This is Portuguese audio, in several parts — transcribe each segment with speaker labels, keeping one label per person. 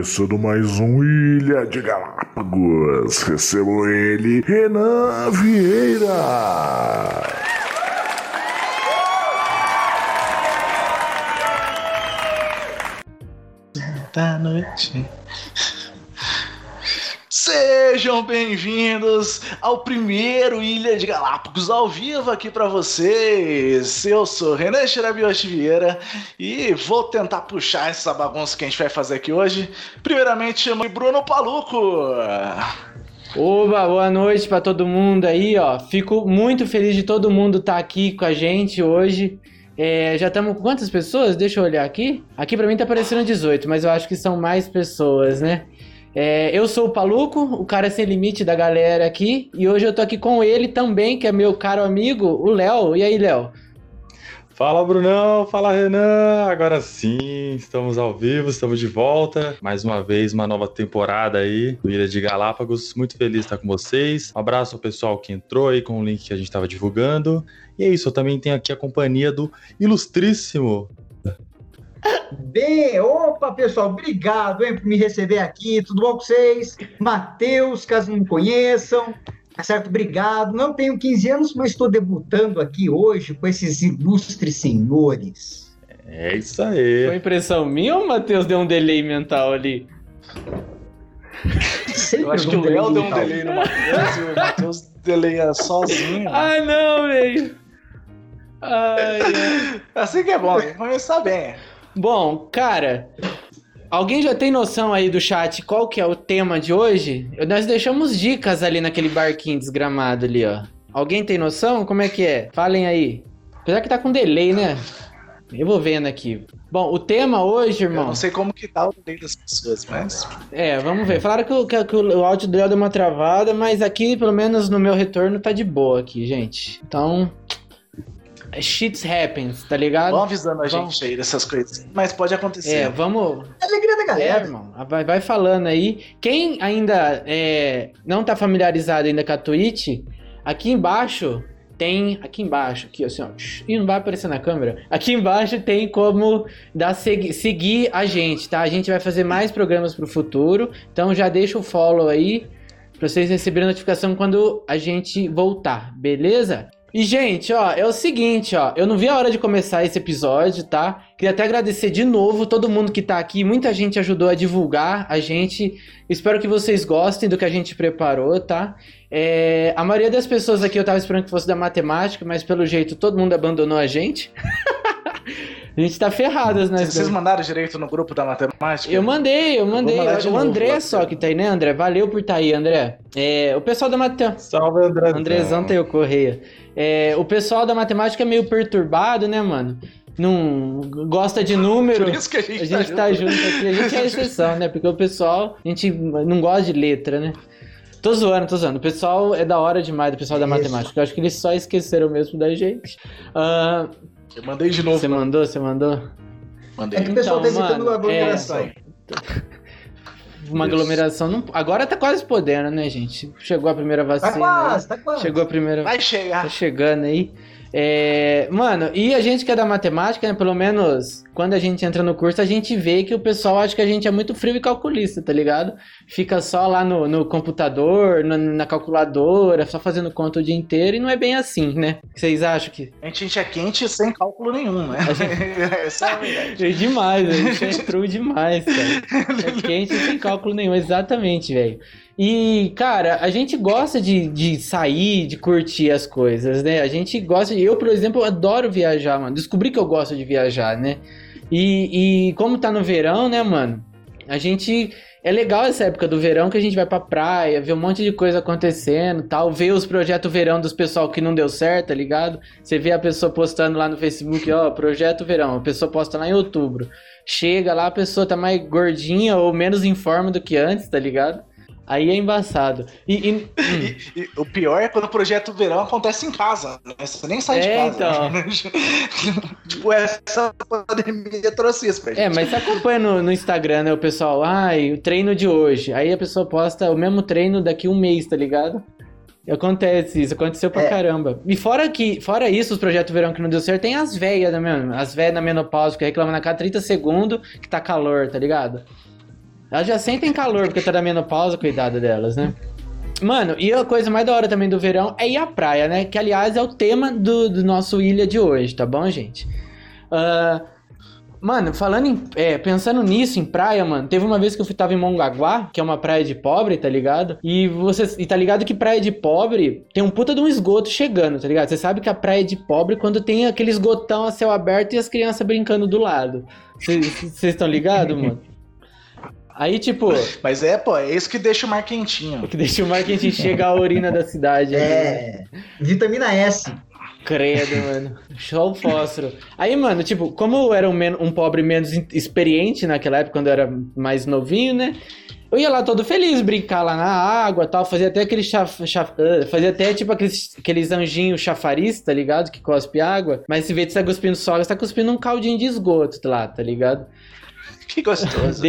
Speaker 1: começando mais um Ilha de Galápagos. Recebo ele, Renan Vieira.
Speaker 2: Da noite. Sejam bem-vindos ao primeiro Ilha de Galápagos ao vivo aqui para vocês. Eu sou Renan Xerabioshi Vieira e vou tentar puxar essa bagunça que a gente vai fazer aqui hoje. Primeiramente, chamo Bruno Paluco.
Speaker 3: Oba, boa noite pra todo mundo aí, ó. Fico muito feliz de todo mundo estar aqui com a gente hoje. É, já estamos com quantas pessoas? Deixa eu olhar aqui. Aqui pra mim tá aparecendo 18, mas eu acho que são mais pessoas, né? É, eu sou o Paluco, o cara sem limite da galera aqui, e hoje eu tô aqui com ele também, que é meu caro amigo, o Léo. E aí, Léo?
Speaker 4: Fala Brunão, fala Renan. Agora sim, estamos ao vivo, estamos de volta. Mais uma vez, uma nova temporada aí do Ilha de Galápagos. Muito feliz de estar com vocês. Um abraço ao pessoal que entrou aí com o link que a gente estava divulgando. E é isso, eu também tenho aqui a companhia do ilustríssimo.
Speaker 5: Bem, opa, pessoal, obrigado hein, por me receber aqui. Tudo bom com vocês? Matheus, caso não me conheçam. Tá certo? Obrigado. Não tenho 15 anos, mas estou debutando aqui hoje com esses ilustres senhores.
Speaker 4: É isso
Speaker 3: Foi
Speaker 4: aí.
Speaker 3: impressão minha ou o Matheus deu um delay mental ali?
Speaker 5: Sempre
Speaker 2: Eu acho que o Léo deu um delay no Matheus e o Matheus deleia sozinho.
Speaker 3: Ai, não, velho. Ai.
Speaker 2: Assim que é bom, vamos começar bem.
Speaker 3: Bom, cara, alguém já tem noção aí do chat qual que é o tema de hoje? Nós deixamos dicas ali naquele barquinho desgramado ali, ó. Alguém tem noção? Como é que é? Falem aí. Apesar que tá com delay, né? Eu vou vendo aqui. Bom, o tema hoje,
Speaker 2: Eu
Speaker 3: irmão.
Speaker 2: não sei como que tá o delay das pessoas, mas
Speaker 3: É, vamos ver. Falaram que, o- que- que o áudio deu uma travada, mas aqui, pelo menos no meu retorno, tá de boa aqui, gente. Então. Shit happens, tá ligado?
Speaker 2: vão avisando a
Speaker 3: Vamos.
Speaker 2: gente aí dessas coisas. Mas pode acontecer.
Speaker 3: É, vamos,
Speaker 5: É a alegria da
Speaker 3: É,
Speaker 5: galera.
Speaker 3: irmão. Vai, vai falando aí. Quem ainda é, não tá familiarizado ainda com a Twitch, aqui embaixo tem. Aqui embaixo, aqui assim, ó. Ih, não vai aparecer na câmera. Aqui embaixo tem como dar segui- seguir a gente, tá? A gente vai fazer mais programas pro futuro. Então já deixa o follow aí pra vocês receberem notificação quando a gente voltar, beleza? E, gente, ó, é o seguinte, ó. Eu não vi a hora de começar esse episódio, tá? Queria até agradecer de novo todo mundo que tá aqui. Muita gente ajudou a divulgar a gente. Espero que vocês gostem do que a gente preparou, tá? É, a maioria das pessoas aqui eu tava esperando que fosse da matemática, mas pelo jeito todo mundo abandonou a gente. a gente tá ferrado, né?
Speaker 2: Vocês mandaram direito no grupo da matemática?
Speaker 3: Eu mandei, eu mandei.
Speaker 2: de
Speaker 3: O
Speaker 2: novo
Speaker 3: André
Speaker 2: lá,
Speaker 3: só
Speaker 2: cara.
Speaker 3: que tá aí, né, André? Valeu por estar aí, André. É, o pessoal da matemática.
Speaker 4: Salve André.
Speaker 3: Andrezão tem o Correia. É, o pessoal da matemática é meio perturbado, né, mano? Não gosta de número.
Speaker 2: Por isso que a gente,
Speaker 3: A gente tá junto aqui, a gente é a exceção, né? Porque o pessoal, a gente não gosta de letra, né? Tô zoando, tô zoando. O pessoal é da hora demais, do pessoal da
Speaker 5: Isso.
Speaker 3: matemática. Eu acho que eles só esqueceram mesmo da gente. Ah,
Speaker 2: Eu mandei de novo.
Speaker 3: você mandou, você mandou?
Speaker 2: Mandei.
Speaker 5: É que o pessoal tá
Speaker 3: Então,
Speaker 5: hesitando
Speaker 3: mano,
Speaker 5: a aglomeração.
Speaker 3: Uma
Speaker 4: Isso.
Speaker 3: aglomeração. Não... Agora tá quase podendo, né, gente? Chegou a primeira vacina.
Speaker 5: Tá quase, tá quase.
Speaker 3: Chegou a primeira
Speaker 2: Vai
Speaker 3: Tá
Speaker 2: chegar.
Speaker 3: chegando aí. É, mano, e a gente que é da matemática, né? Pelo menos quando a gente entra no curso, a gente vê que o pessoal acha que a gente é muito frio e calculista, tá ligado? Fica só lá no, no computador, na, na calculadora, só fazendo conta o dia inteiro, e não é bem assim, né? Vocês acham que.
Speaker 2: A gente é quente sem cálculo nenhum, né? Essa é a verdade.
Speaker 3: É demais, a gente é true demais, cara. É quente sem cálculo nenhum, exatamente, velho. E, cara, a gente gosta de, de sair, de curtir as coisas, né? A gente gosta. Eu, por exemplo, adoro viajar, mano. Descobri que eu gosto de viajar, né? E, e como tá no verão, né, mano? A gente. É legal essa época do verão que a gente vai pra praia, vê um monte de coisa acontecendo tal, vê os projetos verão dos pessoal que não deu certo, tá ligado? Você vê a pessoa postando lá no Facebook, ó, projeto verão, a pessoa posta lá em outubro. Chega lá, a pessoa tá mais gordinha ou menos em forma do que antes, tá ligado? Aí é embaçado. E, e- hum,
Speaker 2: E, e o pior é quando o projeto verão acontece em casa, né? Você nem sai de
Speaker 3: É,
Speaker 2: casa. tipo, essa pandemia trouxe isso pra gente.
Speaker 3: É, mas você acompanha no, no Instagram, né, o pessoal, ai, o treino de hoje. Aí a pessoa posta o mesmo treino daqui um mês, tá ligado? E Acontece isso, aconteceu pra
Speaker 5: É.
Speaker 3: caramba. E fora que, fora isso, os projetos verão que não deu certo, tem as velhas, né, mesmo? As velhas da menopausa que reclamam na cada 30 segundos que tá calor, tá ligado? Elas já sentem calor porque tá na menopausa, cuidado delas, né? Mano, e a coisa mais da hora também do verão é ir à praia, né? Que, aliás, é o tema do, do nosso ilha de hoje, tá bom, gente? Ah, mano, falando em... é, pensando nisso, em praia, mano, teve uma vez que eu fui, tava em Mongaguá, que é uma praia de pobre, tá ligado? E você e tá ligado que praia de pobre tem um puta de um esgoto chegando, tá ligado? Você sabe que a praia é de pobre quando tem aquele esgotão a céu aberto e as crianças brincando do lado. Vocês estão ligados, mano? Aí, tipo...
Speaker 2: Mas é, pô, é isso que deixa o mar quentinho.
Speaker 3: Que deixa o mar que a gente chega à urina da cidade. né?
Speaker 5: É. Vitamina S.
Speaker 3: Credo, mano. Só o fósforo. Aí, mano, tipo, como eu era um, um pobre menos experiente naquela época, quando eu era mais novinho, né? Eu ia lá todo feliz, brincar lá na água tal, fazia até aquele chaf, chaf- ah, fazia até tipo aqueles, aqueles anjinhos chafariz, tá ligado? Que cospe água. Mas se vê que você tá cuspindo sol, você tá cuspindo um caldinho de esgoto lá, tá ligado?
Speaker 2: Que gostoso.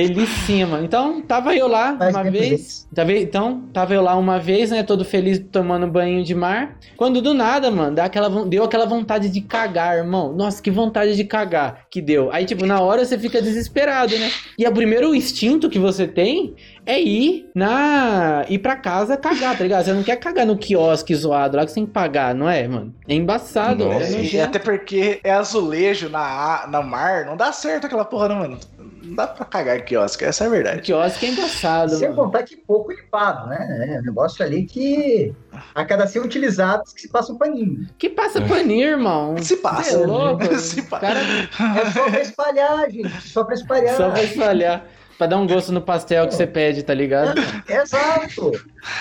Speaker 3: Mano. Então, tava eu lá
Speaker 5: Faz
Speaker 3: uma vez. Tava, então, tava eu lá uma vez, né? Todo feliz tomando banho de mar. Quando do nada, mano, dá aquela, deu aquela vontade de cagar, irmão. Nossa, que vontade de cagar que deu. Aí, tipo, na hora você fica desesperado, né? E o primeiro instinto que você tem é ir na. ir pra casa cagar, tá ligado? Você não quer cagar no quiosque zoado lá que você tem que pagar, não é, mano? É embaçado,
Speaker 4: Nossa.
Speaker 3: é
Speaker 2: E até porque é azulejo na, a- no mar, não dá certo aquela porra, não, mano. Não dá pra cagar ó. Essa é a
Speaker 3: O
Speaker 2: verdade.
Speaker 3: quiosque é embaçado,
Speaker 5: Sem contar que pouco limpado, né? É um negócio ali que a cada 100 utilizados que se passa um paninho.
Speaker 3: Que passa paninho, irmão.
Speaker 2: Se passa.
Speaker 3: É louco?
Speaker 2: Se passa.
Speaker 3: Cara,
Speaker 5: É só pra espalhar, gente. Só pra espalhar.
Speaker 3: Só vai falhar. Pra dar um gosto no pastel que você pede, tá ligado?
Speaker 5: Exato.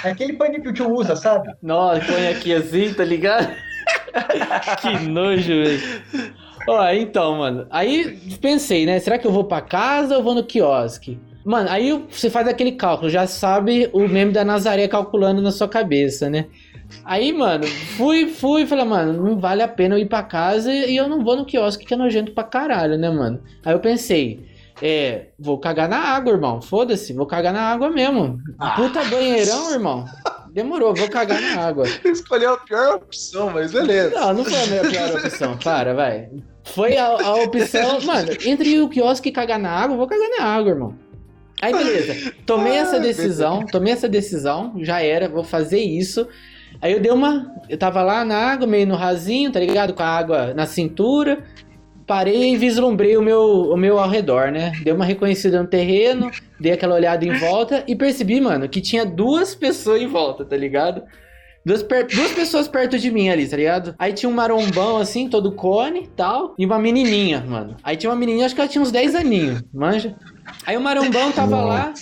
Speaker 5: É aquele paninho que o tio usa, sabe?
Speaker 3: Nossa, põe aqui assim, tá ligado? que nojo, velho. Ó, então, mano. Aí pensei, né? Será que eu vou pra casa ou vou no quiosque? Mano, aí você faz aquele cálculo, já sabe o meme da Nazaré calculando na sua cabeça, né? Aí, mano, fui, fui, falei, mano, não vale a pena eu ir pra casa e eu não vou no quiosque que é nojento pra caralho, né, mano? Aí eu pensei, é, vou cagar na água, irmão. Foda-se, vou cagar na água mesmo. Puta banheirão, irmão. Demorou, vou cagar na água.
Speaker 2: Escolheu a pior opção, mas beleza.
Speaker 3: Não, não foi a minha pior opção. Para, vai. Foi a, a opção. Mano, entre o quiosque e cagar na água, eu vou cagar na água, irmão. Aí, beleza. Tomei essa decisão, tomei essa decisão, já era, vou fazer isso. Aí eu dei uma. Eu tava lá na água, meio no rasinho, tá ligado? Com a água na cintura. Parei e vislumbrei o meu, o meu ao redor, né? Dei uma reconhecida no terreno, dei aquela olhada em volta e percebi, mano, que tinha duas pessoas em volta, tá ligado? Duas, per- duas pessoas perto de mim ali, tá ligado? Aí tinha um marombão assim, todo cone e tal, e uma menininha, mano. Aí tinha uma menininha, acho que ela tinha uns 10 aninhos, manja? Aí o marombão tava lá.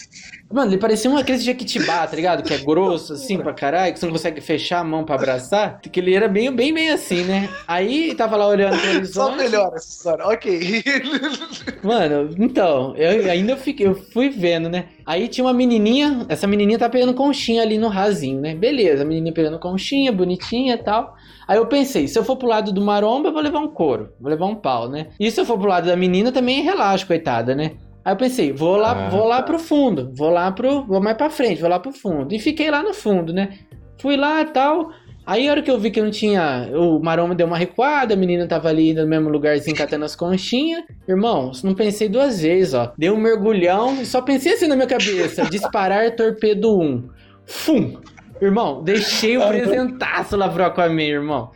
Speaker 3: Mano, ele parecia um aquele jequitibá, tá ligado? Que é grosso, assim, pra caralho, que você não consegue fechar a mão pra abraçar. Que ele era bem, bem, bem assim, né? Aí tava lá olhando pro horizonte.
Speaker 2: Só melhor essa história. Ok.
Speaker 3: Mano, então, eu ainda fiquei, eu fui vendo, né? Aí tinha uma menininha, essa menininha tá pegando conchinha ali no rasinho, né? Beleza, a menininha pegando conchinha, bonitinha e tal. Aí eu pensei, se eu for pro lado do maromba, eu vou levar um couro, vou levar um pau, né? E se eu for pro lado da menina, também relaxa, coitada, né? Aí eu pensei, vou lá,
Speaker 4: Ah,
Speaker 3: vou lá pro fundo, vou lá pro, vou mais pra frente, vou lá pro fundo. E fiquei lá no fundo, né? Fui lá e tal. Aí a hora que eu vi que não tinha. O maromba deu uma recuada, a menina tava ali no mesmo lugarzinho catando as conchinhas. Irmão, não pensei duas vezes, ó. Dei um mergulhão e só pensei assim na minha cabeça: disparar torpedo 1. Fum! Irmão, deixei o presentaço lá pro Aquaman, irmão.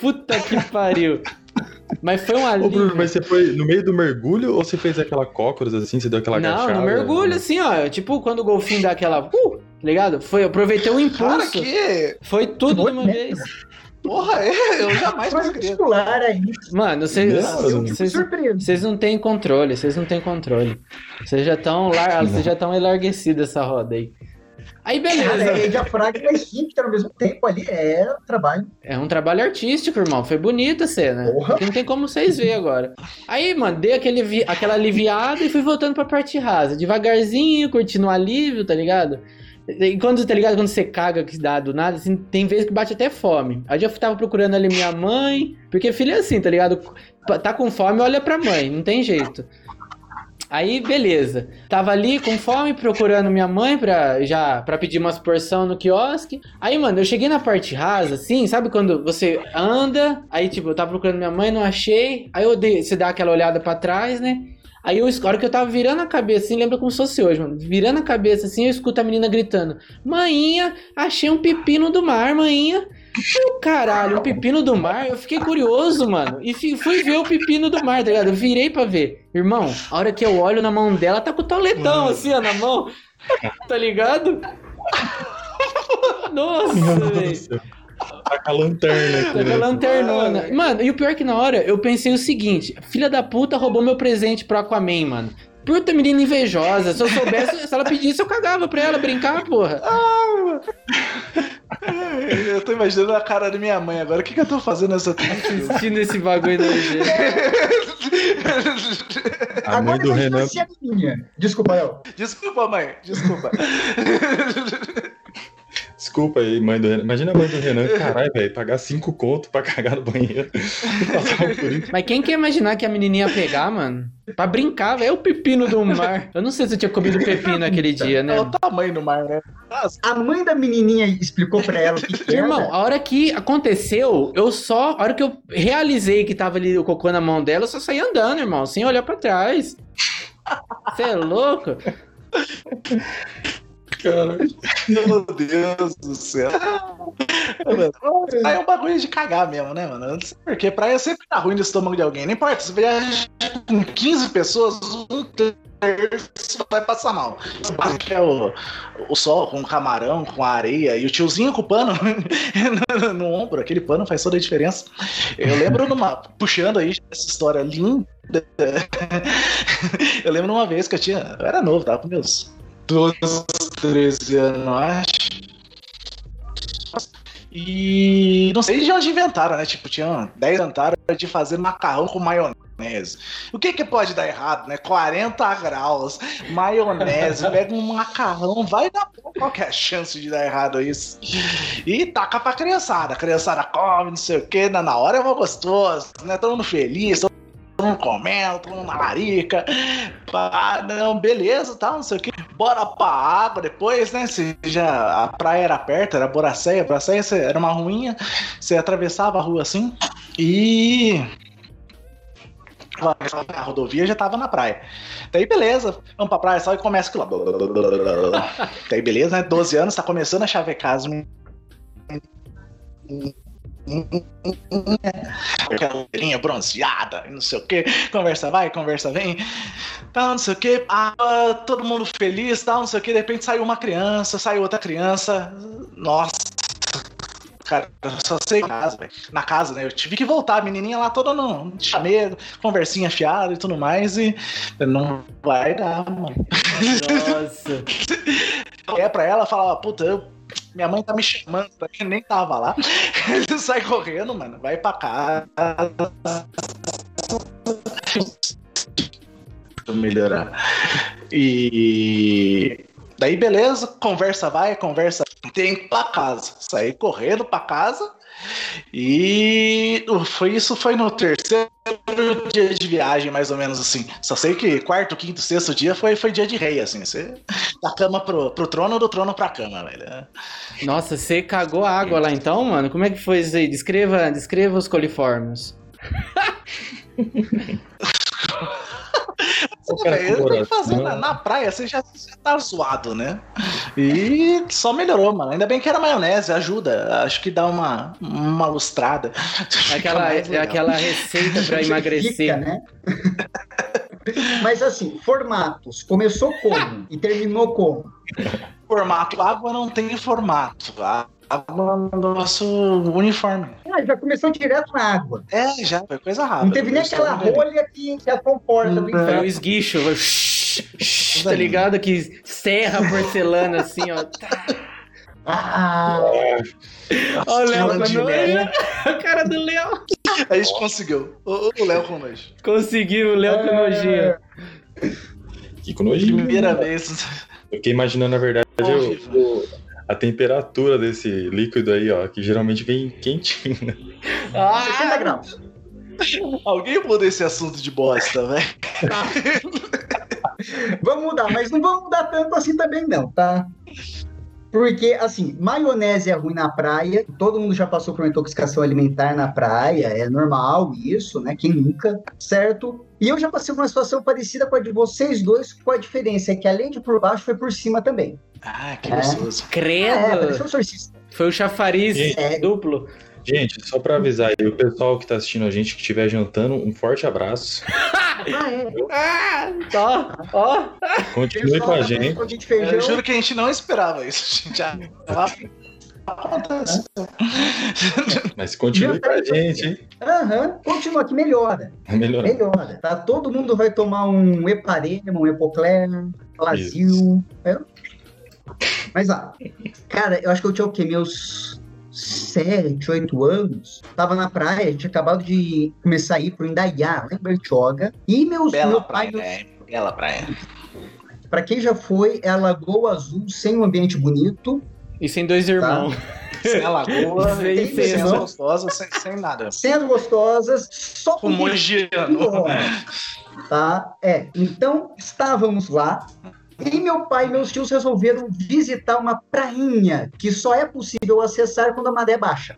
Speaker 3: Puta que pariu. Mas foi um
Speaker 4: Ô,
Speaker 3: alívio.
Speaker 4: Bruno, mas você foi no meio do mergulho ou você fez aquela cócoras assim? Você deu aquela
Speaker 3: Não,
Speaker 4: agachada?
Speaker 3: no mergulho, assim, ó. Tipo, quando o golfinho dá aquela. Uh, tá ligado? Foi, eu aproveitei o
Speaker 2: Cara,
Speaker 3: impulso.
Speaker 2: que.
Speaker 3: Foi tudo de uma vez.
Speaker 2: Porra, é, eu jamais conseguiria.
Speaker 5: muscular aí.
Speaker 3: Mano, vocês.
Speaker 4: Não.
Speaker 3: Vocês não têm controle, vocês não têm controle. Vocês já estão lar... vocês já estão enlarguecidos essa roda aí. Aí
Speaker 5: Cara,
Speaker 3: beleza.
Speaker 5: é diafragma e esfíncter ao mesmo tempo ali. É trabalho.
Speaker 3: É um trabalho artístico, irmão. Foi bonita a cena.
Speaker 5: Porra.
Speaker 3: Não tem como vocês verem agora. Aí, mano, dei aquele aquela aliviada e fui voltando pra parte rasa. Devagarzinho, curtindo o alívio, tá ligado? E quando, tá ligado? Quando você caga que dá do nada, assim, tem vezes que bate até fome. Aí eu tava procurando ali minha mãe, porque filho é assim, tá ligado? Tá com fome, olha pra mãe, não tem jeito. Aí, beleza. Tava ali com fome, procurando minha mãe pra, já, pra pedir umas porção no quiosque. Aí, mano, eu cheguei na parte rasa, assim, sabe quando você anda, aí, tipo, eu tava procurando minha mãe, não achei. Aí eu dei, você dá aquela olhada pra trás, né? Aí eu, hora que eu tava virando a cabeça, assim, lembra como se fosse hoje, mano. Virando a cabeça, assim, eu escuto a menina gritando: Maninha, achei um pepino do mar, maninha. Eu, caralho, um pepino do mar? Eu fiquei curioso, mano. E fui ver o pepino do mar, tá ligado? Eu virei pra ver. Irmão, a hora que eu olho na mão dela, tá com o toletão, assim, ó, na mão. Tá ligado? Nossa, velho.
Speaker 4: Tá com a lanterna.
Speaker 3: Tá com a lanternona. Mano, e o pior é que na hora eu pensei o seguinte: filha da puta roubou meu presente pro Aquaman, mano. Puta menina invejosa. Se eu soubesse, se ela pedisse, eu cagava pra ela brincar, porra.
Speaker 2: Eu tô imaginando a cara da minha mãe agora. O que, que eu tô fazendo nessa triste?
Speaker 3: Assistindo esse bagulho nojento.
Speaker 4: A mãe
Speaker 5: Agora
Speaker 4: do
Speaker 5: imagina
Speaker 4: Renan.
Speaker 5: se a menina. Desculpa, El.
Speaker 2: Desculpa, mãe. Desculpa.
Speaker 4: Desculpa aí, mãe do Renan. Imagina a mãe do Renan, caralho, velho, pagar cinco conto pra cagar no banheiro.
Speaker 3: Mas quem quer imaginar que a menininha ia pegar, mano? Pra brincar, velho. É o pepino do mar. Eu não sei se eu tinha comido pepino aquele dia, né?
Speaker 2: É o tamanho do mar, né?
Speaker 5: A mãe da menininha explicou pra ela o que, que era.
Speaker 3: Irmão, a hora que aconteceu, eu só. A hora que eu realizei que tava ali o cocô na mão dela, eu só saí andando, irmão, sem olhar pra trás. Você é louco?
Speaker 4: Cara,
Speaker 2: meu Deus do céu. Aí é um bagulho de cagar mesmo, né, mano? Não sei porquê. Praia sempre tá ruim no estômago de alguém. Não importa, se viaja com 15 pessoas, um terço vai passar mal. Que é o, o sol com o camarão, com a areia e o tiozinho com o pano no, no ombro. Aquele pano faz toda a diferença. Eu lembro numa. Puxando aí essa história linda. Eu lembro numa vez que eu tinha. Eu era novo, tava com meus 12, 13 anos, acho. E não sei de onde inventaram, né? Tipo, tinha 10 inventaram de fazer macarrão com maionese. O que que pode dar errado, né? 40 graus, maionese, pega um macarrão, vai dar bom. Qual que é a chance de dar errado isso? E taca pra criançada. A criançada come, não sei o que, na hora é mó gostoso, né? Todo mundo feliz, todo mundo comendo, todo mundo na larica. Pá, não, beleza, tal, não sei o que. Bora pra água depois, né? Se já a praia era perto, era Boracéia. Boracéia era uma ruinha, você atravessava a rua assim e. A rodovia já tava na praia. Daí beleza, vamos pra praia só e começa aquilo lá. Daí beleza, né? 12 anos, tá começando a chavecar as aquela loirinha bronzeada e não sei o que, conversa vai, conversa vem, tal, não sei o que, ah, todo mundo feliz, tal, não sei o que, de repente saiu uma criança, saiu outra criança, nossa, cara, eu só sei na casa, velho, na casa, né, eu tive que voltar, a menininha lá toda no chamego, conversinha fiada e tudo mais, e não vai dar, mano.
Speaker 3: Nossa.
Speaker 2: É pra ela, falava, puta, eu minha mãe tá me chamando, tá? eu nem tava lá. Ele sai correndo, mano, vai pra casa. Melhorar. E daí, beleza, conversa vai, conversa. Tem pra casa. Saí correndo pra casa. E foi isso foi no terceiro dia de viagem, mais ou menos assim. Só sei que quarto, quinto, sexto dia foi, foi dia de rei, assim. Você, da cama pro, pro trono, do trono pra cama, velho.
Speaker 3: Nossa, você cagou água lá então, mano? Como é que foi isso aí? Descreva, descreva os coliformes.
Speaker 4: o cara
Speaker 2: Velho,
Speaker 4: com
Speaker 2: tem que fazer
Speaker 4: coração.
Speaker 2: na, na praia, você já, já tá zoado, né? E só melhorou, mano. Ainda bem que era maionese, ajuda. Acho que dá uma, uma lustrada.
Speaker 3: É aquela, é aquela receita pra emagrecer.
Speaker 5: Fica, né? Mas assim, formatos. Começou como? E terminou como?
Speaker 2: Formato. Água não tem formato. A Água é o nosso uniforme.
Speaker 5: Ah, já começou direto na água.
Speaker 2: É, já foi coisa rápida.
Speaker 5: Não teve nem aquela rolha que, que a comporta do
Speaker 2: Não.
Speaker 3: Foi o
Speaker 5: inferno.
Speaker 3: esguicho. Tá ligado? Que serra a porcelana assim, ó.
Speaker 5: Ah,
Speaker 3: Ó, o Léo. A cara do Léo.
Speaker 2: A gente conseguiu. O o Léo com nós.
Speaker 3: Conseguiu o Léo com nojinho.
Speaker 4: Que com nojinho.
Speaker 2: Primeira vez.
Speaker 4: Eu fiquei imaginando, na verdade, o- a temperatura desse líquido aí, ó, que geralmente vem quentinho. né?
Speaker 5: 60
Speaker 3: Ah,
Speaker 5: graus.
Speaker 2: Alguém muda esse assunto de bosta, velho.
Speaker 5: Vamos mudar, mas não vamos mudar tanto assim também, não, tá? Porque, assim, maionese é ruim na praia, todo mundo já passou por uma intoxicação alimentar na praia, é normal isso, né? Quem nunca, certo? E eu já passei por uma situação parecida com a de vocês dois, com a diferença é que além de por baixo, foi por cima também.
Speaker 2: Ah, que
Speaker 5: É.
Speaker 2: gostoso.
Speaker 5: É,
Speaker 3: credo.
Speaker 5: sorcista.
Speaker 3: Foi o chafariz
Speaker 5: É.
Speaker 3: duplo.
Speaker 4: Gente, só pra avisar aí, o pessoal que tá assistindo a gente, que estiver jantando, um forte abraço.
Speaker 5: Ah, é.
Speaker 3: Ah, ó, ó.
Speaker 4: Continue com a gente.
Speaker 2: Eu juro que a gente não esperava isso. gente. Já acontece.
Speaker 4: Mas continue com a gente, hein?
Speaker 5: Aham, continua que melhora.
Speaker 4: Vai melhorar.
Speaker 5: Melhora, tá? Todo mundo vai tomar um Eparema, um Epocler, Lazil. É? Mas, ó, cara, eu acho que eu tinha o quê? Meus 7, 8 anos. Tava na praia, a gente tinha acabado de começar a ir pro Indaiá, lá em Bertioga. E meus,
Speaker 2: Bela
Speaker 5: meu pai,
Speaker 2: praia, né? Bela praia.
Speaker 5: pra quem já foi, é Lagoa Azul, sem um ambiente bonito,
Speaker 3: E sem dois irmãos.
Speaker 2: Sem a lagoa,
Speaker 3: Sem
Speaker 2: sem, as gostosas, sem, sem nada.
Speaker 5: sendo gostosas, só
Speaker 2: Com mogiano.
Speaker 5: Tá? É, então estávamos lá e meu pai e meus tios resolveram visitar uma prainha que só é possível acessar quando a maré baixa.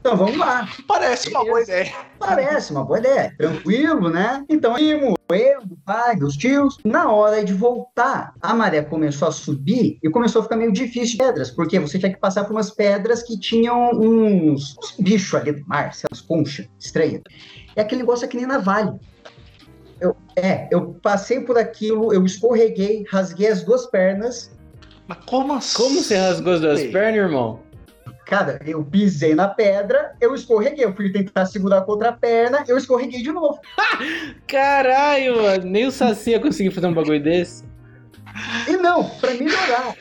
Speaker 5: Então vamos lá,
Speaker 2: Parece uma boa ideia.
Speaker 5: parece uma boa ideia, tranquilo, né? Então íamos, eu, meu pai, meus tios. Na hora de voltar, a maré começou a subir e começou a ficar meio difícil de pedras, porque você tinha que passar por umas pedras que tinham uns, uns bichos ali do mar, umas conchas estranhas. É aquele negócio que nem na vale. Eu, é, eu passei por aquilo, eu escorreguei, rasguei as duas pernas.
Speaker 2: Mas como assim?
Speaker 3: Como você rasgou as duas pernas, irmão?
Speaker 5: Cara, eu pisei na pedra, eu escorreguei. Eu fui tentar segurar com a outra perna, eu escorreguei de novo.
Speaker 3: Caralho, mano. Nem o Saci ia conseguir fazer um bagulho desse.
Speaker 5: E não, pra melhorar.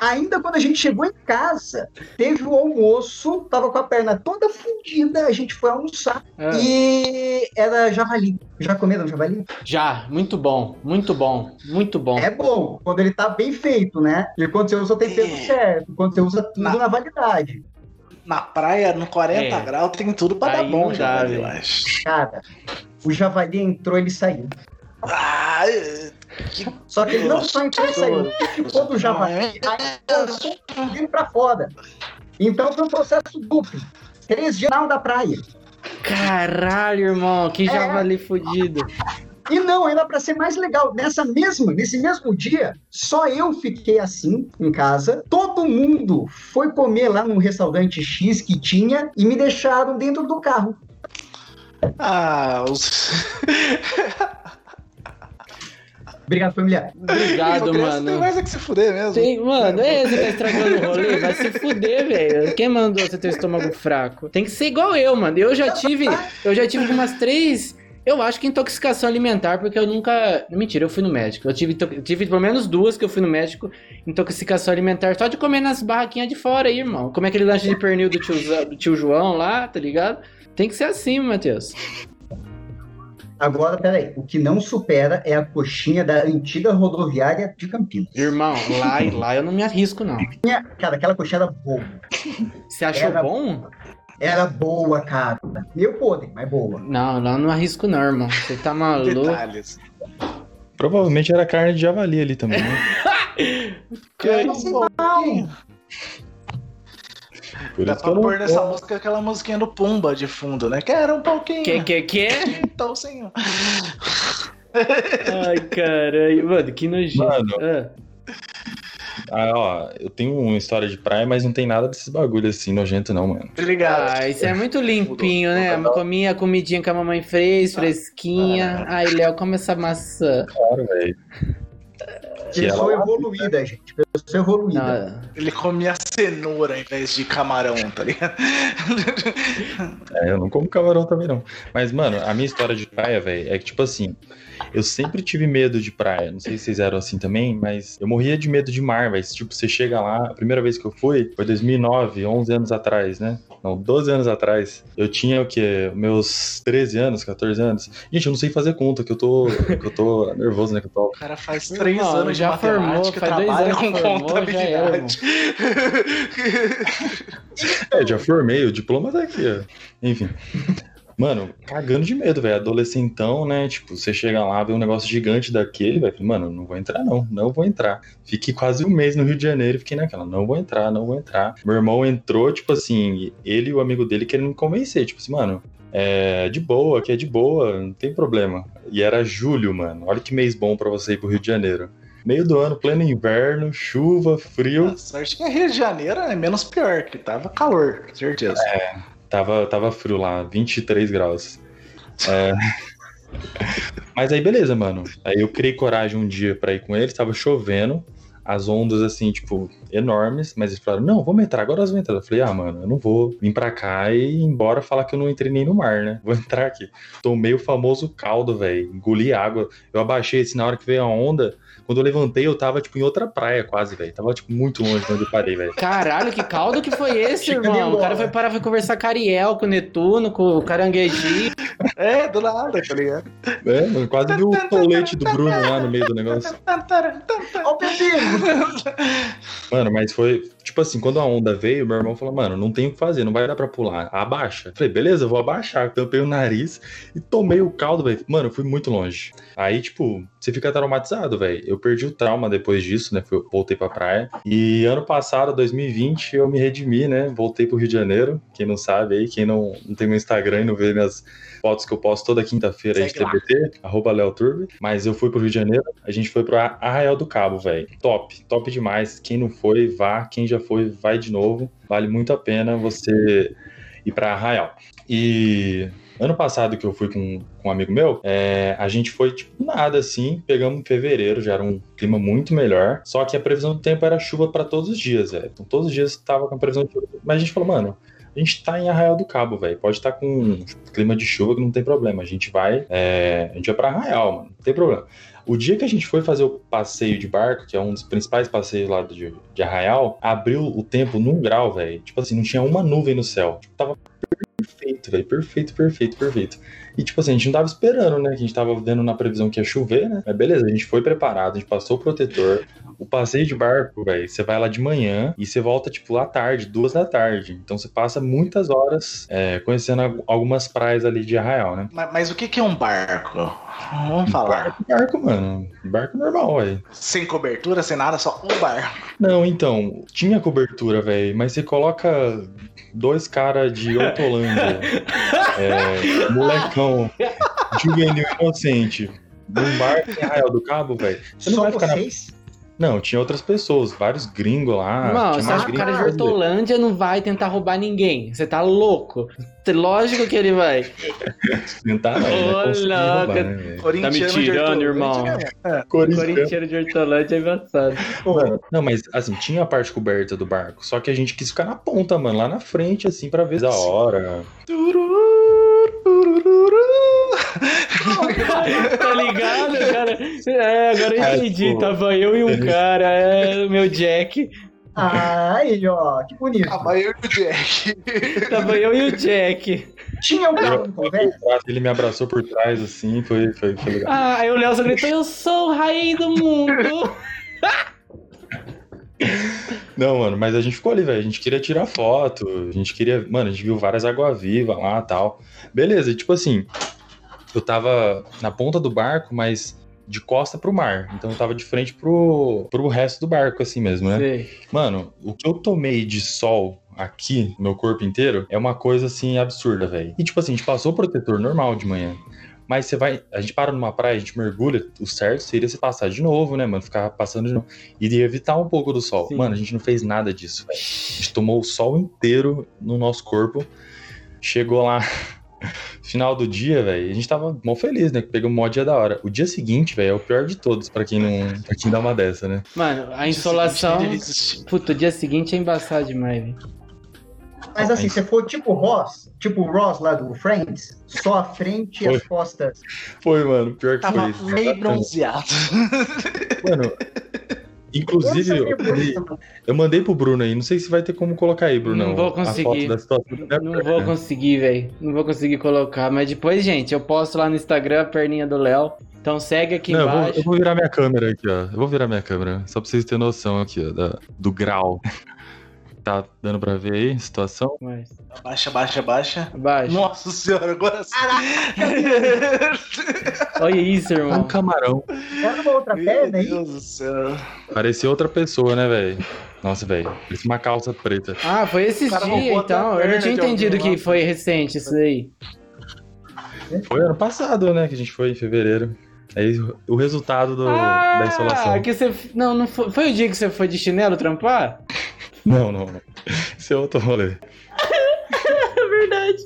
Speaker 5: Ainda quando a gente chegou em casa, teve o almoço, tava com a perna toda fundida, a gente foi almoçar
Speaker 3: Ah,
Speaker 5: e era javali. Já comeram javali?
Speaker 3: Já, muito bom, muito bom, muito bom.
Speaker 5: É bom, quando ele tá bem feito, né? E quando você usa o tempero
Speaker 2: É.
Speaker 5: certo, quando você usa tudo
Speaker 2: Na-
Speaker 5: na validade.
Speaker 2: Na praia, no 40
Speaker 3: É.
Speaker 2: graus, tem tudo pra dar
Speaker 3: Aí
Speaker 2: bom,
Speaker 3: não
Speaker 2: já,
Speaker 3: dá,
Speaker 2: eu acho.
Speaker 5: Cara, o javali entrou, ele saiu.
Speaker 2: Ah,
Speaker 5: Só que ele não só entrou e saiu, ele ficou do javali,
Speaker 2: é.
Speaker 5: aí lançou tudo pra fora. Então foi um processo duplo. Três dias na da praia.
Speaker 3: Caralho, irmão, que
Speaker 5: É.
Speaker 3: javali fudido.
Speaker 5: E não, ainda pra ser mais legal, nessa mesma, nesse mesmo dia, só eu fiquei assim em casa. Todo mundo foi comer lá num restaurante X que tinha e me deixaram dentro do carro.
Speaker 2: Ah, os.
Speaker 5: Obrigado, familiar.
Speaker 3: Obrigado,
Speaker 2: Tem
Speaker 3: mano.
Speaker 2: mais é que se fuder mesmo.
Speaker 3: Tem, mano, é, você tá estragando o rolê, vai se fuder, velho. Quem mandou você ter estômago fraco? Tem que ser igual eu, mano. Eu já tive, eu já tive umas três, eu acho que intoxicação alimentar, porque eu nunca, mentira, eu fui no médico. Eu tive, tive pelo menos duas que eu fui no médico, intoxicação alimentar, só de comer nas barraquinhas de fora aí, irmão. Comer aquele lanche de pernil do tio, do tio João lá, tá ligado? Tem que ser assim, Matheus.
Speaker 5: Agora, peraí, o que não supera é a coxinha da antiga rodoviária de Campinas.
Speaker 3: Irmão, lá, lá eu não me arrisco, não.
Speaker 5: Cara, aquela coxinha era boa.
Speaker 3: Você achou
Speaker 5: Era-
Speaker 3: bom?
Speaker 5: Era boa, cara. Meio podre, mas boa.
Speaker 3: Não, lá eu não arrisco não, irmão. Você tá maluco.
Speaker 2: Detalhes.
Speaker 4: Provavelmente era carne de javali ali também, né?
Speaker 2: Cara,
Speaker 5: Não sei não.
Speaker 4: Por
Speaker 2: Dá
Speaker 4: isso que
Speaker 2: pra pôr nessa música aquela musiquinha do Pumba de fundo, né? Quero um pouquinho.
Speaker 3: Que, que, que?
Speaker 2: Então, senhor.
Speaker 3: Ai, caralho. Mano, que nojento.
Speaker 4: Mano.
Speaker 3: Ah,
Speaker 4: Ah, ó, eu tenho uma história de praia, mas não tem nada desses bagulhos assim nojento, não, mano.
Speaker 2: Obrigado.
Speaker 3: Ah, isso é muito limpinho, né?
Speaker 2: Mudou.
Speaker 3: Comia a comidinha que a mamãe fez, fresquinha. Ai, Léo, come essa maçã.
Speaker 4: Claro, velho. Que
Speaker 5: Pessoa
Speaker 4: ela-
Speaker 5: evoluída, gente. Pessoa evoluída.
Speaker 3: Não,
Speaker 2: Ele comia cenoura ao invés de camarão, tá ligado?
Speaker 4: É, eu não como camarão também não. Mas, mano, a minha história de praia, velho, é que, tipo assim, eu sempre tive medo de praia. Não sei se vocês eram assim também, mas eu morria de medo de mar, velho. Tipo, você chega lá, a primeira vez que eu fui foi 2009, 11 anos atrás, né? Não, 12 anos atrás. Eu tinha o quê? Meus 13 anos, 14 anos. Gente, eu não sei fazer conta, que eu tô, que eu tô nervoso, né? Que eu tô
Speaker 2: O cara faz três
Speaker 3: Irmão,
Speaker 2: anos
Speaker 3: já
Speaker 2: de
Speaker 3: formou, faz dois
Speaker 2: trabalha
Speaker 3: anos
Speaker 2: com
Speaker 3: formou, já era,
Speaker 2: contabilidade.
Speaker 4: É, já formei, o diploma tá aqui, ó. Enfim. Mano, cagando de medo, velho. Adolescentão, né? Tipo, você chega lá, vê um negócio gigante daquele, velho. Mano, não vou entrar, não. Não vou entrar. Fiquei quase um mês no Rio de Janeiro e fiquei naquela. Não vou entrar, não vou entrar. Meu irmão entrou, tipo assim, ele e o amigo dele querendo me convencer. Tipo assim, mano, é de boa, aqui é de boa, não tem problema. E era julho, mano. Olha que mês bom pra você ir pro Rio de Janeiro. Meio do ano, pleno inverno, chuva, frio.
Speaker 2: A sorte que é Rio de Janeiro é menos pior, que tava calor, certeza.
Speaker 4: Tava, tava frio lá, 23 graus. É. Mas aí, beleza, mano. Aí eu criei coragem um dia pra ir com eles, tava chovendo, as ondas, assim, tipo, enormes, mas eles falaram, não, vamos entrar, agora nós vamos entrar. Eu falei, ah, mano, eu não vou vir pra cá e ir embora falar que eu não entrei nem no mar, né? Vou entrar aqui. Tomei o famoso caldo, velho, engoli água. Eu abaixei, assim, na hora que veio a onda, quando eu levantei, eu tava, tipo, em outra praia quase, velho. Tava, tipo, muito longe de onde eu parei, velho.
Speaker 3: Caralho, que caldo que foi esse, irmão? O cara foi parar pra conversar com Ariel, com o Netuno, com o Carangueji.
Speaker 2: É, do nada, tá ligado?
Speaker 4: É, mano, quase vi o tolete do Bruno lá no meio do negócio.
Speaker 5: Ó o pepino!
Speaker 4: Mano, mas foi, tipo assim, quando a onda veio, meu irmão falou, mano, não tem o que fazer, não vai dar pra pular, abaixa. Falei, beleza, vou abaixar. Tampei o nariz e tomei o caldo, velho. Mano, fui muito longe. Aí, tipo, você fica traumatizado, velho. Eu perdi o trauma depois disso, né? Voltei pra praia. E ano passado, 2020, eu me redimi, né? Voltei pro Rio de Janeiro. Quem não sabe aí, quem não, não tem meu Instagram e não vê minhas fotos que eu posto toda quinta-feira aí de. TBT, arroba Léo Turbi. Mas eu fui pro Rio de Janeiro, a gente foi pro Arraial do Cabo, velho. Top, top demais. Quem não foi, vá. Quem já foi, vai de novo. Vale muito a pena você ir pra Arraial. E ano passado que eu fui com, com um amigo meu, é, a gente foi tipo nada assim, pegamos em fevereiro, já era um clima muito melhor. Só que a previsão do tempo era chuva pra todos os dias, velho. Então todos os dias tava com a previsão de chuva. Mas a gente falou, mano, a gente tá em Arraial do Cabo, velho. Pode estar com um clima de chuva que não tem problema. A gente vai, é, a gente vai pra Arraial, mano. Não tem problema. O dia que a gente foi fazer o passeio de barco, que é um dos principais passeios lá de, de Arraial, abriu o tempo num grau, velho. Tipo assim, não tinha uma nuvem no céu. Tipo, tava perfeito, velho. Perfeito, perfeito, perfeito. E tipo assim, a gente não tava esperando, né? Que a gente tava vendo na previsão que ia chover, né? Mas beleza, a gente foi preparado, a gente passou o protetor. O passeio de barco, velho, você vai lá de manhã e você volta, tipo, lá à tarde, duas da tarde. Então você passa muitas horas é, conhecendo al- algumas praias ali de Arraial, né?
Speaker 2: Mas, mas o que, que é um barco? Vamos falar.
Speaker 4: Barco, barco, mano. Barco normal, velho.
Speaker 2: Sem cobertura, sem nada, só um barco.
Speaker 4: Não, então, tinha cobertura, velho, mas você coloca dois caras de Hortolândia, é, molecão, juvenil inocente, num barco em Arraial do Cabo, velho. Você não
Speaker 5: Só
Speaker 4: vai ficar na...
Speaker 5: vocês?
Speaker 4: Não, tinha outras pessoas, vários gringos lá.
Speaker 3: Irmão,
Speaker 4: tinha
Speaker 3: você
Speaker 4: mais
Speaker 3: acha que o cara de. Hortolândia não vai tentar roubar ninguém? Você tá louco. Lógico que ele vai.
Speaker 4: Tentar não,
Speaker 3: Ô,
Speaker 4: né?
Speaker 3: Louca.
Speaker 4: né, velho?
Speaker 2: Corintiano de
Speaker 3: tirando, irmão.
Speaker 2: é.
Speaker 4: Corintiano.
Speaker 3: De Hortolândia é avançado.
Speaker 4: Mano, Não, mas assim, tinha a parte coberta do barco, só que a gente quis ficar na ponta, mano, lá na frente, assim, pra ver da hora.
Speaker 2: Tururu.
Speaker 3: tá ligado, cara? É, agora eu entendi. Tava eu e um cara, é, o meu Jack.
Speaker 5: Aí, ó, que bonito.
Speaker 2: Tava eu e o Jack.
Speaker 3: Tava eu e o Jack.
Speaker 5: Tinha um carro no conversa?
Speaker 4: Ele me abraçou por trás, assim, foi, foi, foi legal.
Speaker 3: Ah, aí o Léo só gritou: Eu sou o rei do mundo.
Speaker 4: Não, mano, mas a gente ficou ali, velho. A gente queria tirar foto, a gente queria. Mano, a gente viu várias água-viva lá tal. Beleza, e tipo assim, eu tava na ponta do barco, mas de costa pro mar. Então eu tava de frente pro, pro resto do barco, assim mesmo, né?
Speaker 3: Sei.
Speaker 4: Mano, o que eu tomei de sol aqui, no meu corpo inteiro, é uma coisa assim absurda, velho. E tipo assim, a gente passou o protetor normal de manhã. Mas você vai. A gente para numa praia, a gente mergulha, o certo seria você passar de novo, né, mano? Ficar passando de novo. E evitar um pouco do sol.
Speaker 3: Sim.
Speaker 4: Mano, a gente não fez nada disso, velho. A gente tomou o sol inteiro no nosso corpo. Chegou lá Final do dia, velho, a gente tava mó feliz, né? Que pegou um mó dia da hora. O dia seguinte, velho, é o pior de todos pra quem não. pra quem dá uma dessa, né?
Speaker 3: Mano, a insolação.
Speaker 2: Existe.
Speaker 3: Puta, o dia seguinte é embaçado demais, velho.
Speaker 5: Mas assim, você for tipo Ross, tipo o Ross lá do Friends, só a frente e as costas.
Speaker 4: Foi, mano, pior que
Speaker 2: Tava
Speaker 4: foi.
Speaker 2: meio
Speaker 4: Exatamente.
Speaker 2: bronzeado.
Speaker 4: Mano, inclusive, eu mandei, eu mandei pro Bruno aí. Não sei se vai ter como colocar aí, Bruno.
Speaker 3: Não vou
Speaker 4: A
Speaker 3: conseguir.
Speaker 4: foto da situação.
Speaker 3: Não vou conseguir, velho. Não vou conseguir colocar. Mas depois, gente, eu posto lá no Instagram a perninha do Léo. Então segue aqui
Speaker 4: Não, eu vou,
Speaker 3: embaixo.
Speaker 4: eu vou virar minha câmera aqui, ó. Eu vou virar minha câmera, só pra vocês terem noção aqui, ó, da- do grau. Tá dando pra ver aí a situação?
Speaker 3: Mas,
Speaker 2: Baixa, baixa, baixa.
Speaker 3: abaixo.
Speaker 2: Nossa senhora, agora sim.
Speaker 3: Olha isso,
Speaker 4: Um
Speaker 3: irmão.
Speaker 4: camarão.
Speaker 5: Era uma outra
Speaker 2: Meu
Speaker 5: perna aí?
Speaker 2: Deus do céu.
Speaker 4: Parecia outra pessoa, né, velho? Nossa, velho. Parecia uma calça preta.
Speaker 3: Ah, foi esses dias, então. Eu não tinha entendido
Speaker 2: lá.
Speaker 3: que foi recente isso aí.
Speaker 4: Foi ano passado, né, que a gente foi, em fevereiro. Aí o resultado do- da insolação.
Speaker 3: Ah, que você. Não, não foi. Foi o dia que você foi de chinelo trampar?
Speaker 4: Não, não, não. Esse é outro rolê.
Speaker 3: É verdade.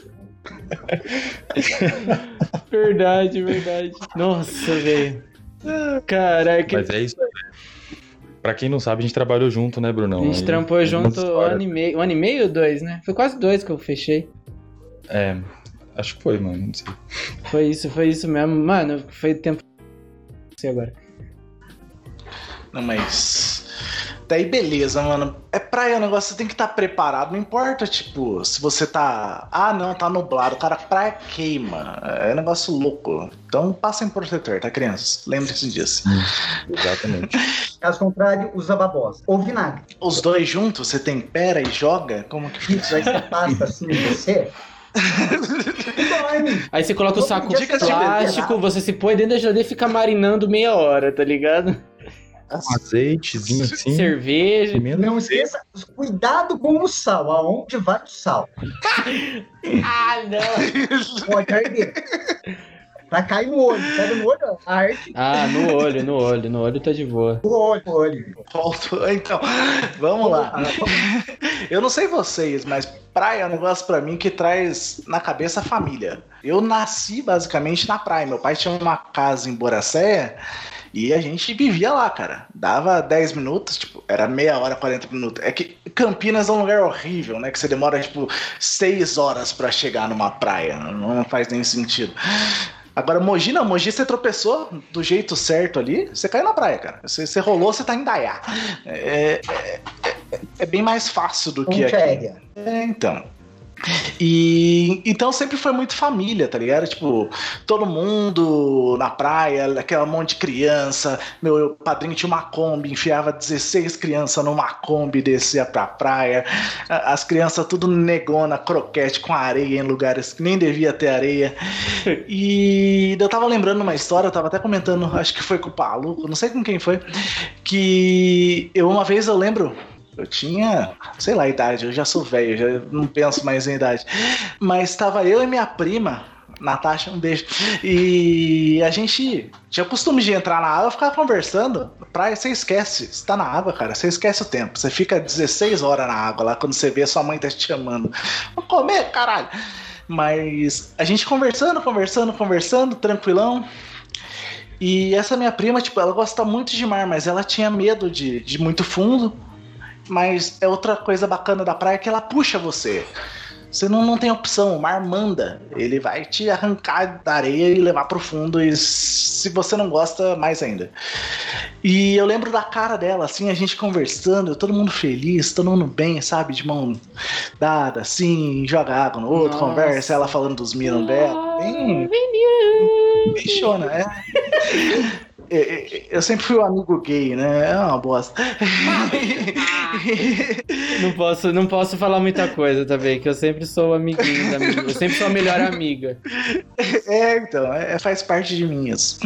Speaker 3: verdade, verdade. Nossa, velho. Caraca.
Speaker 4: Mas é isso aí. Pra quem não sabe, a gente trabalhou junto, né, Brunão?
Speaker 3: A gente
Speaker 4: Aí,
Speaker 3: trampou junto um ano e meio. Um ano e meio ou dois, né? Foi quase dois que eu fechei.
Speaker 4: É, acho que foi, mano. Não sei.
Speaker 3: Foi isso, foi isso mesmo. Mano, foi tempo. Não sei agora.
Speaker 2: Não, mas. Daí beleza, mano. É praia, o negócio você tem que estar preparado. Não importa, tipo, se você tá. Ah, não, tá nublado. Cara, praia queima. É um negócio louco. Então passem protetor, tá, crianças? Lembre-se disso.
Speaker 4: Exatamente.
Speaker 5: Caso contrário, usa babosa. Ou vinagre.
Speaker 2: Os dois juntos, você tempera e joga? Como que
Speaker 5: Isso, aí você passa assim em você. Dorme.
Speaker 3: Aí você coloca o saco de
Speaker 2: Dicas de
Speaker 3: plástico, você se põe dentro da geladeira e fica marinando meia hora, tá ligado?
Speaker 4: Um azeitezinho assim.
Speaker 3: Cerveja.
Speaker 4: pimenta.
Speaker 5: Não esqueça, cuidado com o sal. Aonde vai o sal?
Speaker 3: Ah, não.
Speaker 5: Pode arder. Vai cair no olho. Pega no olho, arde
Speaker 3: Ah, no olho, no olho, no olho tá de boa.
Speaker 5: o olho. o olho.
Speaker 2: Volto. Então, vamos lá. Eu não sei vocês, mas praia é um negócio pra mim que traz na cabeça a família. Eu nasci basicamente na praia. Meu pai tinha uma casa em Boracéia e a gente vivia lá, cara. Dava 10 minutos, tipo, era meia hora, 40 minutos. É que Campinas é um lugar horrível, né? Que você demora, tipo, 6 horas pra chegar numa praia. Não faz nem sentido. Agora, Mogi não, Mogi você tropeçou do jeito certo ali, você caiu na praia, cara. Você, você rolou, você tá em Dayá. É, é- é- é bem mais fácil do que
Speaker 5: Ponte
Speaker 2: aqui.
Speaker 5: aérea.
Speaker 2: É, então. E então sempre foi muito família, tá ligado? Tipo, todo mundo na praia, aquela monte de criança. Meu padrinho tinha uma Kombi, enfiava 16 crianças numa Kombi e descia pra praia. As crianças tudo negona, croquete com areia em lugares que nem devia ter areia. E eu tava lembrando uma história, eu tava até comentando, acho que foi com o Paluco, não sei com quem foi, que eu uma vez eu lembro, eu tinha, sei lá, a idade, eu já sou velho, já não penso mais em idade. Mas tava eu e minha prima, Natasha, um beijo. E a gente tinha costume de entrar na água ficar conversando. Praia, você esquece. Você tá na água, cara, você esquece o tempo. Você fica 16 horas na água lá quando você vê sua mãe tá te chamando. Vamos comer, caralho. Mas a gente conversando, conversando, conversando, tranquilão. E essa minha prima, tipo, ela gosta muito de mar, mas ela tinha medo de, de muito fundo. Mas é outra coisa bacana da praia que ela puxa você. Você não, não tem opção, o mar manda. Ele vai te arrancar da areia e levar pro fundo. E se você não gosta, mais ainda. E eu lembro da cara dela, assim, a gente conversando, todo mundo feliz, todo mundo bem, sabe? De mão dada, assim, joga água no outro,
Speaker 3: Nossa.
Speaker 2: conversa, ela falando dos minos dela. Bem, bichona, é. É, é, Eu sempre fui o amigo gay, né? É uma bosta.
Speaker 3: Não posso, não posso falar muita coisa também, que eu sempre sou amiguinho da minha, Eu sempre sou a melhor amiga.
Speaker 2: É, então, é, faz parte de mim isso.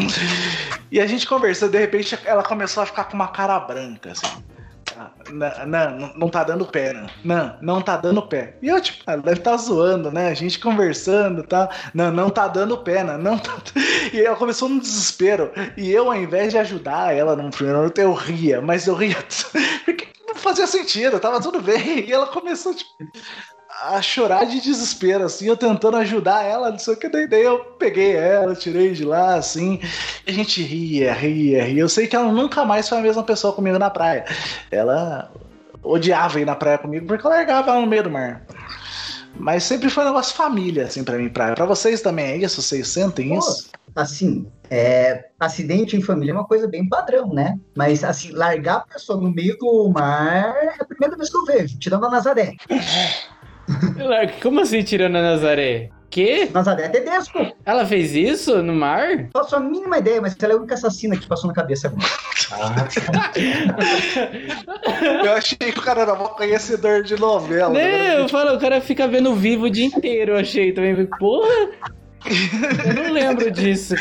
Speaker 2: E a gente conversando, de repente ela começou a ficar com uma cara branca, assim. Ah, Não, não, tá dando pé, não. Não, não tá dando pé. E eu, tipo, ela deve estar zoando, né? A gente conversando e tal. Não, não tá dando pé, não, não tá. E ela começou num desespero. E eu, ao invés de ajudar ela num primeiro momento, eu ria, mas eu ria. Porque não fazia sentido, tava tudo bem. E ela começou, tipo. A chorar de desespero, assim, eu tentando ajudar ela, não sei o que, daí, daí eu peguei ela, tirei de lá, assim, a gente ria, ria, ria. Eu sei que ela nunca mais foi a mesma pessoa comigo na praia. Ela odiava ir na praia comigo porque eu largava ela no meio do mar. Mas sempre foi um negócio família, assim, pra mim, praia. Pra vocês também é isso? Vocês sentem
Speaker 5: Pô,
Speaker 2: isso?
Speaker 5: Assim, é, acidente em família é uma coisa bem padrão, né? Mas, assim, largar a pessoa no meio do mar é a primeira vez que eu vejo, tirando a Nazaré.
Speaker 3: Como assim tirando a Nazaré? Que?
Speaker 5: Nazaré é Tedesco.
Speaker 3: Ela fez isso no mar?
Speaker 5: Faço a mínima ideia, mas ela é a única assassina que passou na cabeça agora.
Speaker 2: Eu achei que o cara era um conhecedor de novela.
Speaker 3: Não,
Speaker 2: né?
Speaker 3: eu falo, o cara fica vendo vivo o dia inteiro, eu achei também. Falei, Porra! Eu não lembro disso.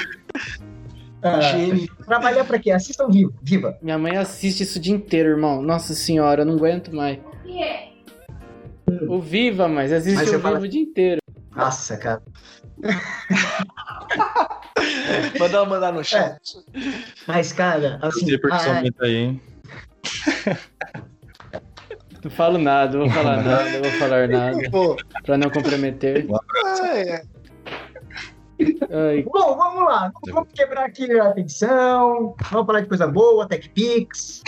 Speaker 5: Ah,
Speaker 2: Gênio.
Speaker 5: trabalhar pra quê? Assistam Vivo, Viva.
Speaker 3: Minha mãe assiste isso o dia inteiro, irmão. Nossa senhora, eu não aguento mais. O Viva, mas assiste
Speaker 5: Mas
Speaker 3: o Viva
Speaker 5: fala-
Speaker 3: o dia inteiro.
Speaker 5: Nossa, cara.
Speaker 2: Mandar, mandar no chat.
Speaker 5: Mas, cara, assim. Ah,
Speaker 4: muito aí, hein?
Speaker 3: Não falo nada, não vou falar nada, não vou falar nada.
Speaker 2: Pô,
Speaker 3: Pra não comprometer.
Speaker 2: é,
Speaker 3: Ai,
Speaker 5: Bom, vamos lá. Vamos quebrar aqui a atenção. Vamos falar de coisa boa, TechPix.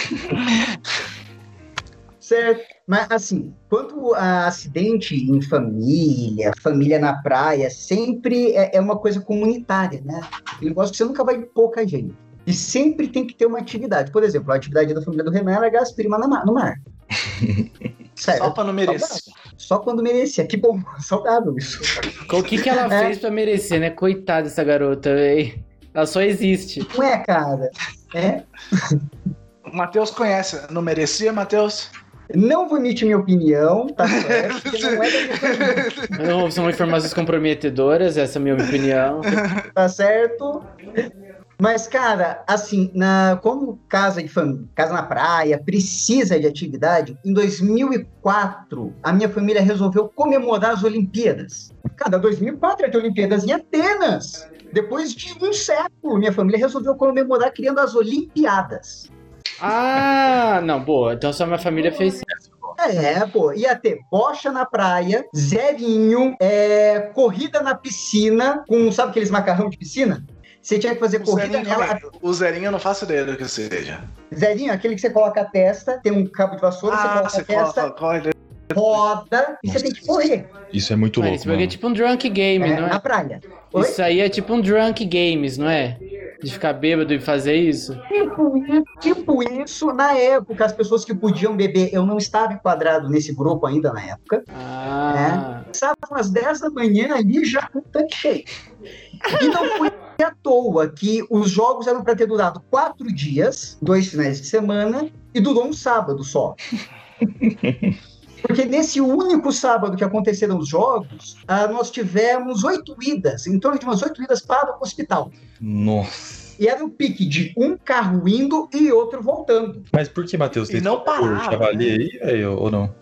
Speaker 5: Certo? Mas, assim, quanto a acidente em família, família na praia, sempre é, é uma coisa comunitária, né? Eu gosto que você nunca vai em pouca gente. E sempre tem que ter uma atividade. Por exemplo, a atividade da família do Renan é largar as primas no mar. Sério,
Speaker 2: só pra não merecer.
Speaker 5: só quando merecia. Que bom, saudável isso.
Speaker 3: o que, que ela
Speaker 5: É.
Speaker 3: fez pra merecer, né? Coitada dessa garota, véi. Ela só existe.
Speaker 5: Não é, cara? É.
Speaker 2: O Matheus conhece. Não merecia, Matheus?
Speaker 5: Não vou emitir minha opinião, tá certo? Não é da minha família.
Speaker 3: Não, são informações comprometedoras, essa é a minha opinião.
Speaker 5: tá certo? Mas, cara, assim, na, como casa de família, casa na praia, precisa de atividade, em 2004, a minha família resolveu comemorar as Olimpíadas. Cara, 2004 ia ter Olimpíadas em Atenas. Depois de um século, minha família resolveu comemorar criando as Olimpiadas.
Speaker 3: Ah, não, boa. Então só minha família fez.
Speaker 5: É, pô, ia ter bocha na praia, zerinho, é, corrida na piscina, com, sabe aqueles macarrão de piscina? Você tinha que fazer
Speaker 2: O
Speaker 5: corrida
Speaker 2: Zerinho,
Speaker 5: nela,
Speaker 2: também. o Zerinho eu não faço ideia do que seja.
Speaker 5: Zerinho, aquele que você coloca a testa, tem um cabo de vassoura, você
Speaker 2: Ah,
Speaker 5: coloca
Speaker 2: você
Speaker 5: a testa,
Speaker 2: coloca,
Speaker 5: roda e você
Speaker 4: Nossa,
Speaker 5: tem que correr
Speaker 4: Isso é muito
Speaker 3: Mano,
Speaker 4: louco,
Speaker 3: esse bagulho é tipo um drunk game,
Speaker 5: é,
Speaker 3: não
Speaker 5: na
Speaker 3: é?
Speaker 5: praia. Oi?
Speaker 3: Isso aí é tipo um drunk games, não é? De ficar bêbado e fazer isso?
Speaker 5: Tipo, tipo isso, na época, as pessoas que podiam beber, eu não estava enquadrado nesse grupo ainda na época,
Speaker 3: Ah.
Speaker 5: estavam às 10 da manhã ali já com o tanque cheio. E não foi à toa que os jogos eram para ter durado quatro dias, dois finais de semana, e durou um sábado só. Porque nesse único sábado que aconteceram os jogos, ah, nós tivemos oito idas, em torno de umas oito idas para o hospital.
Speaker 4: Nossa.
Speaker 5: E era um pique de um carro indo e outro voltando.
Speaker 4: Mas por que, Matheus?
Speaker 2: E não
Speaker 4: por
Speaker 2: parava,
Speaker 4: javali aí, velho, ou não?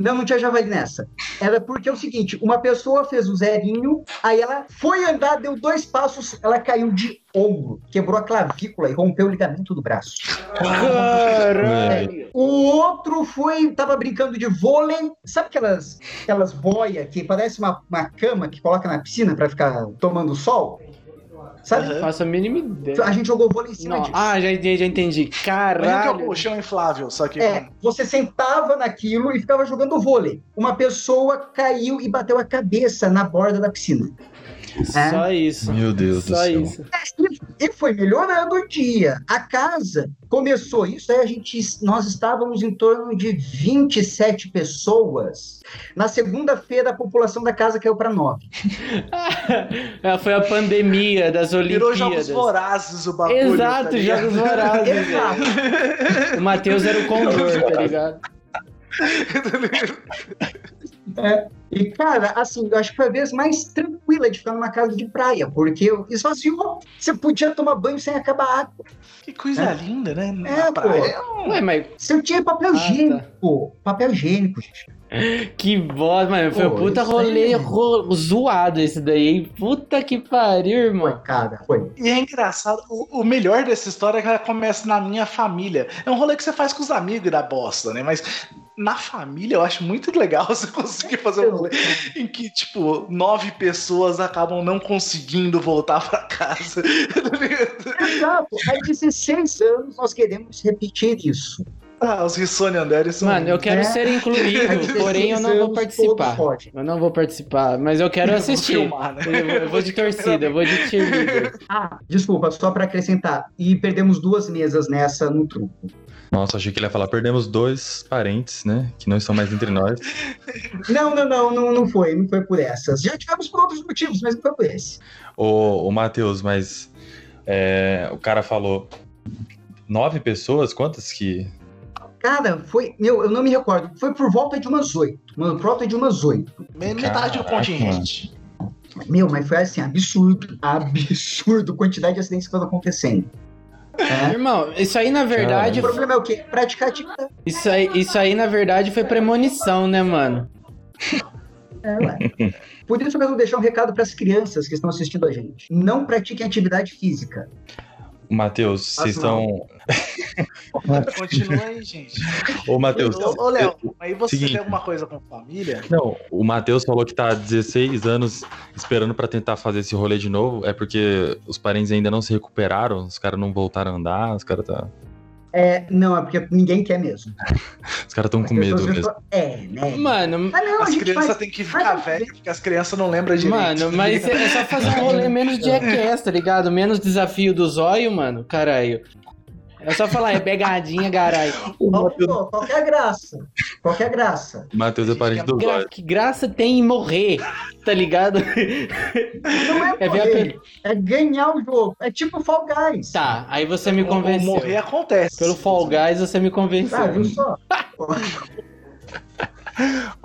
Speaker 5: Não, não tinha javali nessa. Era porque é o seguinte: uma pessoa fez o zerinho, aí ela foi andar, deu dois passos, ela caiu de ombro, quebrou a clavícula e rompeu o ligamento do braço.
Speaker 3: Caralho.
Speaker 5: O outro foi, tava brincando de vôlei, sabe aquelas, aquelas boias que parece uma, uma cama que coloca na piscina pra ficar tomando sol? Sabe?
Speaker 2: Aham.
Speaker 3: Faço a mínima ideia.
Speaker 5: A gente jogou vôlei em cima
Speaker 3: Não.
Speaker 5: disso.
Speaker 3: Ah, já entendi, já entendi.
Speaker 2: Não que é
Speaker 3: Caralho.
Speaker 2: o colchão inflável, só que.
Speaker 5: É, você sentava naquilo e ficava jogando vôlei. Uma pessoa caiu e bateu a cabeça na borda da piscina.
Speaker 3: Só isso.
Speaker 4: Meu Deus do
Speaker 3: Só
Speaker 4: céu.
Speaker 3: isso.
Speaker 5: E foi melhorando o dia. A casa começou isso, aí a gente, nós estávamos em torno de 27 pessoas. Na segunda-feira, a população da casa caiu para 9.
Speaker 3: Ah, Foi a pandemia das
Speaker 2: Virou jogos
Speaker 3: Olimpíadas.
Speaker 2: vorazes o bagulho.
Speaker 3: Exato,
Speaker 2: tá
Speaker 3: jogos vorazes.
Speaker 5: Exato.
Speaker 3: O Matheus era o condor, tá ligado?
Speaker 5: E, cara, assim, eu acho que foi a vez mais tranquila de ficar numa casa de praia, porque esvaziou. Você podia tomar banho sem acabar a água.
Speaker 2: Que coisa linda, né?
Speaker 5: É,
Speaker 2: Na
Speaker 5: pô.
Speaker 2: praia.
Speaker 3: Ué, mas.
Speaker 5: Você tinha papel
Speaker 3: Ah,
Speaker 5: higiênico. Papel higiênico, gente.
Speaker 3: Que bosta, mano. Foi um
Speaker 5: Pô,
Speaker 3: puta
Speaker 5: isso
Speaker 3: rolê
Speaker 5: aí.
Speaker 3: ro- zoado esse daí, hein? Puta que pariu,
Speaker 5: Foi,
Speaker 3: irmão.
Speaker 5: cara, foi.
Speaker 2: E é engraçado, o, o melhor dessa história é que ela começa na minha família. É um rolê que você faz com os amigos da bosta, né? Mas na família eu acho muito legal você conseguir fazer um rolê em que, tipo, nove pessoas acabam não conseguindo voltar pra casa.
Speaker 5: Exato. Há 16 anos nós queremos repetir isso.
Speaker 2: ah, os Rissone Anderes são.
Speaker 3: Mano, eu quero
Speaker 5: É.
Speaker 3: ser incluído,
Speaker 5: 16
Speaker 3: porém eu não vou participar. Eu não vou participar, mas eu quero
Speaker 2: Vou
Speaker 3: assistir.
Speaker 2: filmar, né?
Speaker 3: Eu, eu vou de torcida, eu vou de cheerleader.
Speaker 5: Ah, desculpa, só para acrescentar. E perdemos duas mesas nessa no truco.
Speaker 4: Nossa, achei que ele ia falar, perdemos dois parentes, né? Que não estão mais entre nós.
Speaker 5: Não, não, não, não, não foi, não foi por essas. Já tivemos por outros motivos, mas não foi por esse.
Speaker 4: Ô, ô Matheus, mas é, o cara falou nove pessoas? Quantas que.
Speaker 5: Cara, foi. Meu, eu não me recordo. Foi por volta de umas oito. Por volta de umas oito.
Speaker 2: Metade do contingente.
Speaker 5: Meu, mas foi assim, absurdo. Absurdo a quantidade de acidentes que foram acontecendo. É.
Speaker 3: Irmão, isso aí na verdade.
Speaker 5: O problema é o quê? Praticar atividade.
Speaker 3: Isso aí, isso aí na verdade foi premonição, né, mano?
Speaker 5: É, ué. Por isso mesmo deixar um recado para as crianças que estão assistindo a gente. Não pratiquem atividade física.
Speaker 4: Matheus, vocês estão.
Speaker 2: Continua aí, gente.
Speaker 4: Ô, Matheus.
Speaker 2: Ô, Léo, aí você
Speaker 4: Seguinte.
Speaker 2: tem alguma coisa com família?
Speaker 4: Não, o Matheus falou que tá há 16 anos esperando pra tentar fazer esse rolê de novo. É porque os parentes ainda não se recuperaram, os caras não voltaram a andar, os caras tá,
Speaker 5: É, não, é porque ninguém quer mesmo.
Speaker 4: os caras tão
Speaker 5: As
Speaker 4: com medo mesmo.
Speaker 5: falam, É, né?
Speaker 3: Mano,
Speaker 5: Ah, não,
Speaker 2: As crianças
Speaker 5: faz-
Speaker 2: têm que ficar velhas porque as crianças não lembram direito.
Speaker 3: mano, mas é só fazer um rolê menos jackass, tá ligado? Menos desafio do zóio, mano. Caralho. É só falar, é pegadinha,
Speaker 4: Matheus,
Speaker 5: pô, Qualquer graça. Qualquer graça.
Speaker 4: Matheus é parente do
Speaker 3: Gra- que graça tem em morrer, tá ligado?
Speaker 5: Não é
Speaker 3: É ver a
Speaker 5: morrer, é ganhar o jogo. É tipo Fall Guys.
Speaker 3: Tá, aí você me convenceu.
Speaker 2: Morrer acontece.
Speaker 3: Pelo Fall Guys você me
Speaker 5: Ah,
Speaker 3: convenceu.
Speaker 5: viu só?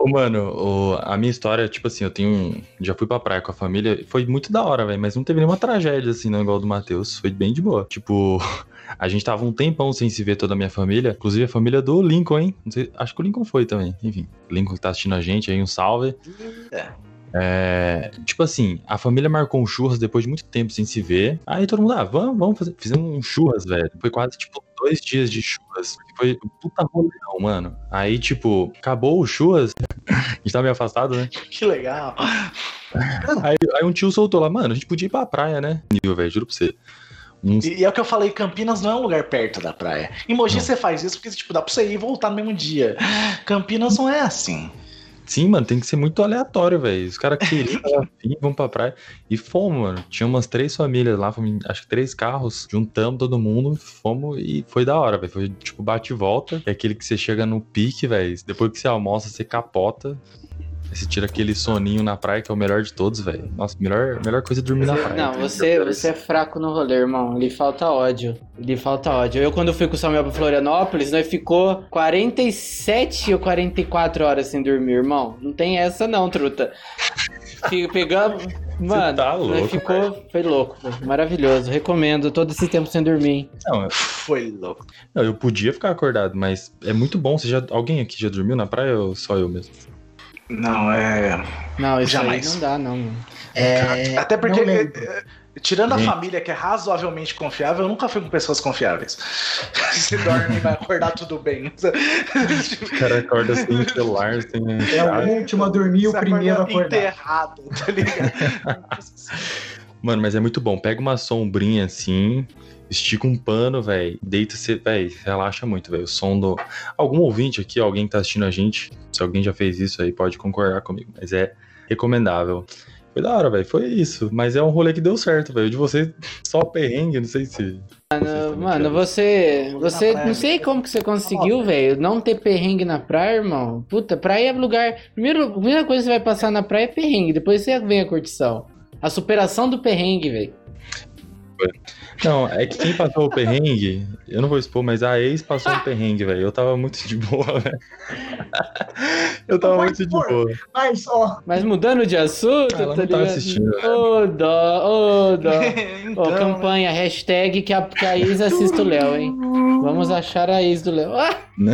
Speaker 4: Ô, mano, a minha história, tipo assim, eu tenho. Já fui pra praia com a família, foi muito da hora, velho, mas não teve nenhuma tragédia, assim, não, igual do Matheus. Foi bem de boa. Tipo, a gente tava um tempão sem se ver toda a minha família, inclusive a família do Lincoln, hein? Sei, acho que o Lincoln foi também. Enfim, Lincoln que tá assistindo a gente aí, um salve.
Speaker 2: É.
Speaker 4: É, tipo assim, a família marcou um churras depois de muito tempo sem se ver. Aí todo mundo, ah, vamos, vamos fazer. Fizemos um churras, velho. Foi quase, tipo, dois dias de churras. Foi um puta rolão, mano. Aí, tipo, acabou o churras. a gente tava meio afastado, né?
Speaker 2: Que legal.
Speaker 4: Aí, aí um tio soltou lá, mano, a gente podia ir pra praia, né? Nível, velho, juro pra você.
Speaker 2: E, e é o que eu falei, Campinas não é um lugar perto da praia. Em Mogi
Speaker 4: Não.
Speaker 2: você faz isso porque tipo, dá pra você ir e voltar no mesmo dia. Campinas não é assim.
Speaker 4: Sim, mano, tem que ser muito aleatório, velho. Os caras queriam, afim, vamos pra praia. E fomos, mano. Tinha umas três famílias lá, fomos acho que três carros. Juntamos todo mundo, fomos e foi da hora, velho. Foi tipo bate e volta. É aquele que você chega no pique, velho. Depois que você almoça, você capota. Aí você tira aquele soninho na praia, que é o melhor de todos, velho. Nossa, melhor, melhor coisa é dormir na praia.
Speaker 3: Não, você, você é fraco no rolê, irmão. Lhe falta ódio. Lhe falta ódio. Eu, quando fui com o Samuel pra Florianópolis, nós ficou 47 ou 44 horas sem dormir, irmão. Não tem essa não, truta. Pegamos... Mano,
Speaker 4: tá louco,
Speaker 3: ficou... Foi louco, velho. maravilhoso. Recomendo todo esse tempo sem dormir.
Speaker 4: Não,
Speaker 2: Foi louco.
Speaker 4: não, eu podia ficar acordado, mas é muito bom. Você já, alguém aqui já dormiu na praia ou só eu mesmo?
Speaker 2: Não, é.
Speaker 3: Não, isso
Speaker 2: Jamais.
Speaker 3: aí não dá, não. mano.
Speaker 5: É,
Speaker 2: Até porque, é, é, tirando a família que é razoavelmente confiável, eu nunca fui com pessoas confiáveis. Se dorme e vai acordar tudo bem.
Speaker 4: O cara acorda sem celular, sem.
Speaker 5: É o último a dormir, o
Speaker 2: Você
Speaker 5: primeiro a
Speaker 2: acorda
Speaker 5: acordar.
Speaker 2: enterrado, tá ligado?
Speaker 4: Mano, mas é muito bom. Pega uma sombrinha assim, estica um pano, velho. Deita, você, velho, relaxa muito, velho. O som do. Algum ouvinte aqui, alguém que tá assistindo a gente, se alguém já fez isso aí, pode concordar comigo. Mas é recomendável. Foi da hora, velho. Foi isso. Mas é um rolê que deu certo, velho. De você, só perrengue, não sei se.
Speaker 3: Mano, mano, você. Você. Não sei como que você conseguiu, velho. Não ter perrengue na praia, irmão. Puta, praia é lugar. Primeiro, a primeira coisa que você vai passar na praia é perrengue. Depois você vem a curtição. A superação do perrengue, velho.
Speaker 4: Não, é que quem passou o perrengue, eu não vou expor, mas a ex passou um perrengue, velho. Eu tava muito de boa, velho. Eu tava
Speaker 5: Não
Speaker 4: muito de boa.
Speaker 5: Mas, ó,
Speaker 3: Mas mudando de assunto,
Speaker 4: Ela
Speaker 3: tá
Speaker 4: não tava
Speaker 3: ligado?
Speaker 4: assistindo?
Speaker 3: Ô, dó, ô, dó.
Speaker 2: então, né?
Speaker 3: campanha, hashtag que a, que a ex assista o Léo, hein? Vamos achar a ex do Léo. Ah,
Speaker 4: Não.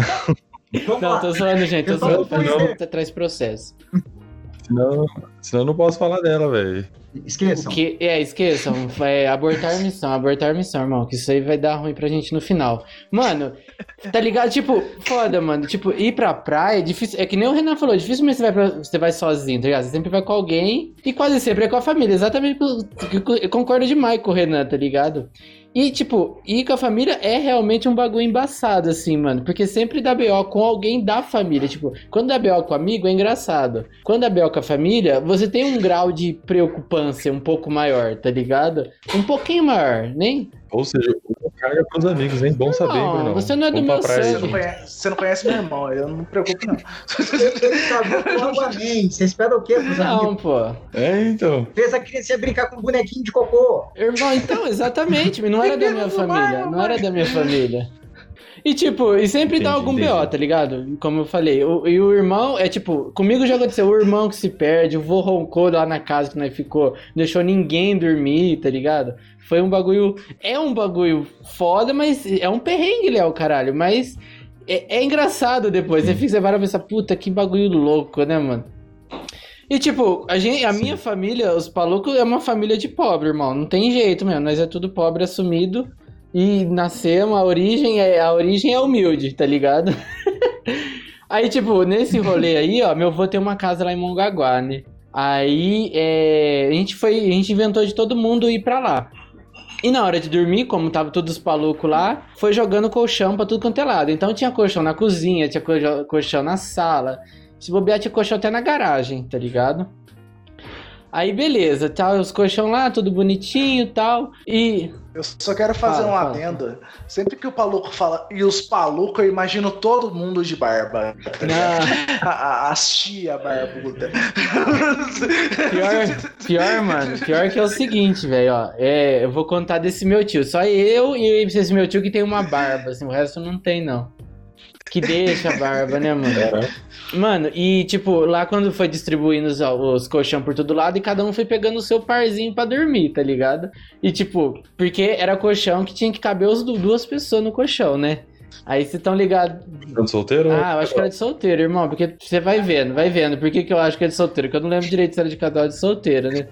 Speaker 5: Vamos
Speaker 3: Não,
Speaker 5: lá.
Speaker 3: tô zoando, gente. Tô zoando. tá- traz processo.
Speaker 4: Senão, senão eu não posso falar dela, velho.
Speaker 5: Esqueçam.
Speaker 3: Que, é, esqueçam. É, abortar missão, abortar missão, irmão. Que isso aí vai dar ruim pra gente no final. Mano, tá ligado? Tipo, foda, mano. Tipo, ir pra praia é difícil. É que nem o Renan falou, dificilmente você vai, pra- você vai sozinho, tá ligado? Você sempre vai com alguém e quase sempre é com a família. Exatamente. o que- Eu concordo demais com o Renan, tá ligado? E, tipo, ir com a família é realmente um bagulho embaçado, assim, mano. Porque sempre dá BO com alguém da família. Tipo, quando dá BO com amigo é engraçado. Quando dá BO com a família, você tem um grau de preocupância um pouco maior, tá ligado? Um pouquinho maior, nem.
Speaker 4: Ou seja, o carga pros amigos, hein? Bom saber,
Speaker 3: Não,
Speaker 4: Bruno.
Speaker 3: você não é do meu
Speaker 2: Você
Speaker 3: sangue.
Speaker 2: não, conhece, você não conhece meu irmão, eu não me preocupo, não.
Speaker 5: Você espera o quê pros amigos?
Speaker 3: Não, pô.
Speaker 4: É, então.
Speaker 5: Fez a criança brincar com um bonequinho de cocô.
Speaker 3: Irmão, então, exatamente, mas não era da minha família. Não era da minha família. E tipo, e sempre dá
Speaker 4: Entendi,
Speaker 3: algum
Speaker 4: entendi.
Speaker 3: BO, tá ligado? Como eu falei. O- e o irmão, é tipo, comigo já aconteceu, o irmão que se perde, o vô roncou lá na casa que nós ficou, não deixou ninguém dormir, tá ligado? Foi um bagulho. É um bagulho foda, mas é um perrengue, Léo, caralho. Mas é, é engraçado depois. Você fica, você vai pensar, puta, que bagulho louco, né, mano? E tipo, a, gente, a minha família, os Palucos, é uma família de pobre, irmão. Não tem jeito mesmo. Nós é tudo pobre assumido. E nascemos, a origem é, a origem é humilde, tá ligado? aí, tipo, nesse rolê aí, ó, meu avô tem uma casa lá em Mongaguá, né? Aí é, a gente foi, a gente inventou de todo mundo ir pra lá. E na hora de dormir, como tava todos os palucos lá, foi jogando colchão pra tudo quanto é lado. Então tinha colchão na cozinha, tinha colchão na sala. Se bobear, tinha colchão até na garagem, tá ligado? Aí beleza, tá os colchão lá, tudo bonitinho e tal. E.
Speaker 2: Eu só quero fazer
Speaker 3: Fala,
Speaker 2: um
Speaker 3: fala.
Speaker 2: adendo. Sempre que o Paluco fala, e os Palucos, eu imagino todo mundo de barba. tá?
Speaker 3: Não,
Speaker 2: A, a, as tia barbuda.
Speaker 3: pior, pior, mano. Pior que é o seguinte, velho, ó. É, eu vou contar desse meu tio. Só eu e esse meu tio que tem uma barba, assim, o resto não tem, não. Que deixa a barba, né, mano? Mano, e tipo, lá quando foi distribuindo os, os colchão por todo lado, e cada um foi pegando o seu parzinho pra dormir, tá ligado? E tipo, porque era colchão que tinha que caber os du- duas pessoas no colchão, né? Aí vocês estão ligados.
Speaker 4: Tá solteiro?
Speaker 3: Ah, eu acho que era de solteiro, irmão, porque você vai vendo, vai vendo. Por que, que eu acho que é de solteiro? Porque eu não lembro direito se era de casal ou de solteiro, né?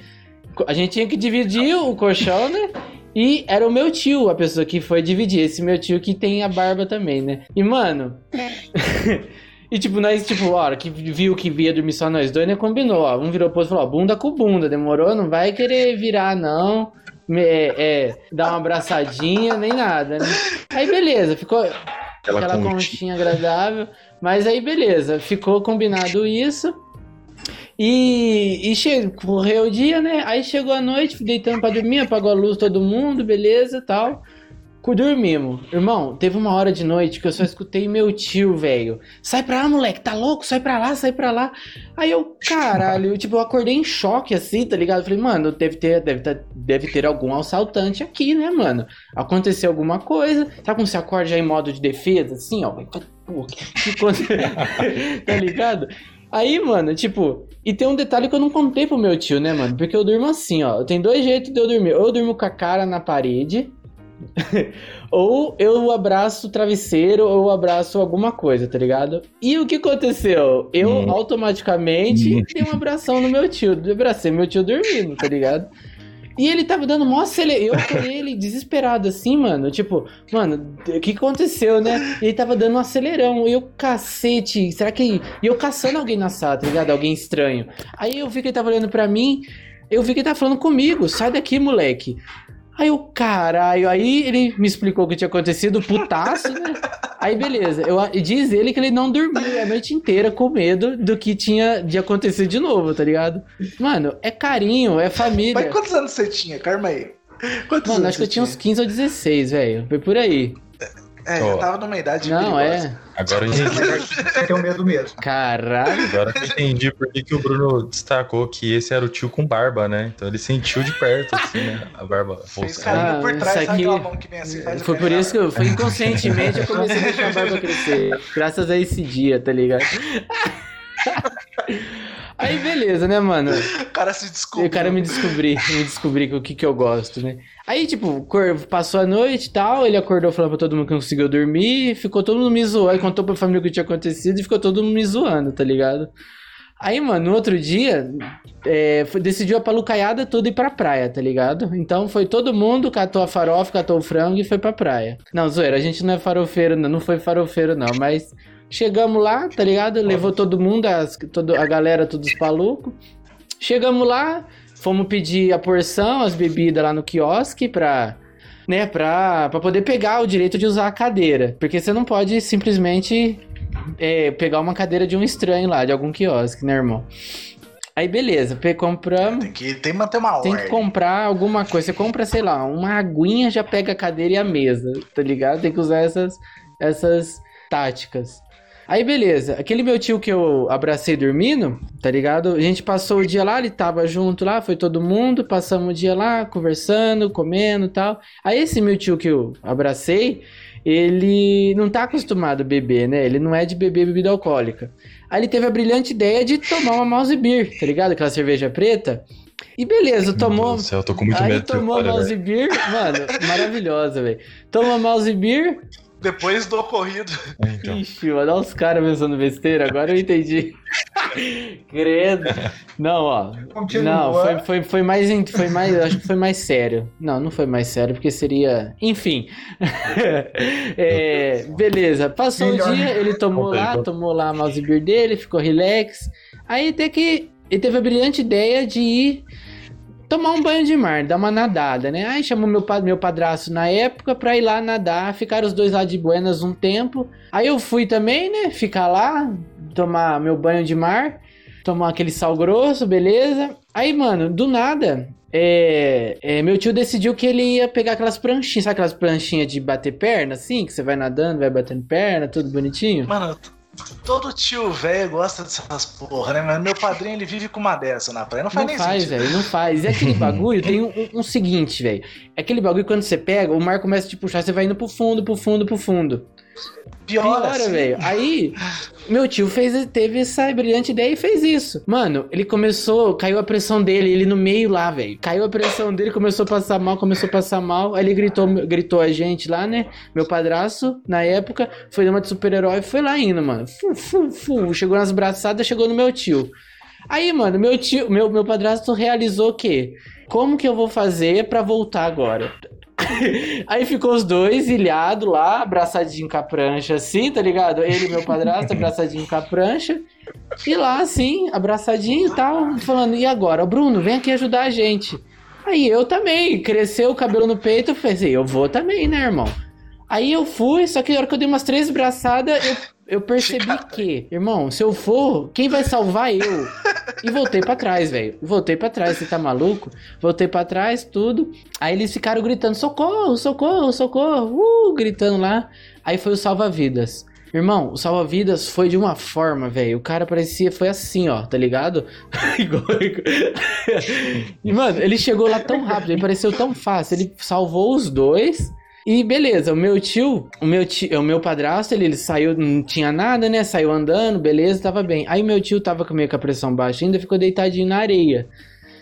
Speaker 3: A gente tinha que dividir o colchão, né? E era o meu tio, a pessoa que foi dividir. Esse meu tio que tem a barba também, né? E, mano. e, tipo, nós, tipo, a hora que viu que via dormir só nós dois, né? Combinou, ó. Um virou pro outro e falou, ó, bunda com bunda, demorou? Não vai querer virar, não. É, é, dar uma abraçadinha, nem nada, né? Aí, beleza, ficou
Speaker 4: Aquela,
Speaker 3: aquela
Speaker 4: conchinha
Speaker 3: agradável. Mas aí, beleza, ficou combinado isso. E, e che- correu o dia, né? Aí chegou a noite, deitando pra dormir, apagou a luz todo mundo, beleza tal. Dormimos. Irmão, teve uma hora de noite que eu só escutei meu tio, velho. Sai pra lá, moleque, tá louco? Sai pra lá, sai pra lá. Aí eu, caralho, tipo, eu acordei em choque assim, tá ligado? Falei, mano, deve ter, deve, ter, deve ter algum assaltante aqui, né, mano? Aconteceu alguma coisa. Sabe quando você acorda já em modo de defesa, assim, ó? Que conte- tá ligado? Aí, mano, tipo, e tem um detalhe que eu não contei pro meu tio, né, mano? Porque eu durmo assim, ó. Tem dois jeitos de eu dormir. Ou eu durmo com a cara na parede, ou eu abraço o travesseiro, ou eu abraço alguma coisa, tá ligado? E o que aconteceu? Eu
Speaker 4: Hum.
Speaker 3: automaticamente dei um abração no meu tio. Eu abracei meu tio dormindo, tá ligado? E ele tava dando mó acelerado. Eu acordei ele desesperado assim, mano. Tipo, mano, o que aconteceu, né? E ele tava dando um acelerão. E eu, cacete, será que. E eu caçando alguém na sala, tá ligado? Alguém estranho. Aí eu vi que ele tava olhando pra mim. Eu vi que ele tava falando comigo. Sai daqui, moleque. Aí eu, caralho. Aí ele me explicou o que tinha acontecido, putaço, né? Aí beleza. Eu, e diz ele que ele não dormiu a noite inteira com medo do que tinha de acontecer de novo, tá ligado? Mano, é carinho, é família.
Speaker 2: Mas quantos anos você tinha? Calma aí. Quantos
Speaker 3: Mano,
Speaker 2: anos
Speaker 3: acho que eu tinha uns 15 ou 16, velho. Foi por aí.
Speaker 2: É,
Speaker 4: Ó.
Speaker 2: eu tava numa idade
Speaker 3: Não,
Speaker 2: perigosa.
Speaker 3: é.
Speaker 4: Agora eu entendi.
Speaker 5: Você tem um medo mesmo.
Speaker 3: Caralho.
Speaker 4: Agora eu entendi por que, que o Bruno destacou que esse era o tio com barba, né? Então ele sentiu de perto, assim, né? A barba
Speaker 2: Fez
Speaker 3: Ah,
Speaker 2: por trás,
Speaker 3: isso
Speaker 2: sabe
Speaker 3: aqui-
Speaker 2: aquela mão que vem assim, faz o
Speaker 3: Foi por isso que eu, foi inconscientemente eu comecei a deixar a barba crescer. Graças a esse dia, tá ligado? Aí beleza, né, mano?
Speaker 2: O cara se descobriu.
Speaker 3: O cara me descobri, me descobri o que, que eu gosto, né? Aí, tipo, passou a noite e tal, ele acordou falando pra todo mundo que não conseguiu dormir, ficou todo mundo me zoando, contou pra família o que tinha acontecido e ficou todo mundo me zoando, tá ligado? Aí, mano, no outro dia, é, foi- decidiu a palucaiada toda ir pra praia, tá ligado? Então foi todo mundo, catou a farofa, catou o frango e foi pra praia. Não, zoeira, a gente não é farofeiro, não, não foi farofeiro, não, mas chegamos lá, tá ligado? Levou todo mundo, as, todo, a galera, todos os palucos. Chegamos lá, fomos pedir a porção, as bebidas lá no quiosque pra. Né, pra, pra poder pegar o direito de usar a cadeira. Porque você não pode simplesmente é, pegar uma cadeira de um estranho lá, de algum quiosque, né, irmão? Aí beleza, compramos.
Speaker 2: Tem que, tem que manter uma
Speaker 3: Tem
Speaker 2: ordem.
Speaker 3: que comprar alguma coisa. Você compra, sei lá, uma aguinha, já pega a cadeira e a mesa, tá ligado? Tem que usar essas, essas táticas. Aí beleza, aquele meu tio que eu abracei dormindo, tá ligado? A gente passou o dia lá, ele tava junto lá, foi todo mundo, passamos o dia lá, conversando, comendo e tal. Aí esse meu tio que eu abracei, ele não tá acostumado a beber, né? Ele não é de beber bebida alcoólica. Aí ele teve a brilhante ideia de tomar uma mouse beer, tá ligado? Aquela cerveja preta. E beleza,
Speaker 4: Meu
Speaker 3: tomou.
Speaker 4: Deus do céu, eu tô com muito
Speaker 3: Aí
Speaker 4: medo
Speaker 3: tomou
Speaker 4: história,
Speaker 3: mouse
Speaker 4: velho.
Speaker 3: beer, mano, maravilhosa, velho. Toma mouse beer.
Speaker 2: Depois do ocorrido.
Speaker 4: É, então.
Speaker 3: Ixi, olha os caras pensando besteira, agora eu entendi. Credo. Não, ó.
Speaker 5: Continua.
Speaker 3: Não, foi, foi, foi mais. Foi mais. Acho que foi mais sério. Não, não foi mais sério, porque seria. Enfim. É, beleza. Passou
Speaker 5: Melhor.
Speaker 3: o dia, ele tomou lá, tomou lá a mouse beer dele, ficou relax. Aí até que ele teve a brilhante ideia de ir tomar um banho de mar, dar uma nadada, né? Aí chamou meu, meu padrasto na época pra ir lá nadar, ficaram os dois lá de Buenas um tempo. Aí eu fui também, né? Ficar lá, tomar meu banho de mar, tomar aquele sal grosso, beleza. Aí, mano, do nada, é, é, meu tio decidiu que ele ia pegar aquelas pranchinhas, sabe aquelas pranchinhas de bater perna, assim? Que você vai nadando, vai batendo perna, tudo bonitinho?
Speaker 2: Mano, todo tio velho gosta dessas porra, né? Mas meu padrinho, ele vive com uma dessa na praia. Não faz
Speaker 3: Não
Speaker 2: nem
Speaker 3: faz,
Speaker 2: sentido.
Speaker 3: velho, não faz. E aquele bagulho tem um, um- seguinte, velho. É aquele bagulho quando você pega, o mar começa a te puxar, você vai indo pro fundo, pro fundo, pro fundo.
Speaker 2: Pior,
Speaker 3: Piora,
Speaker 2: assim.
Speaker 3: velho. Aí, meu tio fez, teve essa brilhante ideia e fez isso. Mano, ele começou, caiu a pressão dele, ele no meio lá, velho. Caiu a pressão dele, começou a passar mal, começou a passar mal. Aí ele gritou, gritou a gente lá, né? Meu padraço, na época, foi numa de super-herói e foi lá indo, mano. Fu, fu, fu. Chegou nas braçadas, chegou no meu tio. Aí, mano, meu tio, meu, meu padrasto realizou o quê? Como que eu vou fazer pra voltar agora? Aí ficou os dois ilhados lá, abraçadinho com a prancha, assim, tá ligado? Ele e meu padrasto, abraçadinho com a prancha. E lá, assim, abraçadinho e tal, falando, e agora? Bruno, vem aqui ajudar a gente. Aí eu também, cresceu o cabelo no peito, eu pensei, eu vou também, né, irmão? Aí eu fui, só que na hora que eu dei umas três braçadas, eu, eu percebi que, irmão, se eu for, quem vai salvar eu? E voltei pra trás, velho. Voltei pra trás, você tá maluco? Voltei pra trás, tudo. Aí eles ficaram gritando: socorro, socorro, socorro, uh, gritando lá. Aí foi o salva-vidas. Irmão, o salva-vidas foi de uma forma, velho. O cara parecia, foi assim, ó, tá ligado? E, mano, ele chegou lá tão rápido, ele pareceu tão fácil. Ele salvou os dois. E beleza, o meu tio, o meu tio, o meu padrasto, ele, ele saiu, não tinha nada, né? Saiu andando, beleza, tava bem. Aí meu tio tava com meio com a pressão baixa ainda, ficou deitadinho na areia.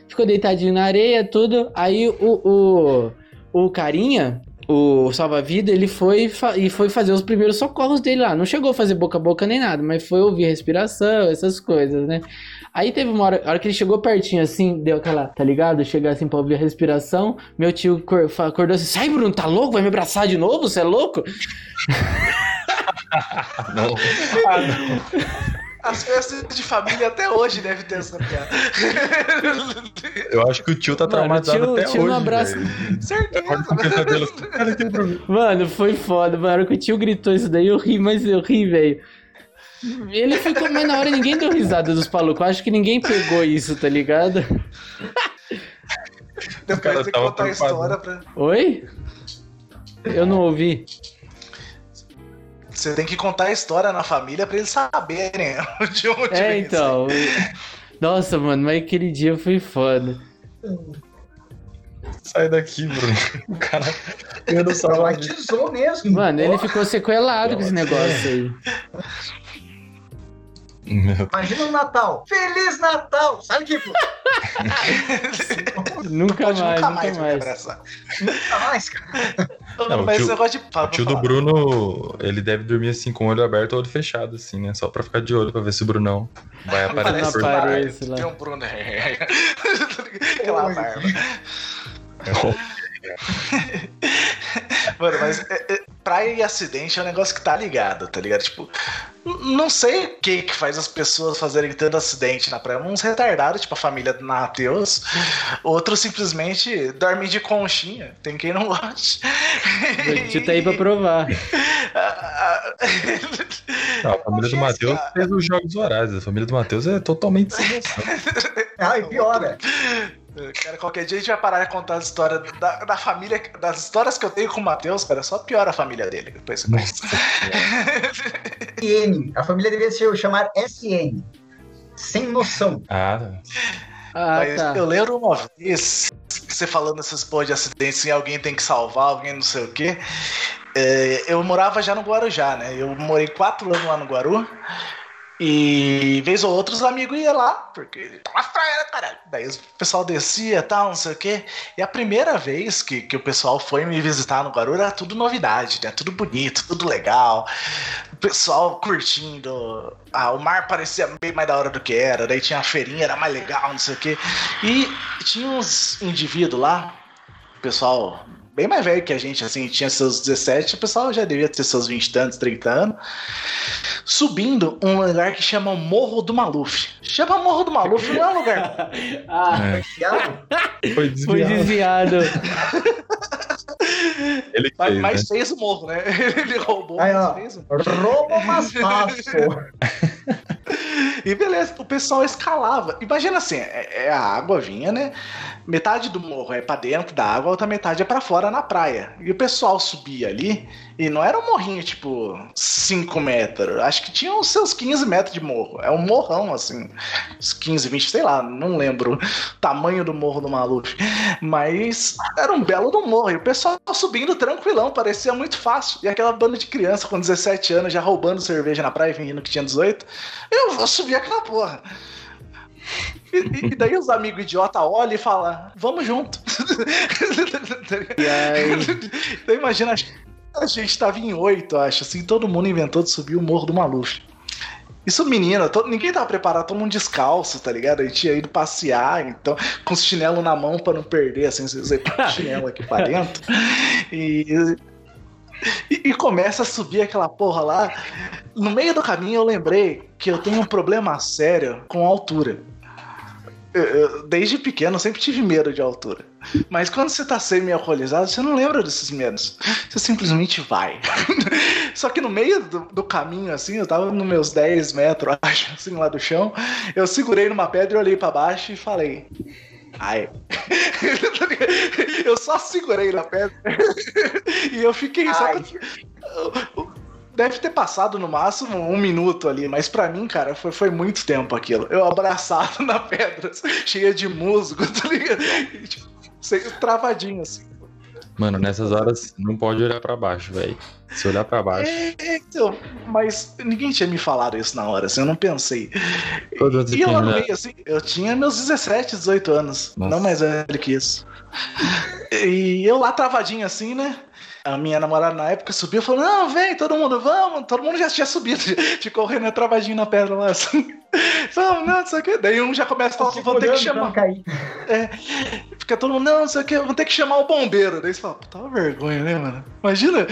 Speaker 3: Ficou deitadinho na areia, tudo. Aí o, o, o carinha, o salva-vida, ele foi e foi fazer os primeiros socorros dele lá. Não chegou a fazer boca a boca nem nada, mas foi ouvir respiração, essas coisas, né? Aí teve uma hora, a hora que ele chegou pertinho assim, deu aquela, tá ligado? Chegar assim pra ouvir a respiração. Meu tio acordou assim: sai, Bruno, tá louco? Vai me abraçar de novo? Você é louco?
Speaker 4: Não. Ah, não.
Speaker 2: As festas de família até hoje devem ter essa piada.
Speaker 4: Eu acho que o tio tá
Speaker 3: Mano,
Speaker 4: traumatizado
Speaker 3: o tio-
Speaker 4: até
Speaker 3: o tio não
Speaker 4: hoje.
Speaker 3: abraça-
Speaker 4: velho.
Speaker 2: Certeza.
Speaker 3: Mano, foi foda. Mano, a hora que o tio gritou isso daí, eu ri, mas eu ri, velho. Ele ficou, mas na hora ninguém deu risada dos palucos. Acho que ninguém pegou isso, tá ligado?
Speaker 2: Depois
Speaker 4: cara
Speaker 2: tem que contar a história pra.
Speaker 3: Oi? Eu não ouvi.
Speaker 2: Você tem que contar a história na família pra eles saberem de onde
Speaker 3: É,
Speaker 2: vem
Speaker 3: então. Nossa, mano, mas aquele dia foi foda.
Speaker 4: Sai daqui, Bruno. O cara. Eu não
Speaker 5: Traumatizou mesmo.
Speaker 3: Mano, ele ficou sequelado com esse negócio aí.
Speaker 5: Imagina o Natal. Feliz Natal! Sabe que
Speaker 3: Nunca
Speaker 2: Pode
Speaker 3: mais,
Speaker 2: nunca
Speaker 3: nunca
Speaker 2: mais me
Speaker 3: mais.
Speaker 2: abraçar.
Speaker 5: nunca mais, cara.
Speaker 4: Não, o
Speaker 2: Mas
Speaker 4: tio-
Speaker 2: esse negócio de.
Speaker 4: O tio do Bruno, ele deve dormir assim com o olho aberto ou olho fechado, assim, né? Só pra ficar de olho pra ver se o Brunão vai aparecer
Speaker 2: Parece
Speaker 4: por lá.
Speaker 3: aparece lá.
Speaker 2: Tem um Bruno. Aquela
Speaker 5: Oi.
Speaker 2: barba. Mano, mas é, é, praia e acidente é um negócio que tá ligado, tá ligado? Tipo, não sei o que que faz as pessoas fazerem tanto acidente na praia. Uns retardados, tipo a família do Matheus. Outros simplesmente dormem de conchinha. Tem quem não gosta.
Speaker 3: O tio tá aí pra provar.
Speaker 4: Não, a família do Matheus fez os jogos horários. A família do Matheus é totalmente sem noção.
Speaker 5: Ah, e piora.
Speaker 2: Cara, qualquer dia a gente vai parar de contar as histórias da, da família, das histórias que eu tenho com o Matheus, cara, só piora a família dele. Depois você conhece.
Speaker 5: SN. A família deveria se chamar SN. Sem noção.
Speaker 4: Ah, tá.
Speaker 3: Ah,
Speaker 2: Mas
Speaker 3: tá.
Speaker 2: eu lembro uma vez que você falando essas porra de acidentes e alguém tem que salvar, alguém não sei o quê. É, eu morava já no Guarujá, né? Eu morei quatro anos lá no Guaru. E vez ou outra os amigos iam lá, porque tá uma praia, caralho. Daí o pessoal descia e tal, não sei o quê. E a primeira vez que, que o pessoal foi me visitar no Guaru era tudo novidade, né? Tudo bonito, tudo legal. O pessoal curtindo. Ah, o mar parecia bem mais da hora do que era. Daí tinha a feirinha, era mais legal, não sei o quê. E tinha uns indivíduos lá, o pessoal bem mais velho que a gente, assim, tinha seus 17, o pessoal já devia ter seus 20 e tantos, 30 anos, subindo um lugar que chama Morro do Maluf. Chama Morro do Maluf, não é um lugar.
Speaker 3: Ah,
Speaker 4: É, foi
Speaker 3: foi
Speaker 4: desviado.
Speaker 3: desviado.
Speaker 4: Ele
Speaker 2: Mas,
Speaker 4: fez,
Speaker 2: mas
Speaker 4: né?
Speaker 2: fez o morro, né? Ele roubou,
Speaker 5: Aí,
Speaker 2: mas
Speaker 5: ó.
Speaker 2: fez o
Speaker 5: Rouba, mas fácil.
Speaker 2: E beleza, o pessoal escalava. Imagina assim, é, é a água vinha, né? Metade do morro é pra dentro da água, a outra metade é pra fora na praia. E o pessoal subia ali, e não era um morrinho tipo 5 metros, acho que tinha os seus 15 metros de morro. É um morrão assim, uns 15, 20, sei lá, não lembro o tamanho do morro do Maluf. Mas era um belo do morro, e o pessoal subindo tranquilão, parecia muito fácil. E aquela banda de criança com 17 anos já roubando cerveja na praia, fingindo que tinha 18. Eu vou subir aquela porra. E, e daí os amigos idiota olham e falam, vamos junto.
Speaker 3: E aí,
Speaker 2: Então imagina, a gente tava em oito, acho, assim, todo mundo inventou de subir o morro do Maluf. Isso, menina, todo- ninguém tava preparado, todo mundo descalço, tá ligado? A gente tinha ido passear, então, com os chinelo na mão pra não perder, assim, você põe o chinelo aqui pra dentro. E, e, e começa a subir aquela porra lá. No meio do caminho eu lembrei que eu tenho um problema sério com altura. Desde pequeno sempre tive medo de altura. Mas quando você tá semi-alcoolizado, você não lembra desses medos. Você simplesmente vai. Só que no meio do, do caminho, assim, eu tava nos meus 10 metros, acho, assim, lá do chão. Eu segurei numa pedra, olhei pra baixo e falei. Ai. eu só segurei na pedra. e eu fiquei. Só
Speaker 5: Ai.
Speaker 2: Deve ter passado no máximo um minuto ali, mas pra mim, cara, foi, foi muito tempo aquilo. Eu abraçado na pedra, cheia de musgo, tá ligado? Tipo, sei- travadinho assim.
Speaker 4: Mano, nessas horas não pode olhar pra baixo, velho. Se olhar pra baixo.
Speaker 2: É, é, então, mas ninguém tinha me falado isso na hora, assim, eu não pensei. E eu
Speaker 4: tinha,
Speaker 2: no meio, assim, eu tinha meus 17, 18 anos,
Speaker 4: Nossa.
Speaker 2: não mais velho que isso. E eu lá travadinho assim, né? A minha namorada na época subiu e falou: Não, vem, todo mundo, vamos. Todo mundo já tinha subido, ficou correndo travadinho na pedra lá assim. Vamos, não, não sei o que. Daí um já começa a falar: Vou ter que chamar.
Speaker 5: Cair.
Speaker 2: Fica todo mundo, não, não sei o que, vou ter que chamar o bombeiro. Daí você fala, puta uma vergonha, né, mano? Imagina,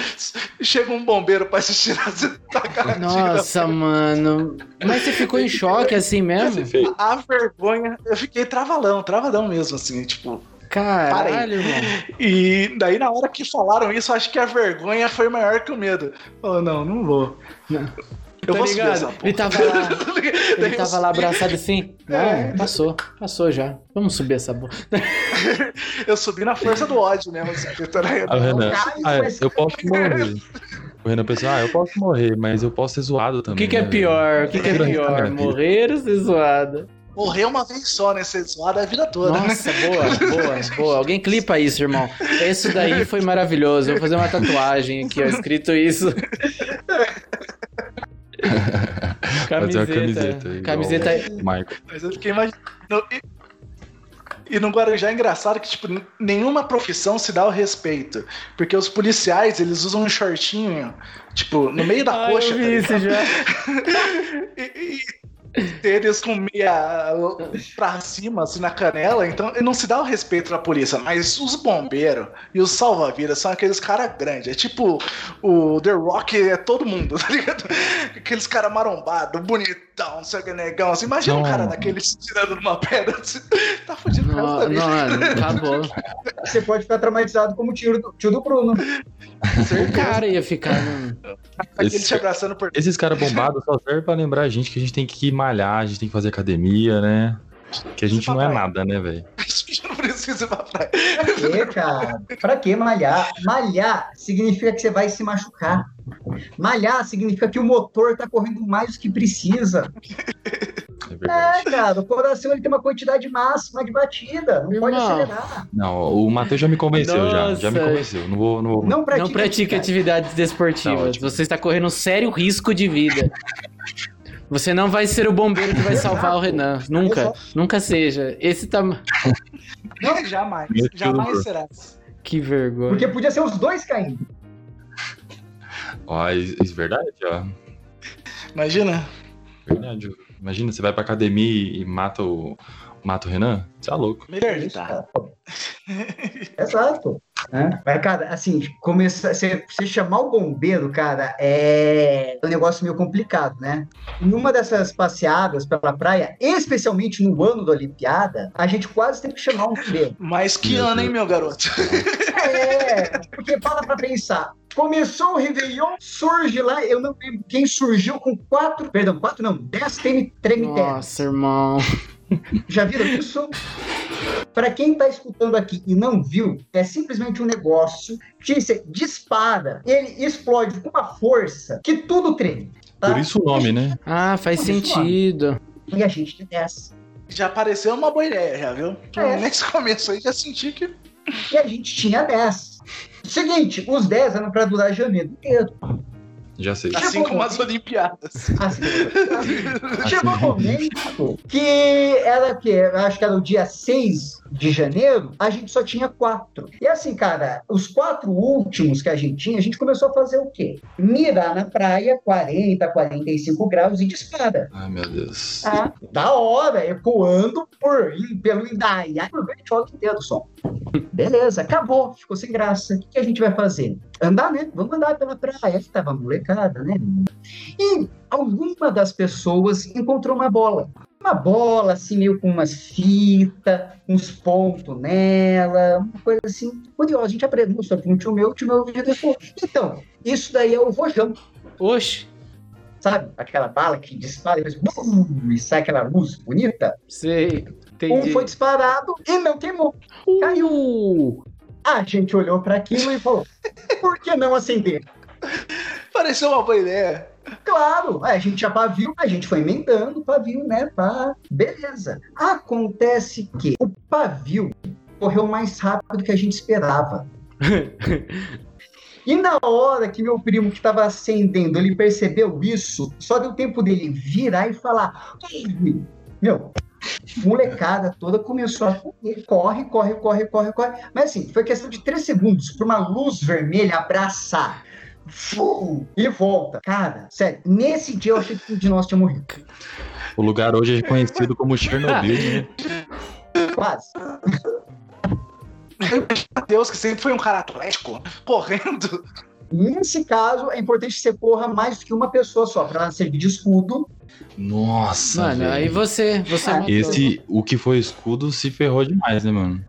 Speaker 2: chega um bombeiro pra se tirar da
Speaker 3: nossa, mano. Mas você ficou em choque assim mesmo?
Speaker 2: A vergonha, eu fiquei travadão, travadão mesmo, assim, tipo.
Speaker 3: Caralho.
Speaker 2: E daí, na hora que falaram isso, eu acho que a vergonha foi maior que o medo. Falou, não, não vou.
Speaker 3: Não.
Speaker 2: Eu
Speaker 3: Tá
Speaker 2: vou subir
Speaker 3: ligado?
Speaker 2: essa porra.
Speaker 3: Ele tava lá. Ele
Speaker 2: eu
Speaker 3: tava lá abraçado assim.
Speaker 2: É.
Speaker 3: Não, passou. Passou já. Vamos subir essa porra.
Speaker 2: Eu subi na força do ódio mesmo. Tá ligado?
Speaker 4: Ah, o Renan. Ah,
Speaker 5: mas-
Speaker 4: eu posso morrer. O Renan pensou, ah, eu posso morrer, mas eu posso ser zoado
Speaker 3: O
Speaker 4: também.
Speaker 3: que, que é
Speaker 4: né,
Speaker 3: pior? O que, que é
Speaker 4: Grande
Speaker 3: pior? Morrer ou ser zoado?
Speaker 2: Morrer uma vez só, né? Ser zoado a vida toda. né?
Speaker 3: Nossa, boa, boa, boa. Alguém clipa isso, irmão. Isso daí foi maravilhoso. Eu vou fazer uma tatuagem aqui, ó, escrito isso.
Speaker 4: Fazer uma
Speaker 3: Camiseta.
Speaker 4: camiseta.
Speaker 3: Camiseta.
Speaker 4: Michael.
Speaker 2: Mas eu fiquei imaginando. E, no Guarujá é engraçado que, tipo, nenhuma profissão se dá o respeito. Porque os policiais, eles usam um shortinho, tipo, no meio da
Speaker 3: Ai,
Speaker 2: coxa.
Speaker 3: eu
Speaker 2: tá
Speaker 3: vi isso
Speaker 2: ligado?
Speaker 3: já.
Speaker 2: E, e tênis com meia pra cima, assim, na canela, então não se dá o respeito pra polícia, mas os bombeiros e os salva-vidas são aqueles caras grandes. É tipo o The Rock é todo mundo, tá ligado? Aqueles caras marombados, bonitão, não sei o que, negão. Assim, imagina um
Speaker 4: Não.
Speaker 2: cara daquele se tirando numa pedra, assim, tá fudido com
Speaker 3: Não,
Speaker 2: essa vida.
Speaker 3: mano, acabou.
Speaker 5: Você pode ficar traumatizado como o tio do, tio do Bruno.
Speaker 3: O cara ia ficar num.
Speaker 2: Aquele
Speaker 4: Esse-
Speaker 2: te abraçando por
Speaker 4: Esses caras bombados só servem pra lembrar a gente que a gente tem que malhar, a gente tem que fazer academia, né? Que a gente não é nada, né, velho?
Speaker 2: não precisa ir pra praia.
Speaker 5: Pra quê, cara? Pra que malhar? Malhar significa que você vai se machucar. Malhar significa que o motor tá correndo mais do que precisa.
Speaker 4: É verdade.
Speaker 5: É, cara, o coração ele tem uma quantidade máxima de batida. Não pode
Speaker 3: Irmão.
Speaker 5: acelerar.
Speaker 4: Não, o Matheus já me convenceu, já. Já me
Speaker 3: Nossa.
Speaker 4: convenceu. Não vou. Não vou...
Speaker 5: Não pratica,
Speaker 3: Não pratique atividades
Speaker 4: Tá
Speaker 3: desportivas. Você está correndo um sério risco de vida. Você não vai ser o bombeiro que vai salvar o Renan. Nunca. Nunca seja. Esse tá.
Speaker 2: Não, jamais. Jamais será.
Speaker 3: Que vergonha.
Speaker 5: Porque podia ser os dois caindo.
Speaker 4: Ó, isso é verdade, ó.
Speaker 2: Imagina.
Speaker 4: Verdade. Imagina, você vai pra academia e mata o. Mata o Renan? Você é louco.
Speaker 2: Melhor evitar.
Speaker 5: cara. Exato. Né? Mas, cara, assim, começar, você, você chamar o bombeiro, cara, é um negócio meio complicado, né? Em uma dessas passeadas pela praia, especialmente no ano da Olimpiada, a gente quase teve que chamar um bombeiro.
Speaker 2: Mas que ano, hein, meu garoto?
Speaker 5: É, porque para pra pensar. Começou o Réveillon, surge lá, eu não lembro quem surgiu com quatro, perdão, quatro não, dez treme- tremiteras.
Speaker 3: Nossa, irmão.
Speaker 5: Já viram isso? Para quem tá escutando aqui e não viu, é simplesmente um negócio que você dispara, ele explode com uma força que tudo treme. tá?
Speaker 4: Por isso o nome, né?
Speaker 3: Ah, faz
Speaker 5: Por
Speaker 3: sentido.
Speaker 5: E a gente tem essa.
Speaker 2: Já pareceu uma boa ideia, já viu?
Speaker 5: É.
Speaker 2: Nesse começo aí já senti que.
Speaker 5: E a gente tinha 10. Seguinte, os 10 eram para durar janeiro inteiro.
Speaker 4: Já sei.
Speaker 2: Assim como as Olimpiadas.
Speaker 5: Assim, chegou um momento que era o quê? Eu acho que era o dia 6 de janeiro, a gente só tinha quatro. E assim, cara, os quatro últimos que a gente tinha, a gente começou a fazer o quê? Mirar na praia, 40, 45 graus e dispara.
Speaker 4: Ai, meu Deus.
Speaker 5: Tá? Da hora, ecoando por, pelo Indaiá, por Bertioga inteiro o som. Beleza, acabou, ficou sem graça. O que que a gente vai fazer? Andar, né? Vamos andar pela praia. Que tava molecada, né? E alguma das pessoas encontrou uma bola. Uma bola, assim, meio com umas fitas, uns pontos nela, uma coisa assim. Curiosa, a gente aprendeu sobre um tio meu, o tio meu vídeo falou, então, isso daí é o rojão,
Speaker 3: Oxe,
Speaker 5: sabe? Aquela bala que dispara e, bum, e sai aquela luz bonita.
Speaker 3: sei.
Speaker 5: Um
Speaker 3: Entendi.
Speaker 5: foi disparado e não queimou. Caiu.
Speaker 3: Uh,
Speaker 5: A gente olhou para aquilo e falou: por que não acender?
Speaker 2: Pareceu uma boa ideia.
Speaker 5: Claro, a gente já pavio, a gente foi emendando o pavio, né? Pá, beleza. Acontece que o pavio correu mais rápido do que a gente esperava. E na hora que meu primo que estava acendendo, ele percebeu isso, só deu tempo dele virar e falar: "Ei, meu, molecada toda começou a correr, corre, corre, corre, corre, corre. Mas assim, foi questão de três segundos para uma luz vermelha abraçar. E volta. Cara, sério, nesse dia eu achei que um de nós tinha morrido.
Speaker 4: O lugar hoje é conhecido como Chernobyl, né?
Speaker 5: Quase.
Speaker 2: Deus, que sempre foi um cara atlético, correndo.
Speaker 5: Nesse caso, é importante que você corra mais do que uma pessoa só, para ela servir de escudo.
Speaker 4: Nossa,
Speaker 3: mano,
Speaker 4: velho.
Speaker 3: aí você. você
Speaker 5: Ah,
Speaker 3: matou.
Speaker 4: Esse, o que foi escudo se ferrou demais, né, mano?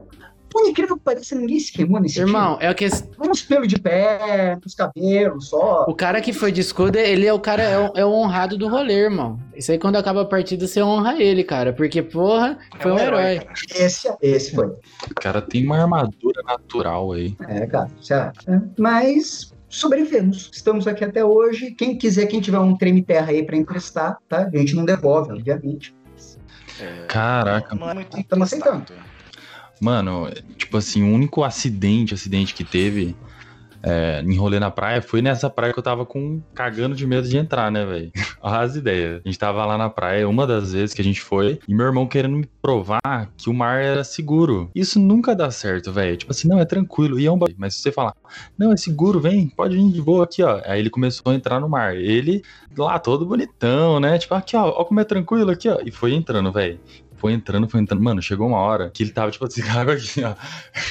Speaker 5: Por incrível que pareça, ninguém se queimou nesse
Speaker 3: Irmão, é o que.
Speaker 5: Uns pelos de pé, uns cabelos só.
Speaker 3: O cara que foi de escudo, ele é o cara, é o, é o honrado do rolê, irmão. Isso aí, quando acaba a partida, você honra ele, cara. Porque, porra, foi
Speaker 2: É
Speaker 3: um
Speaker 2: um herói,
Speaker 3: herói.
Speaker 5: Esse, esse foi.
Speaker 4: O cara tem uma armadura natural aí.
Speaker 5: É, cara, certo. É. Mas sobrevivemos. Estamos aqui até hoje. Quem quiser, quem tiver um treme terra aí para emprestar, tá? A gente não devolve, obviamente.
Speaker 4: Caraca.
Speaker 2: Não é muito
Speaker 5: Estamos aceitando.
Speaker 4: Mano, tipo assim, o único acidente, acidente que teve é, em rolê na praia, foi nessa praia que eu tava com cagando de medo de entrar, né, velho? Olha as ideias. A gente tava lá na praia, uma das vezes que a gente foi, e meu irmão querendo me provar que o mar era seguro. Isso nunca dá certo, velho. Tipo assim, não, é tranquilo. E é um. Mas se você falar, não, é seguro, vem, pode vir de boa aqui, ó. Aí ele começou a entrar no mar. Ele lá, todo bonitão, né? Tipo, aqui, ó, ó como é tranquilo aqui, ó. E foi entrando, velho. Foi entrando, foi entrando. Mano, chegou uma hora que ele tava, tipo assim, com a água aqui, ó.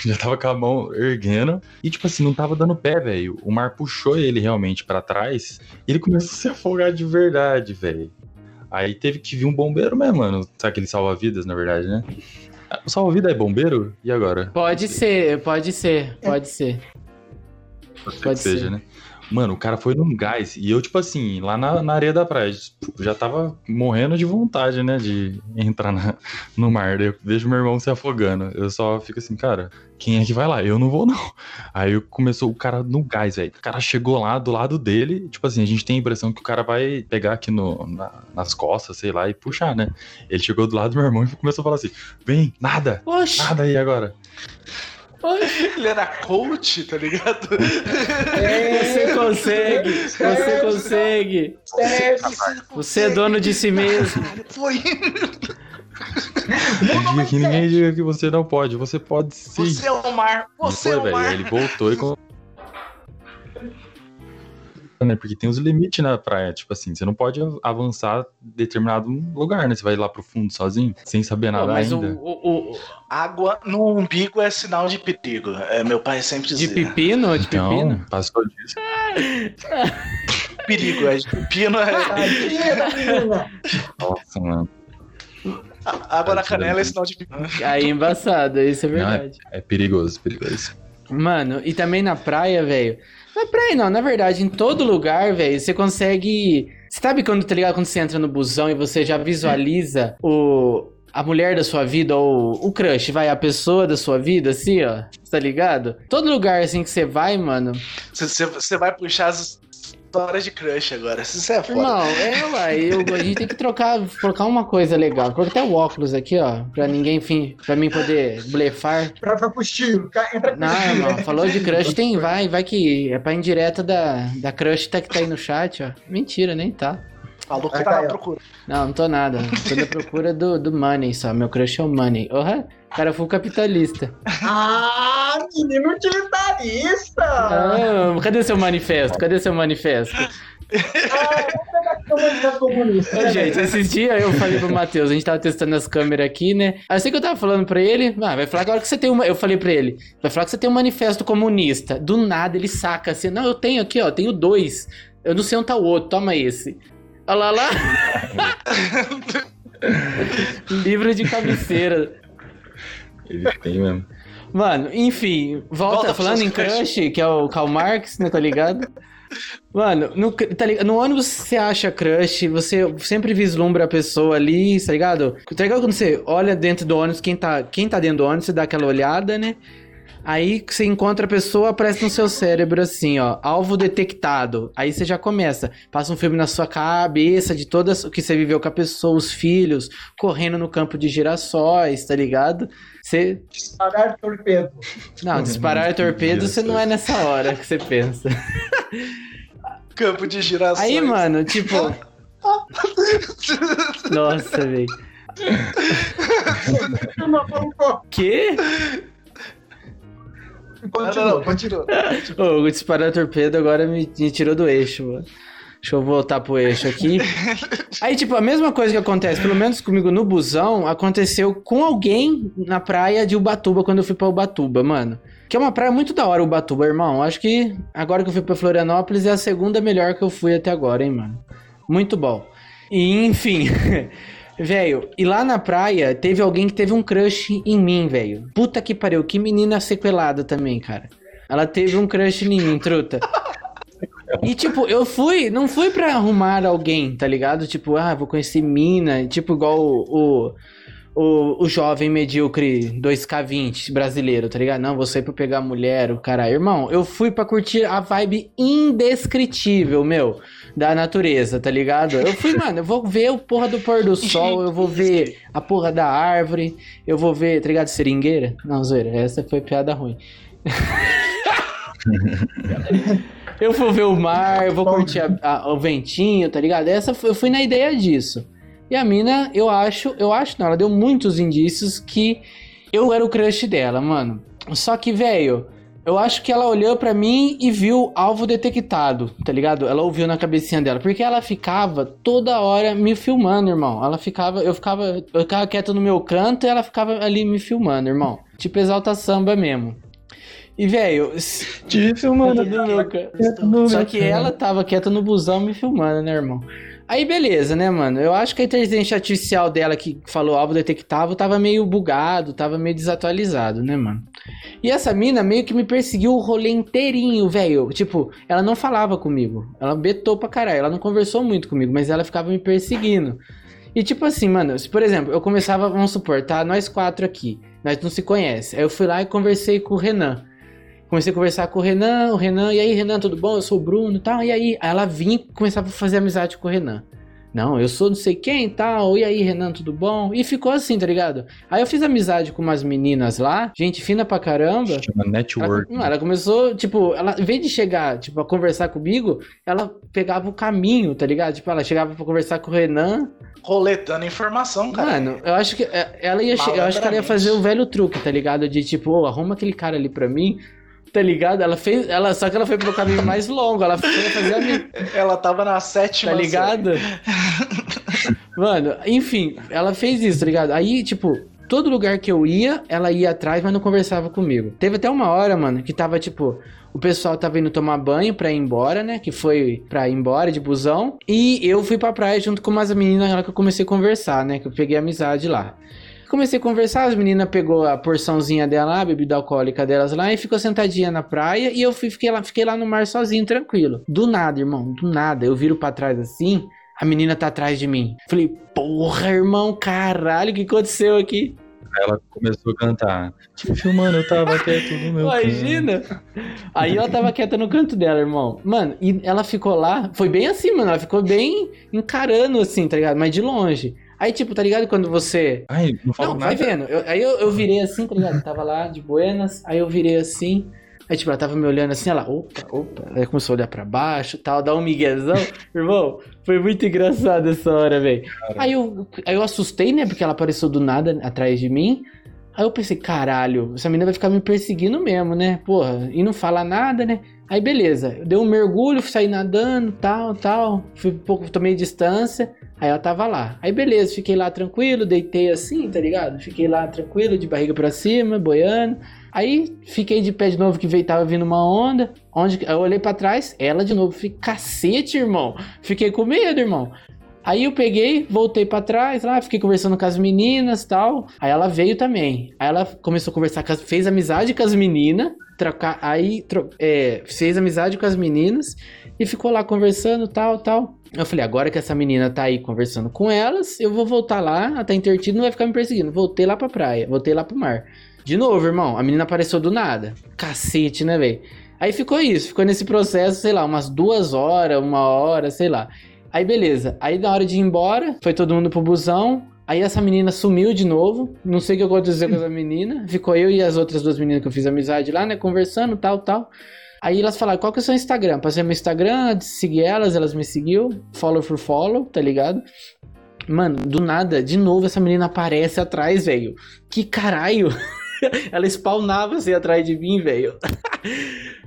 Speaker 4: Já tava com a mão erguendo. E, tipo assim, não tava dando pé, velho. O mar puxou ele realmente pra trás. E ele começou a se afogar de verdade, velho. Aí teve que vir um bombeiro mesmo, mano. Sabe aquele salva-vidas, na verdade, né? O salva-vida é bombeiro? E agora?
Speaker 3: Pode ser, pode ser, pode ser.
Speaker 4: Pode,
Speaker 3: Pode
Speaker 4: que seja,
Speaker 3: ser.
Speaker 4: né? Mano, o cara foi num gás. E eu, tipo assim, lá na, na areia da praia, tipo, já tava morrendo de vontade, né? De entrar na- no mar. Eu vejo meu irmão se afogando. Eu só fico assim, cara, quem é que vai lá? Eu não vou, não. Aí começou o cara no gás, velho. O cara chegou lá do lado dele. Tipo assim, a gente tem a impressão que o cara vai pegar aqui no, na- nas costas, sei lá, e puxar, né? Ele chegou do lado do meu irmão e começou a falar assim: vem, nada,
Speaker 3: Oxi,
Speaker 4: nada aí agora.
Speaker 2: Ele era coach, tá ligado?
Speaker 3: Você consegue, você consegue. Você é dono de si mesmo.
Speaker 2: Foi.
Speaker 4: Diga que ninguém diga que você não pode. Você pode sim.
Speaker 2: Você é o mar. Você é
Speaker 4: foi,
Speaker 2: o
Speaker 4: velho.
Speaker 2: mar.
Speaker 4: Ele voltou e. Né, Porque tem os limites na praia. Tipo assim, você não pode avançar em determinado lugar, né? Você vai lá pro fundo sozinho, sem saber
Speaker 3: Pô,
Speaker 4: nada
Speaker 3: mas o,
Speaker 4: ainda.
Speaker 3: o- o-
Speaker 2: Água no umbigo é sinal de perigo. É, meu pai sempre
Speaker 3: de
Speaker 2: dizia.
Speaker 3: pepino, de
Speaker 4: Então,
Speaker 3: pepino.
Speaker 4: passou disso.
Speaker 2: Perigo, é de pepino. É...
Speaker 5: Menina.
Speaker 4: Nossa, mano.
Speaker 2: Água na canela é sinal de pepino.
Speaker 3: Aí embaçado, isso é
Speaker 4: Não, é-
Speaker 3: verdade.
Speaker 4: É perigoso, perigoso.
Speaker 3: Mano, e também na praia, velho. Na praia não, na verdade, em todo lugar, velho, você consegue. Você sabe quando, tá ligado? Quando você entra no busão e você já visualiza o. A mulher da sua vida, ou o crush, vai, a pessoa da sua vida, assim, ó. Tá ligado? Todo lugar, assim, que você vai, mano.
Speaker 2: Você vai puxar as histórias de crush agora. Isso é foda.
Speaker 3: Irmão, é, uai, eu, a gente tem que trocar, colocar uma coisa legal. Colocar até o óculos aqui, ó. Pra ninguém, enfim, pra mim poder blefar.
Speaker 5: Pra, pra pro estilo. Entra
Speaker 3: Não,
Speaker 5: né?
Speaker 3: falou de crush, tem, vai, vai que é pra indireta da, da crush tá, que tá aí no chat, ó. Mentira, nem tá.
Speaker 2: Falou que tá na procura.
Speaker 3: Não, não tô nada. Tô na procura do, do money só. Meu crush é o money. Porra, cara full capitalista.
Speaker 5: Ah, menino utilitarista!
Speaker 3: Ah, cadê seu manifesto? Cadê seu manifesto? Ô, gente, esses dias eu falei pro Matheus, a gente tava testando as câmeras aqui, né? Aí eu sei que eu tava falando pra ele, ah, vai falar agora que você tem uma. Eu falei pra ele, vai falar que você tem um manifesto comunista. Do nada ele saca assim, não, eu tenho aqui, ó, tenho dois. Eu não sei onde tá o outro, toma esse. Olha lá, lá. Livro de cabeceira.
Speaker 4: Ele tem mesmo.
Speaker 3: Mano, enfim, volta,
Speaker 2: Volta
Speaker 3: falando em
Speaker 2: seus
Speaker 3: crush, que é o Karl Marx, né, tá ligado? Mano, no, tá ligado? no ônibus você acha crush, você sempre vislumbra a pessoa ali, tá ligado? Tá ligado quando você olha dentro do ônibus, quem tá, quem tá dentro do ônibus, você dá aquela olhada, né? Aí você encontra a pessoa, aparece no seu cérebro assim, ó, alvo detectado. Aí você já começa, passa um filme na sua cabeça de todas o que você viveu com a pessoa, os filhos, correndo no campo de girassóis, tá ligado? Você
Speaker 5: Disparar torpedo.
Speaker 3: não, disparar torpedo você não é nessa hora que você pensa.
Speaker 2: Campo de girassóis.
Speaker 3: Aí, mano, tipo. Nossa, velho. Que?
Speaker 2: Não, não, não, continua.
Speaker 3: O disparar torpedo agora me, me tirou do eixo, mano. Deixa eu voltar pro eixo aqui. Aí, tipo, a mesma coisa que acontece, pelo menos comigo no busão, aconteceu com alguém na praia de Ubatuba, quando eu fui pra Ubatuba, mano. Que é uma praia muito da hora, Ubatuba, irmão. Acho que agora que eu fui pra Florianópolis é a segunda melhor que eu fui até agora, hein, mano. Muito bom. E, enfim. Velho, e lá na praia teve alguém que teve um crush em mim, velho. Puta que pariu, que menina sequelada também, cara. Ela teve um crush em mim, truta. E tipo, eu fui, não fui pra arrumar alguém, tá ligado? Tipo, ah, vou conhecer mina, tipo igual o, o, o, o jovem medíocre 2K20 brasileiro, tá ligado? Não, você pra pegar mulher, o cara. Irmão, eu fui pra curtir a vibe indescritível, meu, da natureza, tá ligado? Eu fui, mano, eu vou ver o porra do pôr do sol, eu vou ver a porra da árvore, eu vou ver, tá ligado? Seringueira? Não, zoeira, essa foi piada ruim. eu vou ver o mar, eu vou curtir a- a- o ventinho, tá ligado? Essa foi- eu fui na ideia disso. E a mina, eu acho, eu acho, não, ela deu muitos indícios que eu era o crush dela, mano. Só que, velho, eu acho que ela olhou pra mim e viu alvo detectado, tá ligado? Ela ouviu na cabecinha dela, porque ela ficava toda hora me filmando, irmão. Ela ficava, eu ficava, eu ficava quieto no meu canto e ela ficava ali me filmando, irmão. Tipo exalta samba mesmo. E, velho,
Speaker 4: Te filmando.
Speaker 3: Só que ela tava quieta no busão me filmando, né, irmão? Aí beleza, né, mano? Eu acho que a inteligência artificial dela que falou alvo detectável tava meio bugado, tava meio desatualizado, né, mano? E essa mina meio que me perseguiu o rolê inteirinho, velho. Tipo, ela não falava comigo. Ela betou pra caralho. Ela não conversou muito comigo, mas ela ficava me perseguindo. E tipo assim, mano, se por exemplo, eu começava, vamos supor, tá? Nós quatro aqui. Nós não se conhece. Aí eu fui lá e conversei com o Renan. Comecei a conversar com o Renan, o Renan, e aí, Renan, tudo bom? Eu sou o Bruno e tal, e aí? Aí ela vinha e começava a fazer amizade com o Renan. Não, eu sou não sei quem e tal, e aí, Renan, tudo bom? E ficou assim, tá ligado? Aí eu fiz amizade com umas meninas lá, gente fina pra caramba.
Speaker 4: Chama network.
Speaker 3: Ela, não, ela começou, tipo, ela, em vez de chegar, tipo, a conversar comigo, ela pegava o caminho, tá ligado? Tipo, ela chegava pra conversar com o Renan.
Speaker 2: Roletando informação, cara.
Speaker 3: Mano, eu acho que é, ela ia, eu acho que ela ia fazer o velho truque, tá ligado? De tipo, ô, arruma aquele cara ali pra mim. Tá ligado? Ela fez. Ela, só que ela foi pro caminho mais longo. Ela foi fazer ami-
Speaker 2: Ela tava na sétima.
Speaker 3: Tá ligado? Mano, enfim, ela fez isso, tá ligado? Aí, tipo, todo lugar que eu ia, ela ia atrás, mas não conversava comigo. Teve até uma hora, mano, que tava, tipo, o pessoal tava indo tomar banho pra ir embora, né? Que foi pra ir embora de busão. E eu fui pra praia junto com umas meninas lá que eu comecei a conversar, né? Que eu peguei amizade lá. Comecei a conversar, as meninas pegou a porçãozinha dela lá, a bebida alcoólica delas lá, e ficou sentadinha na praia, e eu fui, fiquei, lá, fiquei lá no mar sozinho, tranquilo. Do nada, irmão, do nada. Eu viro pra trás assim, a menina tá atrás de mim. Falei, porra, irmão, caralho, o que aconteceu aqui?
Speaker 4: Ela começou a cantar. Te filmando, eu tava quieto no meu
Speaker 3: Imagina! Aí ela tava quieta no canto dela, irmão. Mano, e ela ficou lá, foi bem assim, mano, ela ficou bem encarando assim, tá ligado? Mas de longe. Aí, tipo, tá ligado quando você
Speaker 4: Ai, não falo
Speaker 3: Não, vai
Speaker 4: nada.
Speaker 3: vendo. Eu- aí eu, eu virei assim, tá ligado? Tava lá de buenas, aí eu virei assim. Aí, tipo, ela tava me olhando assim, ela, opa, opa. Aí começou a olhar pra baixo tal, dar um miguezão. Irmão, foi muito engraçado essa hora, velho. Aí eu, aí eu assustei, né? Porque ela apareceu do nada atrás de mim. Aí eu pensei, caralho, essa menina vai ficar me perseguindo mesmo, né? Porra, e não fala nada, né? Aí beleza, eu dei um mergulho, saí nadando, tal, tal. Fui um pouco, tomei distância. Aí ela tava lá. Aí beleza, fiquei lá tranquilo, deitei assim, tá ligado? Fiquei lá tranquilo, de barriga pra cima, boiando. Aí fiquei de pé de novo que veio, tava vindo uma onda. Onde eu olhei pra trás, ela de novo. Fiquei, cacete, irmão. Fiquei com medo, irmão. Aí eu peguei, voltei pra trás lá, fiquei conversando com as meninas tal. Aí ela veio também. Aí ela começou a conversar, com as, fez amizade com as meninas, trocar, aí tro- é, fez amizade com as meninas e ficou lá conversando tal, tal. Eu falei, agora que essa menina tá aí conversando com elas, eu vou voltar lá, até intertido, não vai ficar me perseguindo. Voltei lá pra praia, voltei lá pro mar. De novo, irmão, a menina apareceu do nada. Cacete, né, velho? Aí ficou isso, ficou nesse processo, sei lá, umas duas horas, uma hora, sei lá. Aí beleza, aí na hora de ir embora, foi todo mundo pro busão. Aí essa menina sumiu de novo. Não sei o que aconteceu com essa menina. Ficou eu e as outras duas meninas que eu fiz amizade lá, né? Conversando, tal, tal. Aí elas falaram, qual que é o seu Instagram? Passei meu Instagram, segui elas, elas me seguiu. Follow for follow, tá ligado? Mano, do nada, de novo essa menina aparece atrás, velho. Que caralho! Ela spawnava assim atrás de mim, velho.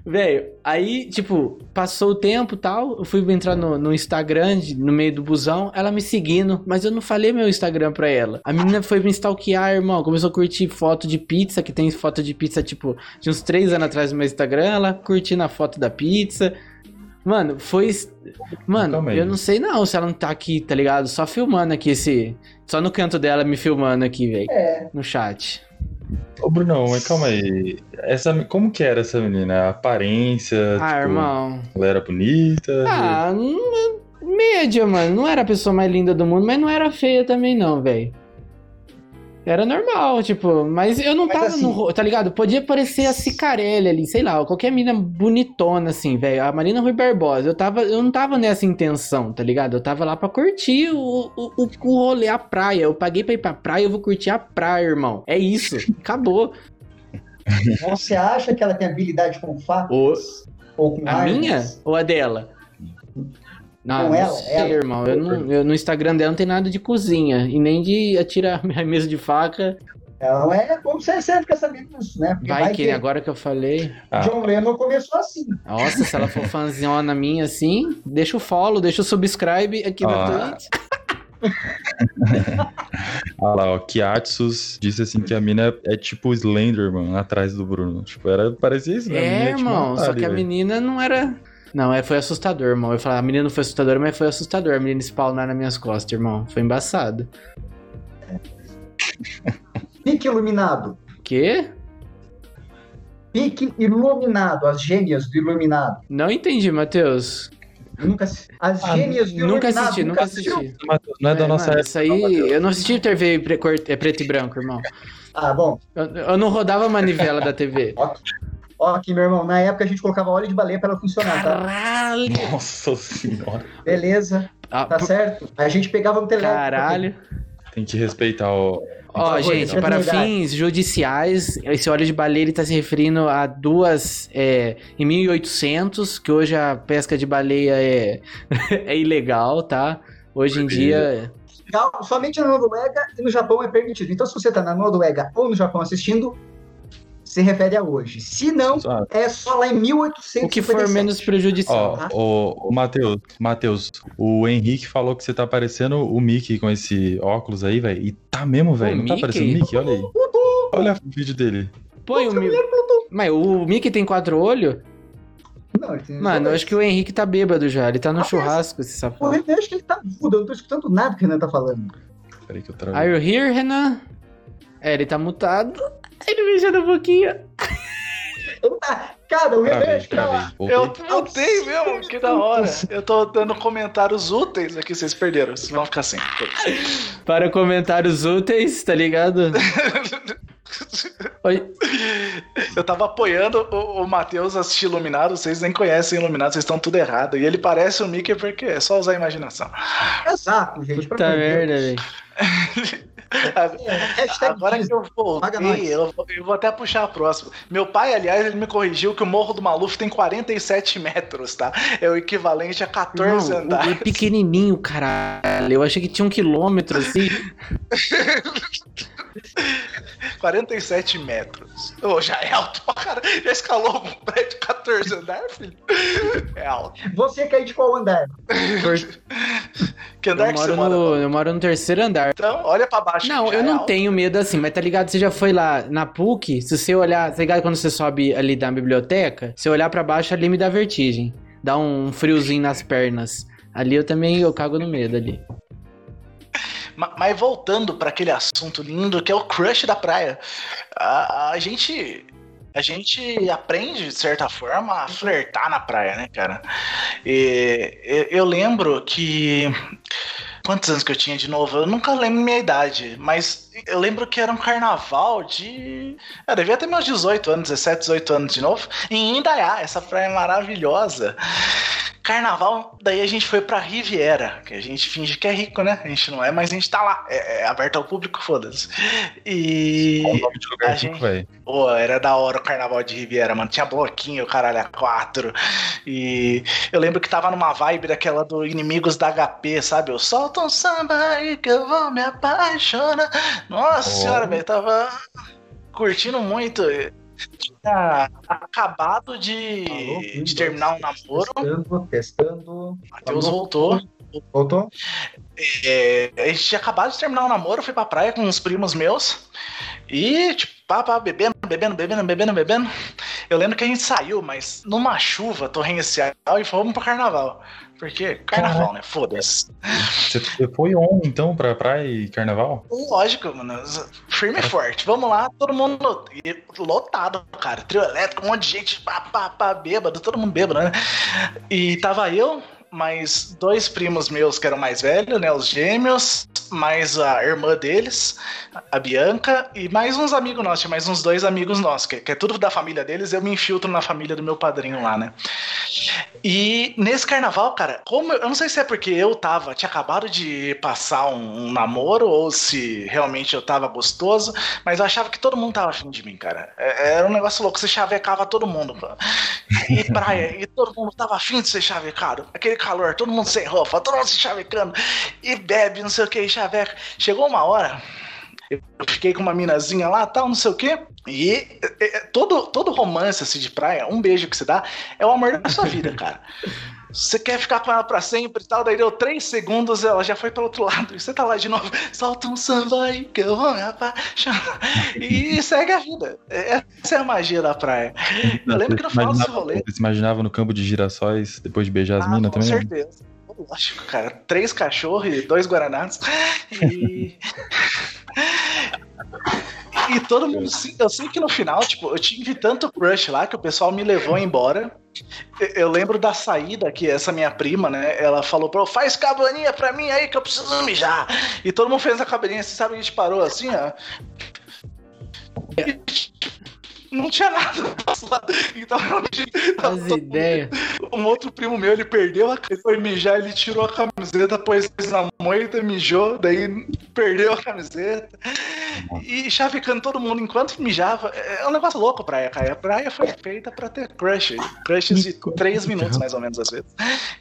Speaker 3: Velho, aí, tipo, passou o tempo e tal. Eu fui entrar no, no Instagram, de- no meio do busão, ela me seguindo, mas eu não falei meu Instagram pra ela. A menina foi me stalkear, irmão. Começou a curtir foto de pizza, que tem foto de pizza, tipo, de uns três anos atrás no meu Instagram. Ela curtindo a foto da pizza. Mano, foi. Mano,
Speaker 4: aí.
Speaker 3: eu não sei não se ela não tá aqui, tá ligado? Só filmando aqui esse. Só no canto dela me filmando aqui, velho.
Speaker 5: É.
Speaker 3: No chat.
Speaker 4: Ô, Brunão, mas calma aí. Essa, como que era essa menina? A aparência?
Speaker 3: Ah,
Speaker 4: tipo,
Speaker 3: irmão.
Speaker 4: Ela era bonita?
Speaker 3: Ah, uma média, mano. Não era a pessoa mais linda do mundo, mas não era feia também, não, velho. Era normal, tipo, mas eu não
Speaker 5: Mas
Speaker 3: tava
Speaker 5: assim-
Speaker 3: no. Tá ligado? Podia parecer a Cicarelli ali, sei lá, qualquer mina bonitona, assim, velho. A Marina Rui Barbosa. Eu, tava, eu não tava nessa intenção, tá ligado? Eu tava lá pra curtir o, o, o, o rolê, a praia. Eu paguei pra ir pra praia, eu vou curtir a praia, irmão. É isso. Acabou.
Speaker 5: Você acha que ela tem habilidade com facas? Ou com
Speaker 3: A
Speaker 5: armas?
Speaker 3: minha ou a dela? Não,
Speaker 5: Com
Speaker 3: não
Speaker 5: ela,
Speaker 3: sei,
Speaker 5: ela.
Speaker 3: irmão. Eu não, eu- no Instagram dela não tem nada de cozinha. E nem de atirar minha mesa de faca.
Speaker 5: Ela não é como você sempre fica sabendo disso, né? Porque
Speaker 3: Vai que, agora que eu falei.
Speaker 4: Ah.
Speaker 5: John Lennon começou assim.
Speaker 3: Nossa, se ela for fãzona minha assim, deixa o follow, deixa o subscribe aqui na
Speaker 4: Ah.
Speaker 3: Twitch.
Speaker 4: Olha lá, ó, Kiatsus disse assim que a mina é, é tipo o Slenderman atrás do Bruno. Tipo, era, parecia isso, né? A
Speaker 3: É,
Speaker 4: ia te
Speaker 3: irmão, só que a menina não era. Não, é, foi assustador, irmão. Eu falei, a menina não foi assustadora, mas foi assustador. A menina spawnar nas minhas costas, irmão. Foi embaçado.
Speaker 5: Pique iluminado.
Speaker 3: Quê?
Speaker 5: Pique iluminado. As gêmeas do iluminado.
Speaker 3: Não entendi, Matheus.
Speaker 5: Nunca, as
Speaker 4: Ah,
Speaker 5: gêmeas do
Speaker 3: Nunca
Speaker 5: iluminado.
Speaker 3: assisti, nunca
Speaker 5: assistiu?
Speaker 3: assisti.
Speaker 4: Matheus, não é, da nossa
Speaker 3: mano,
Speaker 4: época.
Speaker 3: Isso aí, eu não assisti TV pre- é preto e branco, irmão.
Speaker 5: Ah, bom.
Speaker 3: Eu, eu não rodava a manivela da TV.
Speaker 5: Ó, aqui, meu irmão. Na época a gente colocava óleo de baleia para ela funcionar, tá?
Speaker 3: Caralho!
Speaker 4: Nossa senhora.
Speaker 5: Beleza.
Speaker 3: Ah,
Speaker 5: Tá
Speaker 3: por-
Speaker 5: certo? A gente pegava no telefone.
Speaker 3: Caralho.
Speaker 4: Tem que respeitar o.
Speaker 3: Ó,
Speaker 5: favor,
Speaker 3: gente,
Speaker 5: deixa
Speaker 3: para fins judiciais, esse óleo de baleia ele tá se referindo a duas. É, em 1800, que hoje a pesca de baleia é, é ilegal, tá? Hoje em dia.
Speaker 5: Legal, Somente na Noruega e no Japão é permitido. Então, se você tá na Noruega ou no Japão assistindo, se refere a hoje. Se não,
Speaker 4: Ah,
Speaker 5: é só lá em 1857.
Speaker 3: O que for menos prejudicial.
Speaker 4: Ó,
Speaker 5: tá?
Speaker 4: o, o Matheus, Matheus, o Henrique falou que você tá parecendo o Mickey com esse óculos aí, velho. E tá mesmo, velho. Não tá
Speaker 3: Mickey?
Speaker 4: parecendo o Mickey? Olha aí. Olha o vídeo dele.
Speaker 3: Põe o Mi- Mas o Mickey tem quatro olhos?
Speaker 5: Não, ele tem
Speaker 3: Mano, eu acho que o Henrique tá bêbado já. Ele tá no
Speaker 5: Ah,
Speaker 3: churrasco, esse safado.
Speaker 5: Renan, acho que ele tá mudo. Eu não tô escutando nada que o Renan tá falando.
Speaker 4: Peraí que eu
Speaker 3: Are
Speaker 4: travei.
Speaker 3: you here, Renan? É, ele tá mutado. Ele beijando a boquinha.
Speaker 5: Ele tá... Cara, o Renan.
Speaker 2: Eu
Speaker 4: Voltei.
Speaker 2: mesmo, que da hora. Eu tô dando comentários úteis aqui, vocês perderam. Vocês vão ficar sem.
Speaker 3: Para comentários úteis, tá ligado? Oi.
Speaker 2: Eu tava apoiando o, o Matheus assistir Iluminado, vocês nem conhecem Iluminado, vocês estão tudo errado. E ele parece o Mickey porque é só usar a imaginação.
Speaker 5: Exato, gente.
Speaker 3: Puta merda, velho.
Speaker 5: É, hashtag
Speaker 2: Agora que eu voltei, eu, vou- eu vou até puxar a próxima. Meu pai, aliás, ele me corrigiu que o Morro do Maluf tem 47 metros, tá? É o equivalente a 14
Speaker 3: Não,
Speaker 2: andares.
Speaker 3: é pequenininho, caralho. Eu achei que tinha um quilômetro, assim.
Speaker 2: 47 metros. Ô, já é alto pra caralho. Já escalou um prédio de 14 andares, filho? É alto.
Speaker 5: Você cai de qual andar?
Speaker 2: Que andar
Speaker 3: Eu
Speaker 2: que você
Speaker 3: moro,
Speaker 2: mora?
Speaker 3: no, eu moro no terceiro andar.
Speaker 2: Então, olha pra baixo.
Speaker 3: Não, eu
Speaker 2: é
Speaker 3: não
Speaker 2: alto.
Speaker 3: tenho medo assim, mas tá ligado? Você já foi lá na PUC? Se você olhar, tá ligado quando você sobe ali da biblioteca? Se eu olhar pra baixo, ali me dá vertigem. Dá um friozinho nas pernas. Ali eu também eu cago no medo ali.
Speaker 2: Ma- Mas voltando pra aquele assunto lindo que é o crush da praia. A, a gente. A gente aprende, de certa forma, a flertar na praia, né, cara? E, eu lembro que. Quantos anos que eu tinha de novo? Eu nunca lembro minha idade, mas eu lembro que era um carnaval de. Eu devia ter meus 18 anos, 17, 18 anos de novo, em Indaiá, essa praia maravilhosa. Carnaval, daí a gente foi pra Riviera, que a gente finge que é rico, né? A gente não é, mas a gente tá lá. É, é aberto ao público, foda-se. E.
Speaker 4: Qual o nome de lugar
Speaker 2: gente-
Speaker 4: rico, velho?
Speaker 2: Pô, era da hora o carnaval de Riviera, mano. Tinha bloquinho, caralho, a quatro. E eu lembro que tava numa vibe daquela do Inimigos da HP, sabe? Eu solto um samba aí que eu vou me apaixonar. Nossa
Speaker 4: Oh.
Speaker 2: senhora, velho, tava curtindo muito. Tinha acabado de,
Speaker 5: Alô, um,
Speaker 2: de terminar um namoro.
Speaker 5: Testando, testando.
Speaker 2: Matheus voltou.
Speaker 5: Voltou?
Speaker 2: É, a gente tinha acabado de terminar o namoro, fui pra praia com uns primos meus. E, tipo, pá, pá, bebendo, bebendo, bebendo, bebendo, bebendo. Eu lembro que a gente saiu, mas numa chuva torrencial e fomos pro carnaval. Porque carnaval, né? Foda-se.
Speaker 4: Você foi on, então, pra praia e carnaval?
Speaker 2: Lógico, mano. Firme e forte. Vamos lá, todo mundo lotado, cara. Trio elétrico, um monte de gente, pá, pá, pá, bêbado, todo mundo bêbado, né? E tava eu, mais dois primos meus que eram mais velhos, né? Os gêmeos, mais a irmã deles, a Bianca, e mais uns amigos nossos, tinha mais uns dois amigos nossos, que, que é tudo da família deles, eu me infiltro na família do meu padrinho lá, né? E nesse carnaval, cara, como eu, eu não sei se é porque eu tava, tinha acabado de passar um, um namoro, ou se realmente eu tava gostoso, mas eu achava que todo mundo tava afim de mim, cara. É- Era um negócio louco, você chavecava todo mundo. E praia, e todo mundo tava afim de ser chavecado. Aquele calor, todo mundo sem roupa, todo mundo se chavecando. E bebe, não sei o que, e chaveca. Chegou uma hora, eu fiquei com uma minazinha lá, tal, não sei o quê. E é, é, todo, todo romance assim, de praia, um beijo que você dá, é o amor da sua vida, cara. Você quer ficar com ela pra sempre e tal, daí deu três segundos, ela já foi pro outro lado, e você tá lá de novo, solta um samba aí que eu vou me apaixonar. E segue a vida. Essa é a magia da praia. Eu lembro que no final desse rolê.
Speaker 4: Você se imaginava no campo de girassóis depois de beijar as
Speaker 2: Ah,
Speaker 4: minas
Speaker 2: com
Speaker 4: também?
Speaker 2: certeza. Lógico, cara. Três cachorros e dois guaranados. E. E todo mundo. Eu sei que no final, tipo, eu tive tanto crush lá que o pessoal me levou embora. Eu- lembro da saída que essa minha prima, né? Ela falou eu, faz cabaninha pra mim aí que eu preciso mijar. E todo mundo fez a cabaninha, você sabe, a gente parou assim, ó. E, não tinha nada do nosso lado. Então, tava
Speaker 3: As
Speaker 2: todo
Speaker 3: ideias.
Speaker 2: um outro primo meu, ele perdeu a ele foi mijar, ele tirou a camiseta, pôs na moita, mijou, daí perdeu a camiseta. E chavecando todo mundo enquanto mijava. É um negócio louco a praia, cara. A praia foi feita pra ter crush. Crushes de
Speaker 4: Enquanto
Speaker 2: três
Speaker 4: mijava.
Speaker 2: minutos, mais ou menos, às vezes.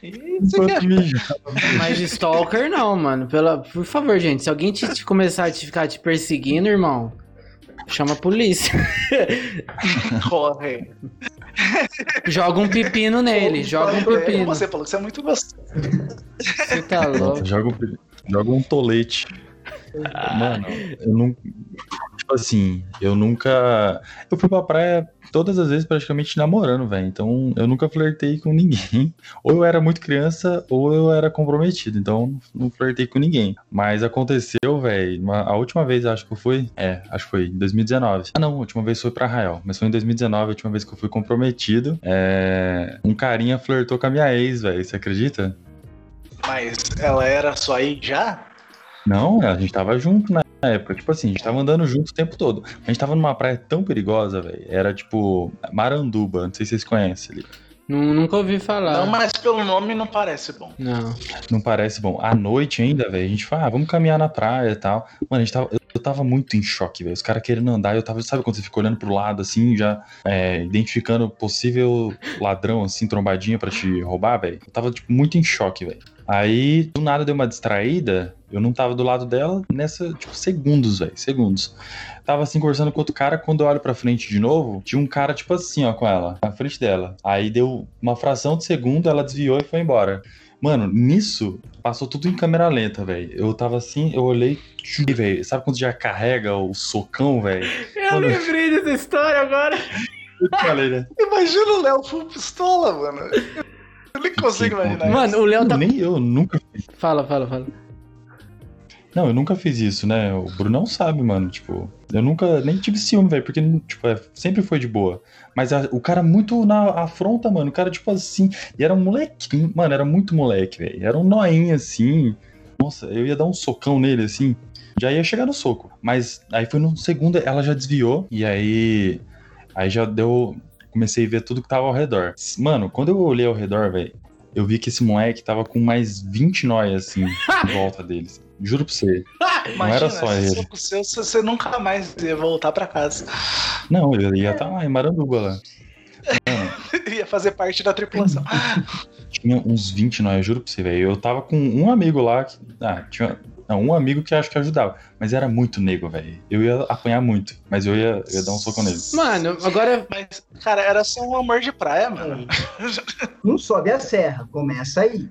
Speaker 2: E isso aqui
Speaker 4: Enquanto
Speaker 2: é
Speaker 4: mijava.
Speaker 3: Mas stalker não, mano. Pela, por favor, gente. Se alguém te, te começar a te ficar te perseguindo, irmão, chama a polícia.
Speaker 2: corre.
Speaker 3: Joga um pepino nele. Joga um pepino.
Speaker 2: Você falou que você é muito gostoso.
Speaker 3: Você tá louco.
Speaker 4: Joga, um- joga um tolete. Mano, eu não. Tipo assim, eu nunca. Eu fui pra praia todas as vezes praticamente namorando, velho. Então eu nunca flertei com ninguém. Ou eu era muito criança, ou eu era comprometido. Então não flertei com ninguém. Mas aconteceu, velho. A última vez acho que eu fui. É, acho que foi em 2019. Ah, não, a última vez foi pra Arraial. Mas foi em 2019, a última vez que eu fui comprometido. É, um carinha flertou com a minha ex, velho. Você acredita?
Speaker 2: Mas ela era sua aí já?
Speaker 4: Não, a gente tava junto na época. Tipo assim, a gente tava andando junto o tempo todo. A gente tava numa praia tão perigosa, velho. Era tipo Maranduba, não sei se vocês conhecem ali.
Speaker 3: Nu- Nunca ouvi falar.
Speaker 2: Não, mas pelo nome não parece bom.
Speaker 3: Não.
Speaker 4: Não parece bom. À noite ainda, velho, a gente fala, ah, vamos caminhar na praia e tal. Mano, a gente tava, eu, eu tava muito em choque, velho. Os caras querendo andar, eu tava, sabe quando você fica olhando pro lado assim, já é, identificando possível ladrão, assim, trombadinha pra te roubar, velho? Eu tava, tipo, muito em choque, velho. Aí, do nada deu uma distraída, eu não tava do lado dela nessa, tipo, segundos, velho, segundos. Tava assim conversando com outro cara, quando eu olho pra frente de novo, tinha um cara, tipo assim, ó, com ela, na frente dela. Aí deu uma fração de segundo, ela desviou e foi embora. Mano, nisso, passou tudo em câmera lenta, velho. Eu tava assim, eu olhei, velho. Sabe quando já carrega o socão, velho?
Speaker 3: Eu
Speaker 4: Mano.
Speaker 3: lembrei dessa história agora.
Speaker 4: Eu falei, né?
Speaker 2: Imagina o Léo full pistola, mano. Eu nem consigo
Speaker 4: Que
Speaker 2: imaginar
Speaker 3: Mano, o Léo tá.
Speaker 4: Nem eu nunca
Speaker 3: Fala, fala, fala.
Speaker 4: Não, eu nunca fiz isso, né? O Brunão sabe, mano. Tipo, eu nunca nem tive ciúme, velho, porque, tipo, é, sempre foi de boa. Mas a- o cara muito na afronta, mano. O cara, tipo assim. E era um moleque, mano, era muito moleque, velho. Era um noinho assim. Nossa, eu ia dar um socão nele, assim. Já ia chegar no soco. Mas aí foi no segundo, ela já desviou. E aí. Aí já deu. Comecei a ver tudo que tava ao redor. Mano, quando eu olhei ao redor, velho, eu vi que esse moleque tava com mais 20 noias, assim, em volta deles. Juro pra você. Não era só
Speaker 2: se
Speaker 4: ele.
Speaker 2: soco seu, você você nunca mais ia voltar pra casa.
Speaker 4: Não, eu ia estar lá em Maranduba lá.
Speaker 2: ia fazer parte da tripulação.
Speaker 4: Tinha uns 20 nós, eu juro pra você, velho. Eu tava com um amigo lá que. Ah, tinha. Não, um amigo que acho que ajudava. Mas era muito nego, velho. Eu ia apanhar muito, mas eu ia, eu ia dar um soco nele.
Speaker 3: Mano, agora.
Speaker 2: Mas, cara, era só um amor de praia, mano.
Speaker 5: Não sobe a serra, começa aí.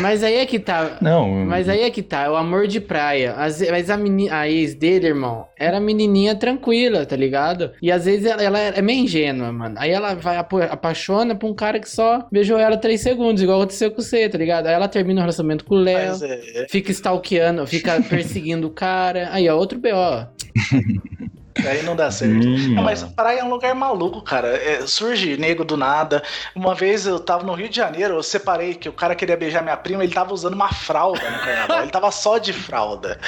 Speaker 3: Mas aí é que tá.
Speaker 4: Não,
Speaker 3: Mas aí é que tá, é o amor de praia. Às ve- mas a, meni, a ex dele, irmão, era menininha tranquila, tá ligado? E às vezes ela, ela é meio ingênua, mano. Aí ela vai apaixona pra um cara que só beijou ela três segundos, igual aconteceu com você, tá ligado? Aí ela termina o relacionamento com o Léo,
Speaker 2: Mas é.
Speaker 3: fica stalkeando, fica perseguindo o cara. Aí, ó, outro B.O.
Speaker 2: Aí não dá certo.
Speaker 4: Hum,
Speaker 2: Não, mas praia é um lugar maluco, cara. É, surge nego do nada. Uma vez eu tava no Rio de Janeiro, eu separei que o cara queria beijar minha prima, ele tava usando uma fralda no carnaval. Ele tava só de fralda.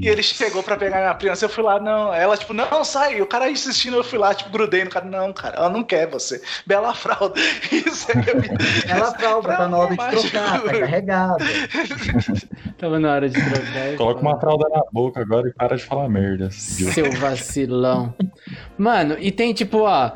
Speaker 2: E ele chegou pra pegar minha prima. assim, Eu fui lá, não. Ela, tipo, não, sai. O cara insistindo, eu fui lá, tipo, grudei no cara. Não, cara, ela não quer você. Bela fralda. Isso é
Speaker 5: Ela fralda, tá na hora de trocar, tá carregada.
Speaker 3: Tava na hora de trocar.
Speaker 4: Coloca uma fralda na boca agora e para de falar merda.
Speaker 3: Seu vacilão. Mano, e tem tipo, ó.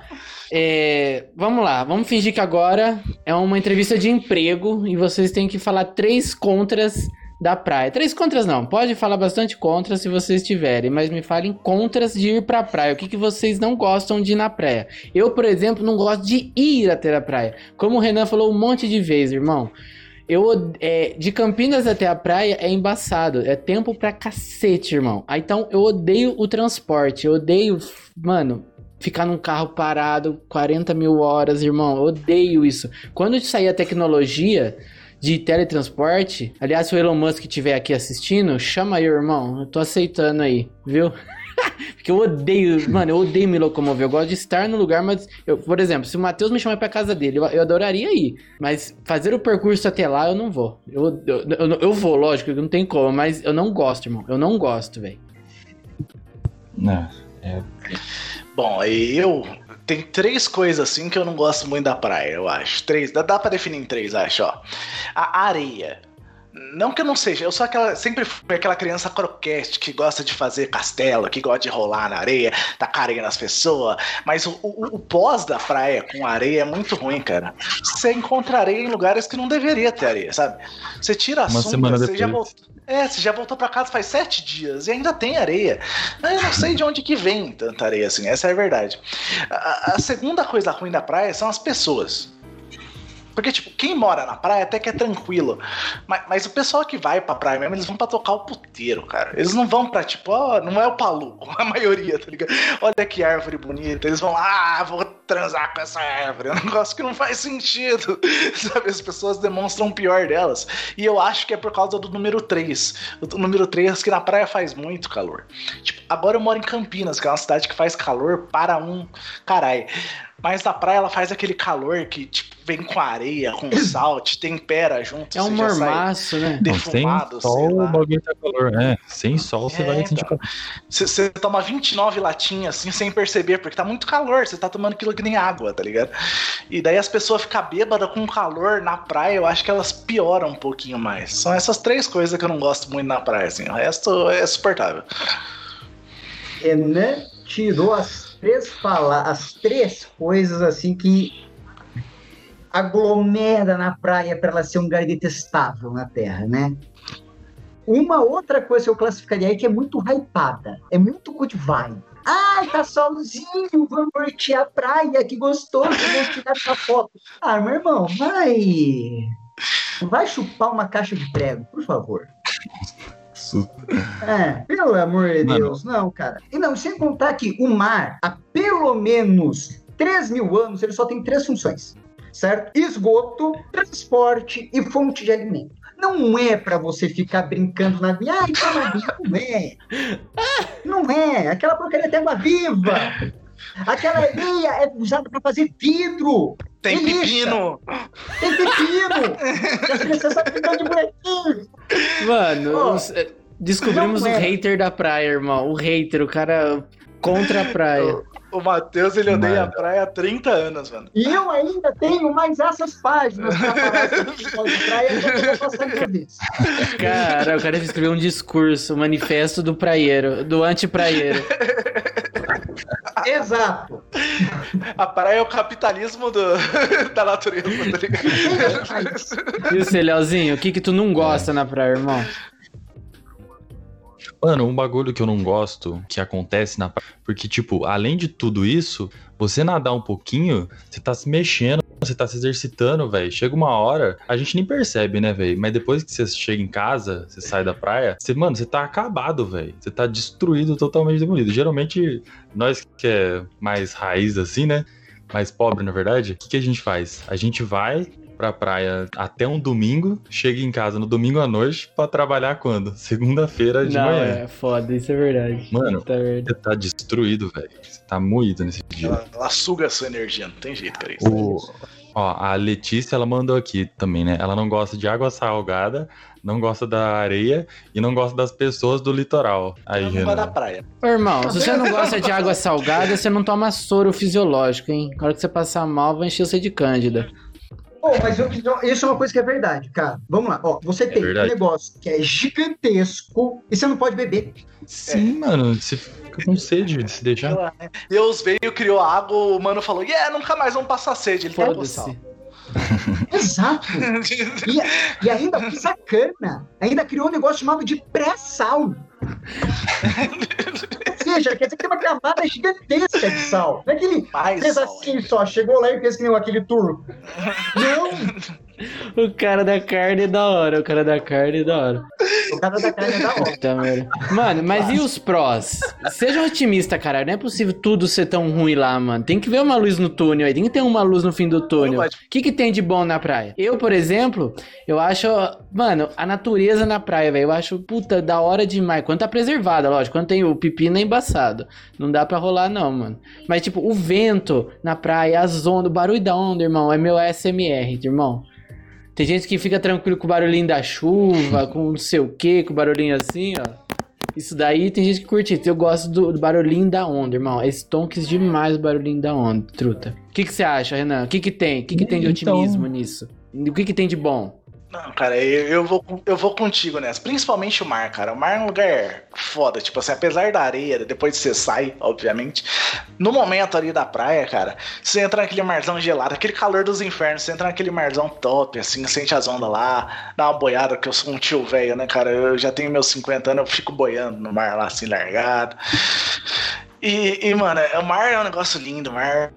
Speaker 3: é, vamos lá, vamos fingir que agora é uma entrevista de emprego e vocês têm que falar três contras da praia. Três contras não, pode falar bastante contras se vocês tiverem, mas me falem contras de ir pra praia. O que, que vocês não gostam de ir na praia? Eu, por exemplo, não gosto de ir até a praia. Como o Renan falou um monte de vezes, irmão. Eu, é, de Campinas até a praia é embaçado. É tempo pra cacete, irmão. Ah, então eu odeio o transporte. Eu odeio, mano, ficar num carro parado 40 mil horas, irmão. Eu odeio isso. Quando sair a tecnologia de teletransporte, aliás, se o Elon Musk estiver aqui assistindo, chama aí, irmão. Eu tô aceitando aí, viu? Porque eu odeio, mano, eu odeio me locomover. Eu gosto de estar no lugar, mas, eu, por exemplo, se o Matheus me chamar pra casa dele, eu, eu adoraria ir. Mas fazer o percurso até lá, eu não vou. Eu, eu, eu, eu vou, lógico, não tem como, mas eu não gosto, irmão. Eu não gosto, velho.
Speaker 4: Não, é,
Speaker 2: Bom, e eu. Tem três coisas assim que eu não gosto muito da praia, eu acho. Três. Dá, dá pra definir em três, acho, ó. A areia. Não que eu não seja, eu sou aquela. Sempre fui aquela criança croquete que gosta de fazer castelo, que gosta de rolar na areia, tacar areia nas pessoas. Mas o, o- o pós da praia com areia é muito ruim, cara. Você encontra areia em lugares que não deveria ter areia, sabe? Você tira a
Speaker 4: Uma
Speaker 2: sunga,
Speaker 4: semana
Speaker 2: você já voltou. É, você já voltou pra casa faz sete dias e ainda tem areia. Eu não sei de onde que vem tanta areia assim, essa é a verdade. A, a segunda coisa ruim da praia são as pessoas. Porque, tipo, quem mora na praia até que é tranquilo. Mas, mas o pessoal que vai pra praia mesmo, eles vão pra tocar o puteiro, cara. Eles não vão pra, tipo, ó, não é o paluco, a maioria, tá ligado? Olha que árvore bonita. Eles vão lá, ah, vou transar com essa árvore. É um negócio que não faz sentido. Sabe, as pessoas demonstram o pior delas. E eu acho que é por causa do número 3. O número 3, que na praia faz muito calor. Tipo, agora eu moro em Campinas, que é uma cidade que faz calor para um caralho. Mas na praia ela faz aquele calor que, tipo, vem com areia, com sal, te tempera junto.
Speaker 3: É um
Speaker 2: você
Speaker 3: mormaço, né?
Speaker 4: Não, sem
Speaker 2: defumado,
Speaker 4: sol o bagulho tá calor. É, sem sol você
Speaker 2: É,
Speaker 4: vai sentir calor.
Speaker 2: Você você toma 29 latinhas assim sem perceber, porque tá muito calor, você tá tomando aquilo que nem água, tá ligado? E daí as pessoas ficam bêbadas com calor na praia, eu acho que elas pioram um pouquinho mais. São essas três coisas que eu não gosto muito na praia, assim. O resto é suportável.
Speaker 5: Renan tirou as três pala- as três coisas assim que aglomera na praia para ela ser um lugar detestável na Terra, né? Uma outra coisa que eu classificaria aí que é muito hypada, é muito good vibe. Ai, tá solzinho, vamos curtir a praia, que gostoso, vamos tirar essa foto. Ah, meu irmão, vai. Vai chupar uma caixa de prego, por favor. É, pelo amor de. Deus, não, cara. E não, sem contar que o mar, há pelo menos 3 mil anos, ele só tem três funções, certo? Esgoto, transporte e fonte de alimento. Não é pra você ficar brincando na aguinha. Ai, aguinha. Não é. Não é. Aquela porcaria tem água viva. Aquela areia é usada pra fazer vidro.
Speaker 2: Tem
Speaker 5: Delícia.
Speaker 2: pepino!
Speaker 5: Tem pepino. As crianças sabem brincar de bonequinho.
Speaker 3: Mano, os- eh, descobrimos o
Speaker 5: é.
Speaker 3: hater da praia, irmão. O hater, o cara contra a praia.
Speaker 2: O Matheus, ele odeia a
Speaker 4: Mano.
Speaker 2: praia há 30 anos, mano.
Speaker 5: E eu ainda tenho mais essas páginas pra falar sobre praia de vez.
Speaker 3: Cara, o cara escreveu um discurso, um manifesto do praieiro, do anti-praieiro.
Speaker 5: Exato.
Speaker 2: A praia é o capitalismo do, da natureza, tá ligado?
Speaker 3: E você, Leozinho, o que que tu não gosta na praia, irmão?
Speaker 4: Mano, um bagulho que eu não gosto que acontece na. Porque, tipo, além de tudo isso, você nadar um pouquinho, você tá se mexendo, você tá se exercitando, velho. Chega uma hora, a gente nem percebe, né, velho? Mas depois que você chega em casa, você sai da praia, você, mano, você tá acabado, velho. Você tá destruído, totalmente demolido. Geralmente, nós que é mais raiz assim, né? Mais pobre, na verdade, o que, que a gente faz? A gente vai, pra praia até um domingo, chega em casa no domingo à noite pra trabalhar quando? Segunda-feira de
Speaker 3: Não,
Speaker 4: manhã.
Speaker 3: é foda, isso é verdade.
Speaker 4: Mano,
Speaker 3: Tá verdade.
Speaker 4: Você tá destruído, velho. Você tá moído nesse dia.
Speaker 2: Ela, ela suga a sua energia, não tem jeito, cara. Isso
Speaker 4: O, ó, a Letícia, ela mandou aqui também, né? Ela não gosta de água salgada, não gosta da areia e não gosta das pessoas do litoral. Aí,
Speaker 2: não vai da
Speaker 4: Renan.
Speaker 2: praia.
Speaker 3: Ô, irmão, se você não gosta de água salgada, você não toma soro fisiológico, hein? Na hora que você passar mal, vai encher você de cândida.
Speaker 5: Pô, mas eu- isso é uma coisa que é verdade, cara. Vamos lá. Ó, você tem um
Speaker 4: verdade.
Speaker 5: negócio que é gigantesco e você não pode beber.
Speaker 4: Sim, mano, você fica com sede de se deixar.
Speaker 2: Ela, né? Deus veio, criou água, o mano falou: Yeah, nunca mais vamos passar sede. Ele falou:
Speaker 3: Foda-se.
Speaker 5: Exato. E, e ainda sacana. Ainda criou um negócio chamado de pré-sal. Seja, quer dizer que tem uma camada gigantesca de sal. Não é fez
Speaker 2: sal,
Speaker 5: assim só, chegou lá e fez que nem aquele turco. Não,
Speaker 3: O cara da carne é da hora, o cara da carne é da hora.
Speaker 5: o cara da carne é da hora.
Speaker 3: Puta merda. Mano, mas e os prós? Seja otimista, cara. Não é possível tudo ser tão ruim lá, mano. Tem que ver uma luz no túnel aí. Tem que ter uma luz no fim do túnel. O que, que tem de bom na praia? Eu, por exemplo, eu acho. Mano, a natureza na praia, velho. Eu acho, puta, da hora demais. Quando tá preservada, lógico. Quando tem o pepino é embaçado. Não dá pra rolar, não, mano. Mas, tipo, o vento na praia, as ondas, o barulho da onda, irmão, é meu ASMR, irmão. Tem gente que fica tranquilo com o barulhinho da chuva, com não sei o que, com o barulhinho assim, ó. Isso daí tem gente que curte. isso. Eu gosto do, do barulhinho da onda, irmão. É stonks demais o barulhinho da onda, truta. O que que você acha, Renan? O que que tem? O que que tem de
Speaker 4: Então-
Speaker 3: otimismo nisso? O que que tem de bom?
Speaker 2: Não, cara, eu, eu, vou, eu vou contigo nessa. Principalmente o mar, cara. O mar é um lugar foda. Tipo assim, apesar da areia, depois você sai, obviamente. No momento ali da praia, cara, você entra naquele marzão gelado, aquele calor dos infernos, você entra naquele marzão top, assim, sente as ondas lá, dá uma boiada, que eu sou um tio velho, né, cara? Eu já tenho meus 50 anos, eu fico boiando no mar lá, assim, largado. E, e mano, o mar é um negócio lindo, o mar.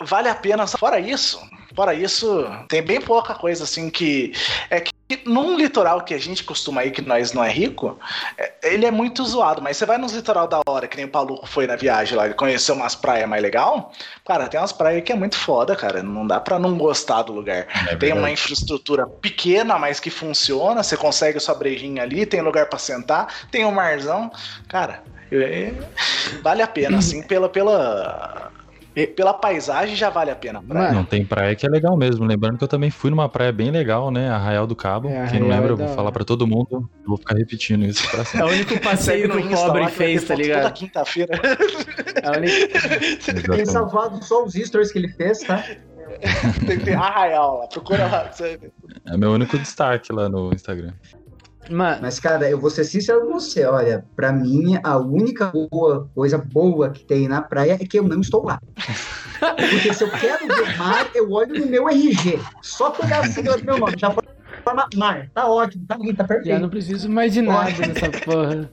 Speaker 2: Vale a pena. Fora isso, fora isso, tem bem pouca coisa assim que. É que num litoral que a gente costuma ir, que nós não é rico, é- ele é muito zoado. Mas você vai nos litoral da hora, que nem o Paluco foi na viagem lá, ele conheceu umas praias mais legal. Cara, tem umas praias que é muito foda, cara. Não dá pra não gostar do lugar.
Speaker 4: É
Speaker 2: Tem uma infraestrutura pequena, mas que funciona. Você consegue sua brejinha ali, tem lugar pra sentar, tem um marzão. Cara, é- vale a pena, assim, pela, pela, pela paisagem já vale a pena. a praia.
Speaker 3: Mano,
Speaker 4: Não tem praia que é legal mesmo. Lembrando que eu também fui numa praia bem legal, né? Arraial do Cabo.
Speaker 3: É,
Speaker 4: Quem não lembra,
Speaker 3: é
Speaker 4: eu vou falar pra todo mundo. Eu vou ficar repetindo isso pra
Speaker 3: é
Speaker 4: sempre.
Speaker 3: o único passeio que o pobre
Speaker 2: que ter
Speaker 3: fez, tá
Speaker 2: foto Toda
Speaker 3: ligado?
Speaker 2: quinta-feira.
Speaker 3: É a única...
Speaker 5: Tem salvado só os stories que ele fez, tá?
Speaker 2: tem, tem arraial lá, procura lá. que
Speaker 4: É meu único destaque lá no Instagram.
Speaker 3: Mano,
Speaker 5: Mas, cara, eu vou ser sincero com você. Olha, pra mim, a única boa, coisa boa que tem na praia é que eu não estou lá. Porque se eu quero ver mar, eu olho no meu RG. Só pegar a sigla do meu nome. Já forma mar. Tá ótimo, tá lindo, tá
Speaker 3: já
Speaker 5: perfeito.
Speaker 3: não preciso mais de nada nessa porra.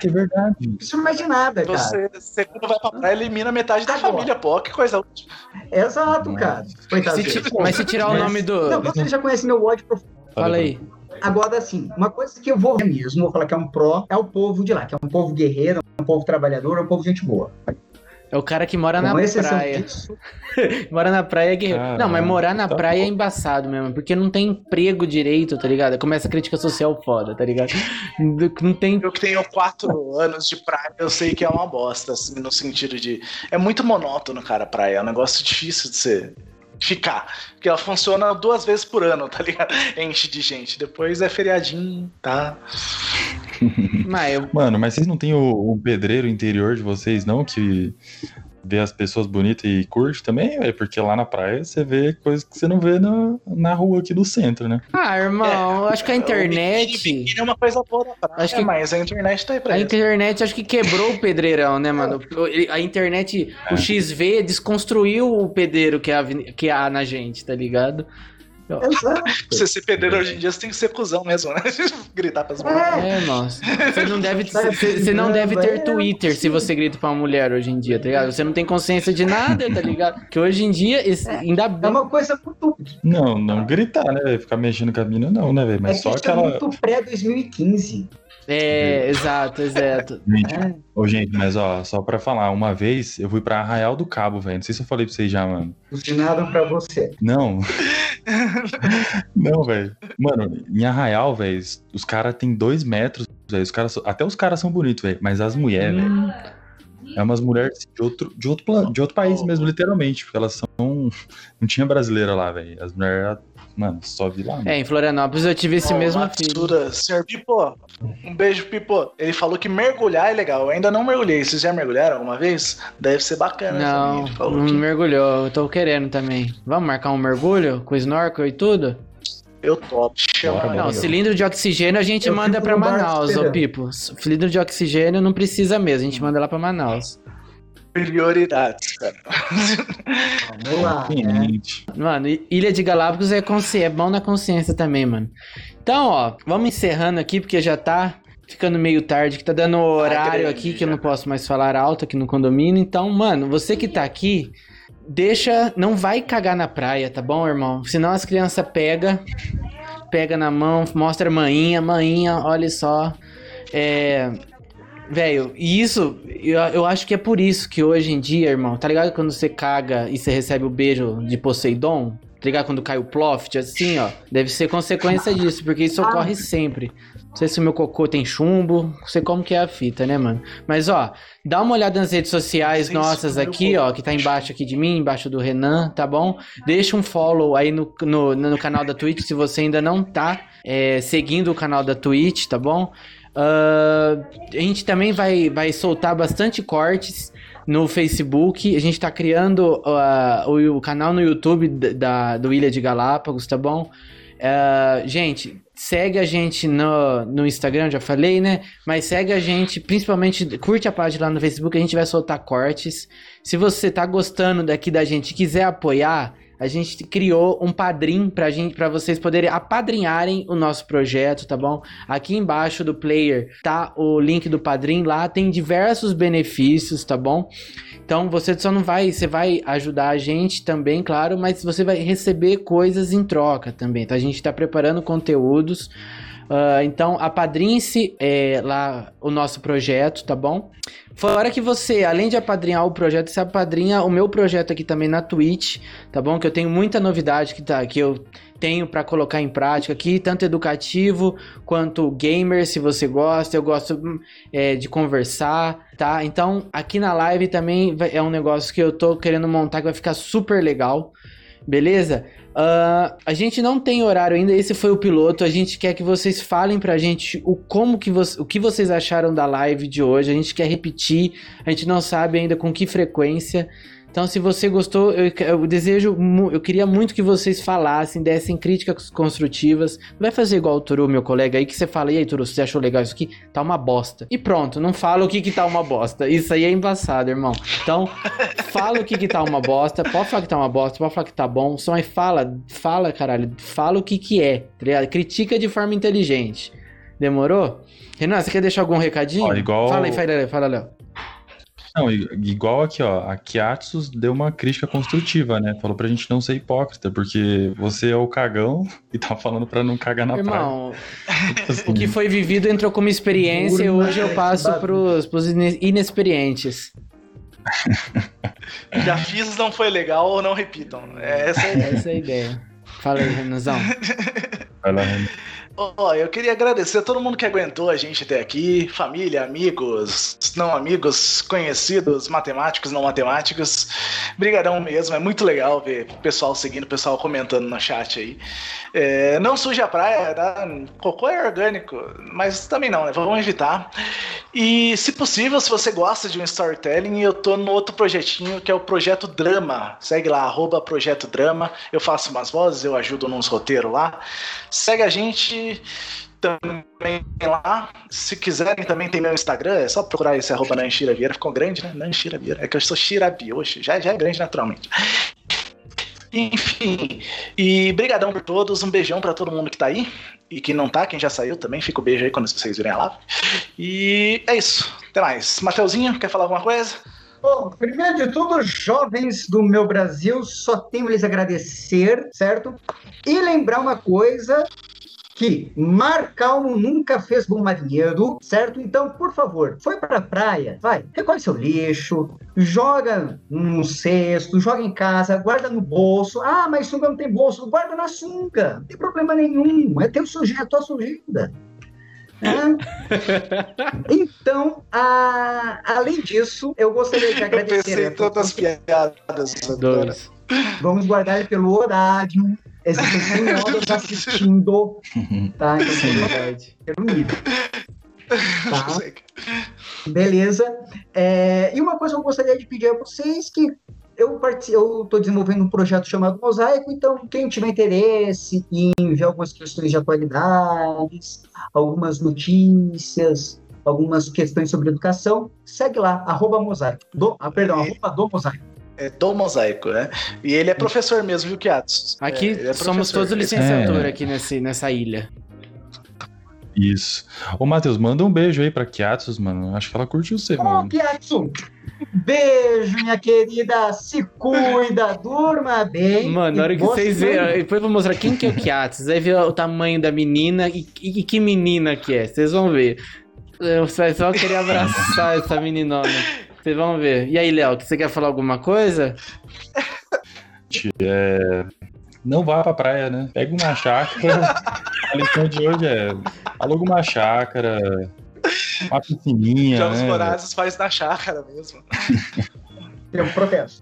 Speaker 4: Que verdade.
Speaker 5: Não preciso mais de nada, cara.
Speaker 2: Você, você quando vai pra praia, elimina metade da
Speaker 5: Agora.
Speaker 2: família, pô. Que coisa útil.
Speaker 5: Exato, cara.
Speaker 3: Se ti- Mas se tirar o
Speaker 4: Mas-
Speaker 3: nome do.
Speaker 5: Não, você já conhece meu ódio profundo.
Speaker 3: Fala aí.
Speaker 5: Agora, assim, uma coisa que eu vou mesmo, vou falar que é um pró, é o povo de lá, que é um povo guerreiro, um povo trabalhador, é um povo gente boa.
Speaker 3: É o cara que mora na
Speaker 5: Com
Speaker 3: praia.
Speaker 5: disso,
Speaker 3: Mora na praia é guerreiro.
Speaker 4: Caralho,
Speaker 3: Não, mas morar na
Speaker 4: tá
Speaker 3: praia é
Speaker 4: bom.
Speaker 3: embaçado mesmo, porque não tem emprego direito, tá ligado? Começa a crítica social foda, tá ligado? Não tem.
Speaker 2: Eu que tenho quatro anos de praia, eu sei que é uma bosta, assim, no sentido de. É muito monótono, cara, a praia. É um negócio difícil de ser. Ficar. Porque ela funciona duas vezes por ano, tá ligado? Enche de gente. Depois é feriadinho, tá?
Speaker 3: Mas eu.
Speaker 4: Mano, mas vocês não têm o, o pedreiro interior de vocês, não? Que vê as pessoas bonitas e curte também, velho? Porque lá na praia você vê coisas que você não vê na, na rua aqui do centro, né?
Speaker 3: Ah, irmão, eu acho que a
Speaker 2: O biquíni,
Speaker 3: internet.
Speaker 2: biquíni é uma coisa boa da praia,
Speaker 3: Acho que-
Speaker 2: mas a internet tá aí pra
Speaker 3: A
Speaker 2: isso.
Speaker 3: internet acho que quebrou o pedreirão, né, mano? A internet, o XV desconstruiu o pedreiro que há, que há na gente, tá ligado?
Speaker 5: Exato.
Speaker 2: Pra você ser pedreiro hoje em dia, você tem que ser cuzão mesmo, né? Gritar pras mulheres.
Speaker 5: É,
Speaker 3: É, nossa. Você não deve, você você não deve ter
Speaker 5: é,
Speaker 3: Twitter se você grita pra uma mulher hoje em dia, tá ligado? Você não tem consciência de nada, tá ligado? Que hoje em dia, esse- ainda
Speaker 5: é
Speaker 3: bem.
Speaker 5: uma coisa muito.
Speaker 4: Não, não gritar, né? velho? Ficar mexendo com a mina, não, né, velho?
Speaker 5: É
Speaker 4: Mas
Speaker 5: que
Speaker 4: só
Speaker 5: é
Speaker 4: aquela.
Speaker 5: muito pré-2015.
Speaker 3: É, exato, exato.
Speaker 4: Gente, ô, gente, mas ó, só pra falar, uma vez eu fui pra Arraial do Cabo, velho. Não sei se eu falei pra vocês já, mano.
Speaker 5: Buzinaram pra você.
Speaker 4: Não. Não, velho. Mano, em Arraial, velho, os caras têm dois metros, velho. Os caras, até os caras são bonitos, velho. Mas as mulheres, velho. É umas mulheres de outro, de, outro, plan- de outro país mesmo, literalmente. Porque elas são. Não tinha brasileira lá, velho. As mulheres, mano, só vi lá. mano.
Speaker 3: É, em Florianópolis eu tive esse
Speaker 2: Ó,
Speaker 3: mesmo
Speaker 2: Matsura. Senhor Pipo, um beijo, Pipo. Ele falou que mergulhar é legal. Eu ainda não mergulhei. Vocês já mergulharam alguma vez? Deve ser bacana.
Speaker 3: Não, não
Speaker 2: que
Speaker 3: mergulhou. Eu tô querendo também. Vamos marcar um mergulho com snorkel e tudo?
Speaker 2: eu topo. Chama
Speaker 4: Bora.
Speaker 3: Não, cilindro de oxigênio a gente
Speaker 5: Eu
Speaker 3: manda
Speaker 5: bar
Speaker 3: Manaus, ô. Pipo. Cilindro de oxigênio não precisa mesmo, a gente manda lá pra Manaus.
Speaker 2: Prioridades, cara.
Speaker 5: Vamos lá.
Speaker 4: Gente,
Speaker 3: Mano, Ilha de Galápagos é, consci... é bom na consciência também, mano. Então, ó, vamos encerrando aqui, porque já tá ficando meio tarde, que tá dando horário
Speaker 2: grande,
Speaker 3: aqui, que eu não posso mais falar alto aqui no condomínio. Então, mano, você que tá aqui, deixa, não vai cagar na praia, tá bom, irmão? Senão as crianças pega, pega na mão, mostra a maninha, maninha, olha só. É... Velho, e isso, eu, eu acho que é por isso que hoje em dia, irmão, tá ligado quando você caga e você recebe o beijo de Poseidon? Tá ligado quando cai o ploft, assim, ó? Deve ser consequência disso, porque isso ocorre sempre. Não sei se o meu cocô tem chumbo, não sei como que é a fita, né, mano? Mas, ó, dá uma olhada nas redes sociais nossas aqui, ó, que tá embaixo aqui de mim, embaixo do Renan, tá bom? Deixa um follow aí no, no, no canal da Twitch se você ainda não tá é, seguindo o canal da Twitch, tá bom? Ah, a gente também vai, vai soltar bastante cortes no Facebook. A gente tá criando ah, o, o canal no YouTube da, do Ilha de Galápagos, tá bom? Ah, gente, segue a gente no, no Instagram, já falei, né? Mas segue a gente, principalmente curte a página lá no Facebook, a gente vai soltar cortes. Se você tá gostando daqui da gente quiser apoiar, a gente criou um padrim pra gente, para vocês poderem apadrinharem o nosso projeto, tá bom? Aqui embaixo do player tá o link do padrim, lá tem diversos benefícios, tá bom? Então você só não vai, você vai ajudar a gente também, claro, mas você vai receber coisas em troca também, tá? A gente tá preparando conteúdos. Ah, então, apadrinhe-se é, lá o nosso projeto, tá bom? Fora que você, além de apadrinhar o projeto, você apadrinha o meu projeto aqui também na Twitch, tá bom? Que eu tenho muita novidade que, tá, que eu tenho pra colocar em prática aqui, tanto educativo quanto gamer, se você gosta. Eu gosto hum, é, de conversar, tá? Então, aqui na live também é um negócio que eu tô querendo montar que vai ficar super legal, beleza? Ah, a gente não tem horário ainda, esse foi o piloto. A gente quer que vocês falem pra gente o como que o que vocês acharam da live de hoje. A gente quer repetir, a gente não sabe ainda com que frequência. Então, se você gostou, eu, eu desejo, eu queria muito que vocês falassem, dessem críticas construtivas. Não vai fazer igual o Turu, meu colega aí, que você fala, e aí, Turu, você achou legal isso aqui? Tá uma bosta. E pronto, não fala o que que tá uma bosta. Isso aí é embaçado, irmão. Então, fala o que que tá uma bosta, pode falar que tá uma bosta, pode falar que tá bom, só mas fala, fala, caralho, fala o que que é, tá ligado? Critica de forma inteligente. Demorou? Renan, você quer deixar algum recadinho?
Speaker 4: Ó, igual-
Speaker 3: Fala aí, fala, fala, Léo.
Speaker 4: Não, igual aqui, ó, a Kiatsus deu uma crítica construtiva, né? Falou pra gente não ser hipócrita, porque você é o cagão e tá falando pra não cagar na
Speaker 3: Irmão,
Speaker 4: praia. Assim,
Speaker 3: o que foi vivido entrou como experiência e hoje eu passo pros, pros ine- inexperientes.
Speaker 2: Já fiz, não foi legal ou não repitam. É Essa é a ideia.
Speaker 3: Essa é a ideia. Fala aí, Renanzão.
Speaker 4: vai lá, Renan.
Speaker 2: Ó, eu queria agradecer a todo mundo que aguentou a gente até aqui, família, amigos, não amigos, conhecidos, matemáticos, não matemáticos. Brigadão mesmo, é muito legal ver o pessoal seguindo, o pessoal comentando no chat aí. É, não suje a praia, tá? cocô é orgânico, mas também não, né? Vamos evitar. E, se possível, se você gosta de um storytelling, eu tô no outro projetinho que é o Projeto Drama. Segue lá, arroba Projeto Drama. Eu faço umas vozes, eu ajudo nos roteiros lá. Segue a gente também lá. Se quiserem, também tem meu Instagram. É só procurar esse arroba Nanchira Vieira. Ficou grande, né? Nanchira Vieira. É que eu sou Shirabi hoje. Já, já é grande naturalmente. Enfim, e brigadão por todos, um beijão pra todo mundo que tá aí e que não tá, quem já saiu também, fica o beijo aí quando vocês virem a live. E é isso, até mais. Mateuzinho, quer falar alguma coisa?
Speaker 5: Bom, primeiro de tudo, jovens do meu Brasil, só tenho lhes agradecer, certo? E lembrar uma coisa que mar calmo nunca fez bom marinheiro, certo? Então, por favor, foi pra praia, vai, recolhe seu lixo, joga num cesto, joga em casa, guarda no bolso. Ah, mas sunga não tem bolso, guarda na sunga, não tem problema nenhum, é teu sujeito, é tua sujeira. É. Então, a- além disso, eu gostaria de
Speaker 2: Eu
Speaker 5: agradecer.
Speaker 2: pensei em
Speaker 5: a todos
Speaker 2: tantas piadas.
Speaker 3: Dois.
Speaker 5: Vamos guardar ele pelo horário. Existem 100 horas assistindo. Tá? Então, pelo-
Speaker 3: Verdade.
Speaker 5: pelo nível. Tá? Beleza. É, e uma coisa que eu gostaria de pedir a vocês que eu estou desenvolvendo um projeto chamado Mosaico, então quem tiver interesse em ver algumas questões de atualidades, algumas notícias, algumas questões sobre educação, segue lá, arroba mosaico. Do, ah, perdão, arroba do mosaico.
Speaker 2: É do mosaico, né? E ele é professor mesmo, viu, Kiatsu?
Speaker 3: Aqui
Speaker 2: É, é
Speaker 3: somos todos licenciatura aqui nesse, nessa ilha.
Speaker 4: Isso. Ô, Matheus, manda um beijo aí pra Kiatsus, mano. Acho que ela curtiu você,
Speaker 5: Ô,
Speaker 4: mano.
Speaker 5: Kiatsu, beijo, minha querida, se cuida, durma bem.
Speaker 3: Mano, na hora
Speaker 5: E
Speaker 3: que vocês verem, depois eu vou mostrar quem que é o Kiatos. Vocês vão ver o tamanho da menina e, e- e que menina que é. Vocês vão ver. Você vai só querer abraçar essa meninona. Vocês vão ver. E aí, Léo, você quer falar alguma coisa?
Speaker 4: É, Não vá pra praia, né? Pega uma chácara. A lição de hoje é aluga uma chácara, uma piscininha,
Speaker 2: Jogos
Speaker 4: né?
Speaker 2: Vorazes faz na chácara mesmo.
Speaker 5: Tem um protesto.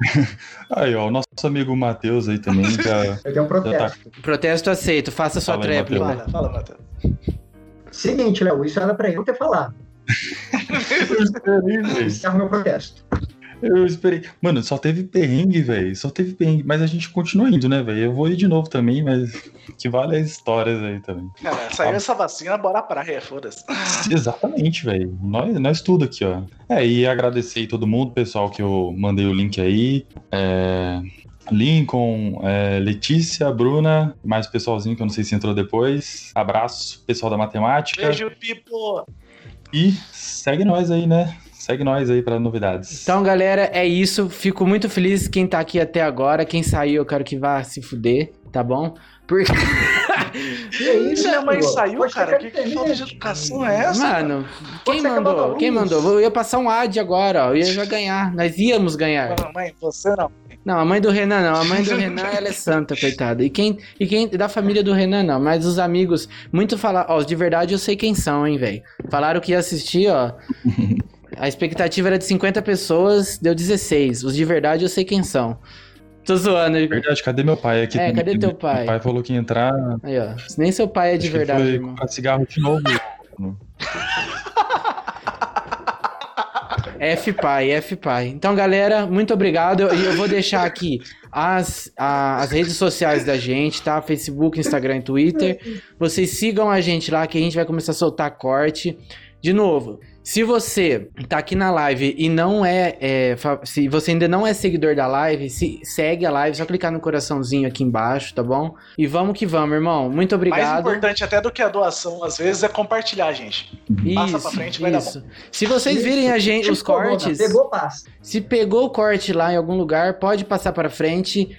Speaker 4: Aí, ó, o nosso amigo Matheus aí também já,
Speaker 5: Eu tenho um
Speaker 4: tá
Speaker 5: protesto.
Speaker 3: Protesto aceito, faça sua
Speaker 4: Fala aí,
Speaker 3: tréplica.
Speaker 2: Fala, fala, Matheus.
Speaker 5: Seguinte, Léo, isso era pra eu ter falado. Esse é o meu protesto.
Speaker 4: Eu esperei. Mano, só teve perrengue, velho. Só teve perrengue. Mas a gente continua indo, né, velho? Eu vou ir de novo também, mas que vale as histórias aí também.
Speaker 2: Cara, saiu essa vacina, bora pra praia, foda-se.
Speaker 4: Exatamente, velho. Nós, nós tudo aqui, ó. É, e agradecer aí todo mundo, pessoal, que eu mandei o link aí. É, Lincoln, é, Letícia, Bruna, mais o pessoalzinho que eu não sei se entrou depois. Abraço, pessoal da matemática.
Speaker 2: Beijo, Pipo.
Speaker 4: E segue nós aí, né? Segue nós aí para novidades.
Speaker 3: Então, galera, é isso. Fico muito feliz quem tá aqui até agora. Quem saiu, eu quero que vá se fuder, tá bom? Porque.
Speaker 5: E aí,
Speaker 2: Se minha mãe saiu,
Speaker 5: Pode
Speaker 2: cara, que, que falta de educação é essa?
Speaker 3: Mano, quem mandou? Quem mandou? Eu ia passar um ad agora, ó. Eu ia já ganhar. Nós íamos ganhar.
Speaker 2: Mãe, você não.
Speaker 3: Não, a mãe do Renan não. A mãe do Renan, ela é santa, coitada. E quem, e quem da família do Renan não. Mas os amigos, muito falar. Ó, os de verdade eu sei quem são, hein, velho. Falaram que ia assistir, ó. A expectativa era de 50 pessoas, deu 16. Os de verdade eu sei quem são. Tô zoando.
Speaker 4: Verdade, cadê meu pai aqui?
Speaker 3: É, cadê teu pai?
Speaker 4: Meu pai falou que ia entrar.
Speaker 3: Aí, ó. Nem seu pai é de
Speaker 4: acho que
Speaker 3: verdade,
Speaker 4: foi
Speaker 3: irmão.
Speaker 4: comprar cigarro de novo.
Speaker 3: F pai, F pai. Então, galera, muito obrigado. E eu vou deixar aqui as, a- as redes sociais da gente, tá? Facebook, Instagram e Twitter. Vocês sigam a gente lá que a gente vai começar a soltar corte. De novo, se você tá aqui na live e não é, é, se você ainda não é seguidor da live, se, segue a live, só clicar no coraçãozinho aqui embaixo, tá bom? E vamos que vamos, irmão. Muito
Speaker 2: Mais
Speaker 3: obrigado.
Speaker 2: importante até do que a doação, às vezes, é compartilhar, gente. Passa pra frente, vai dar
Speaker 3: isso. Se vocês virem a gente, os
Speaker 5: corona,
Speaker 3: cortes,
Speaker 5: Pegou, passa.
Speaker 3: se pegou o corte lá em algum lugar, pode passar pra frente.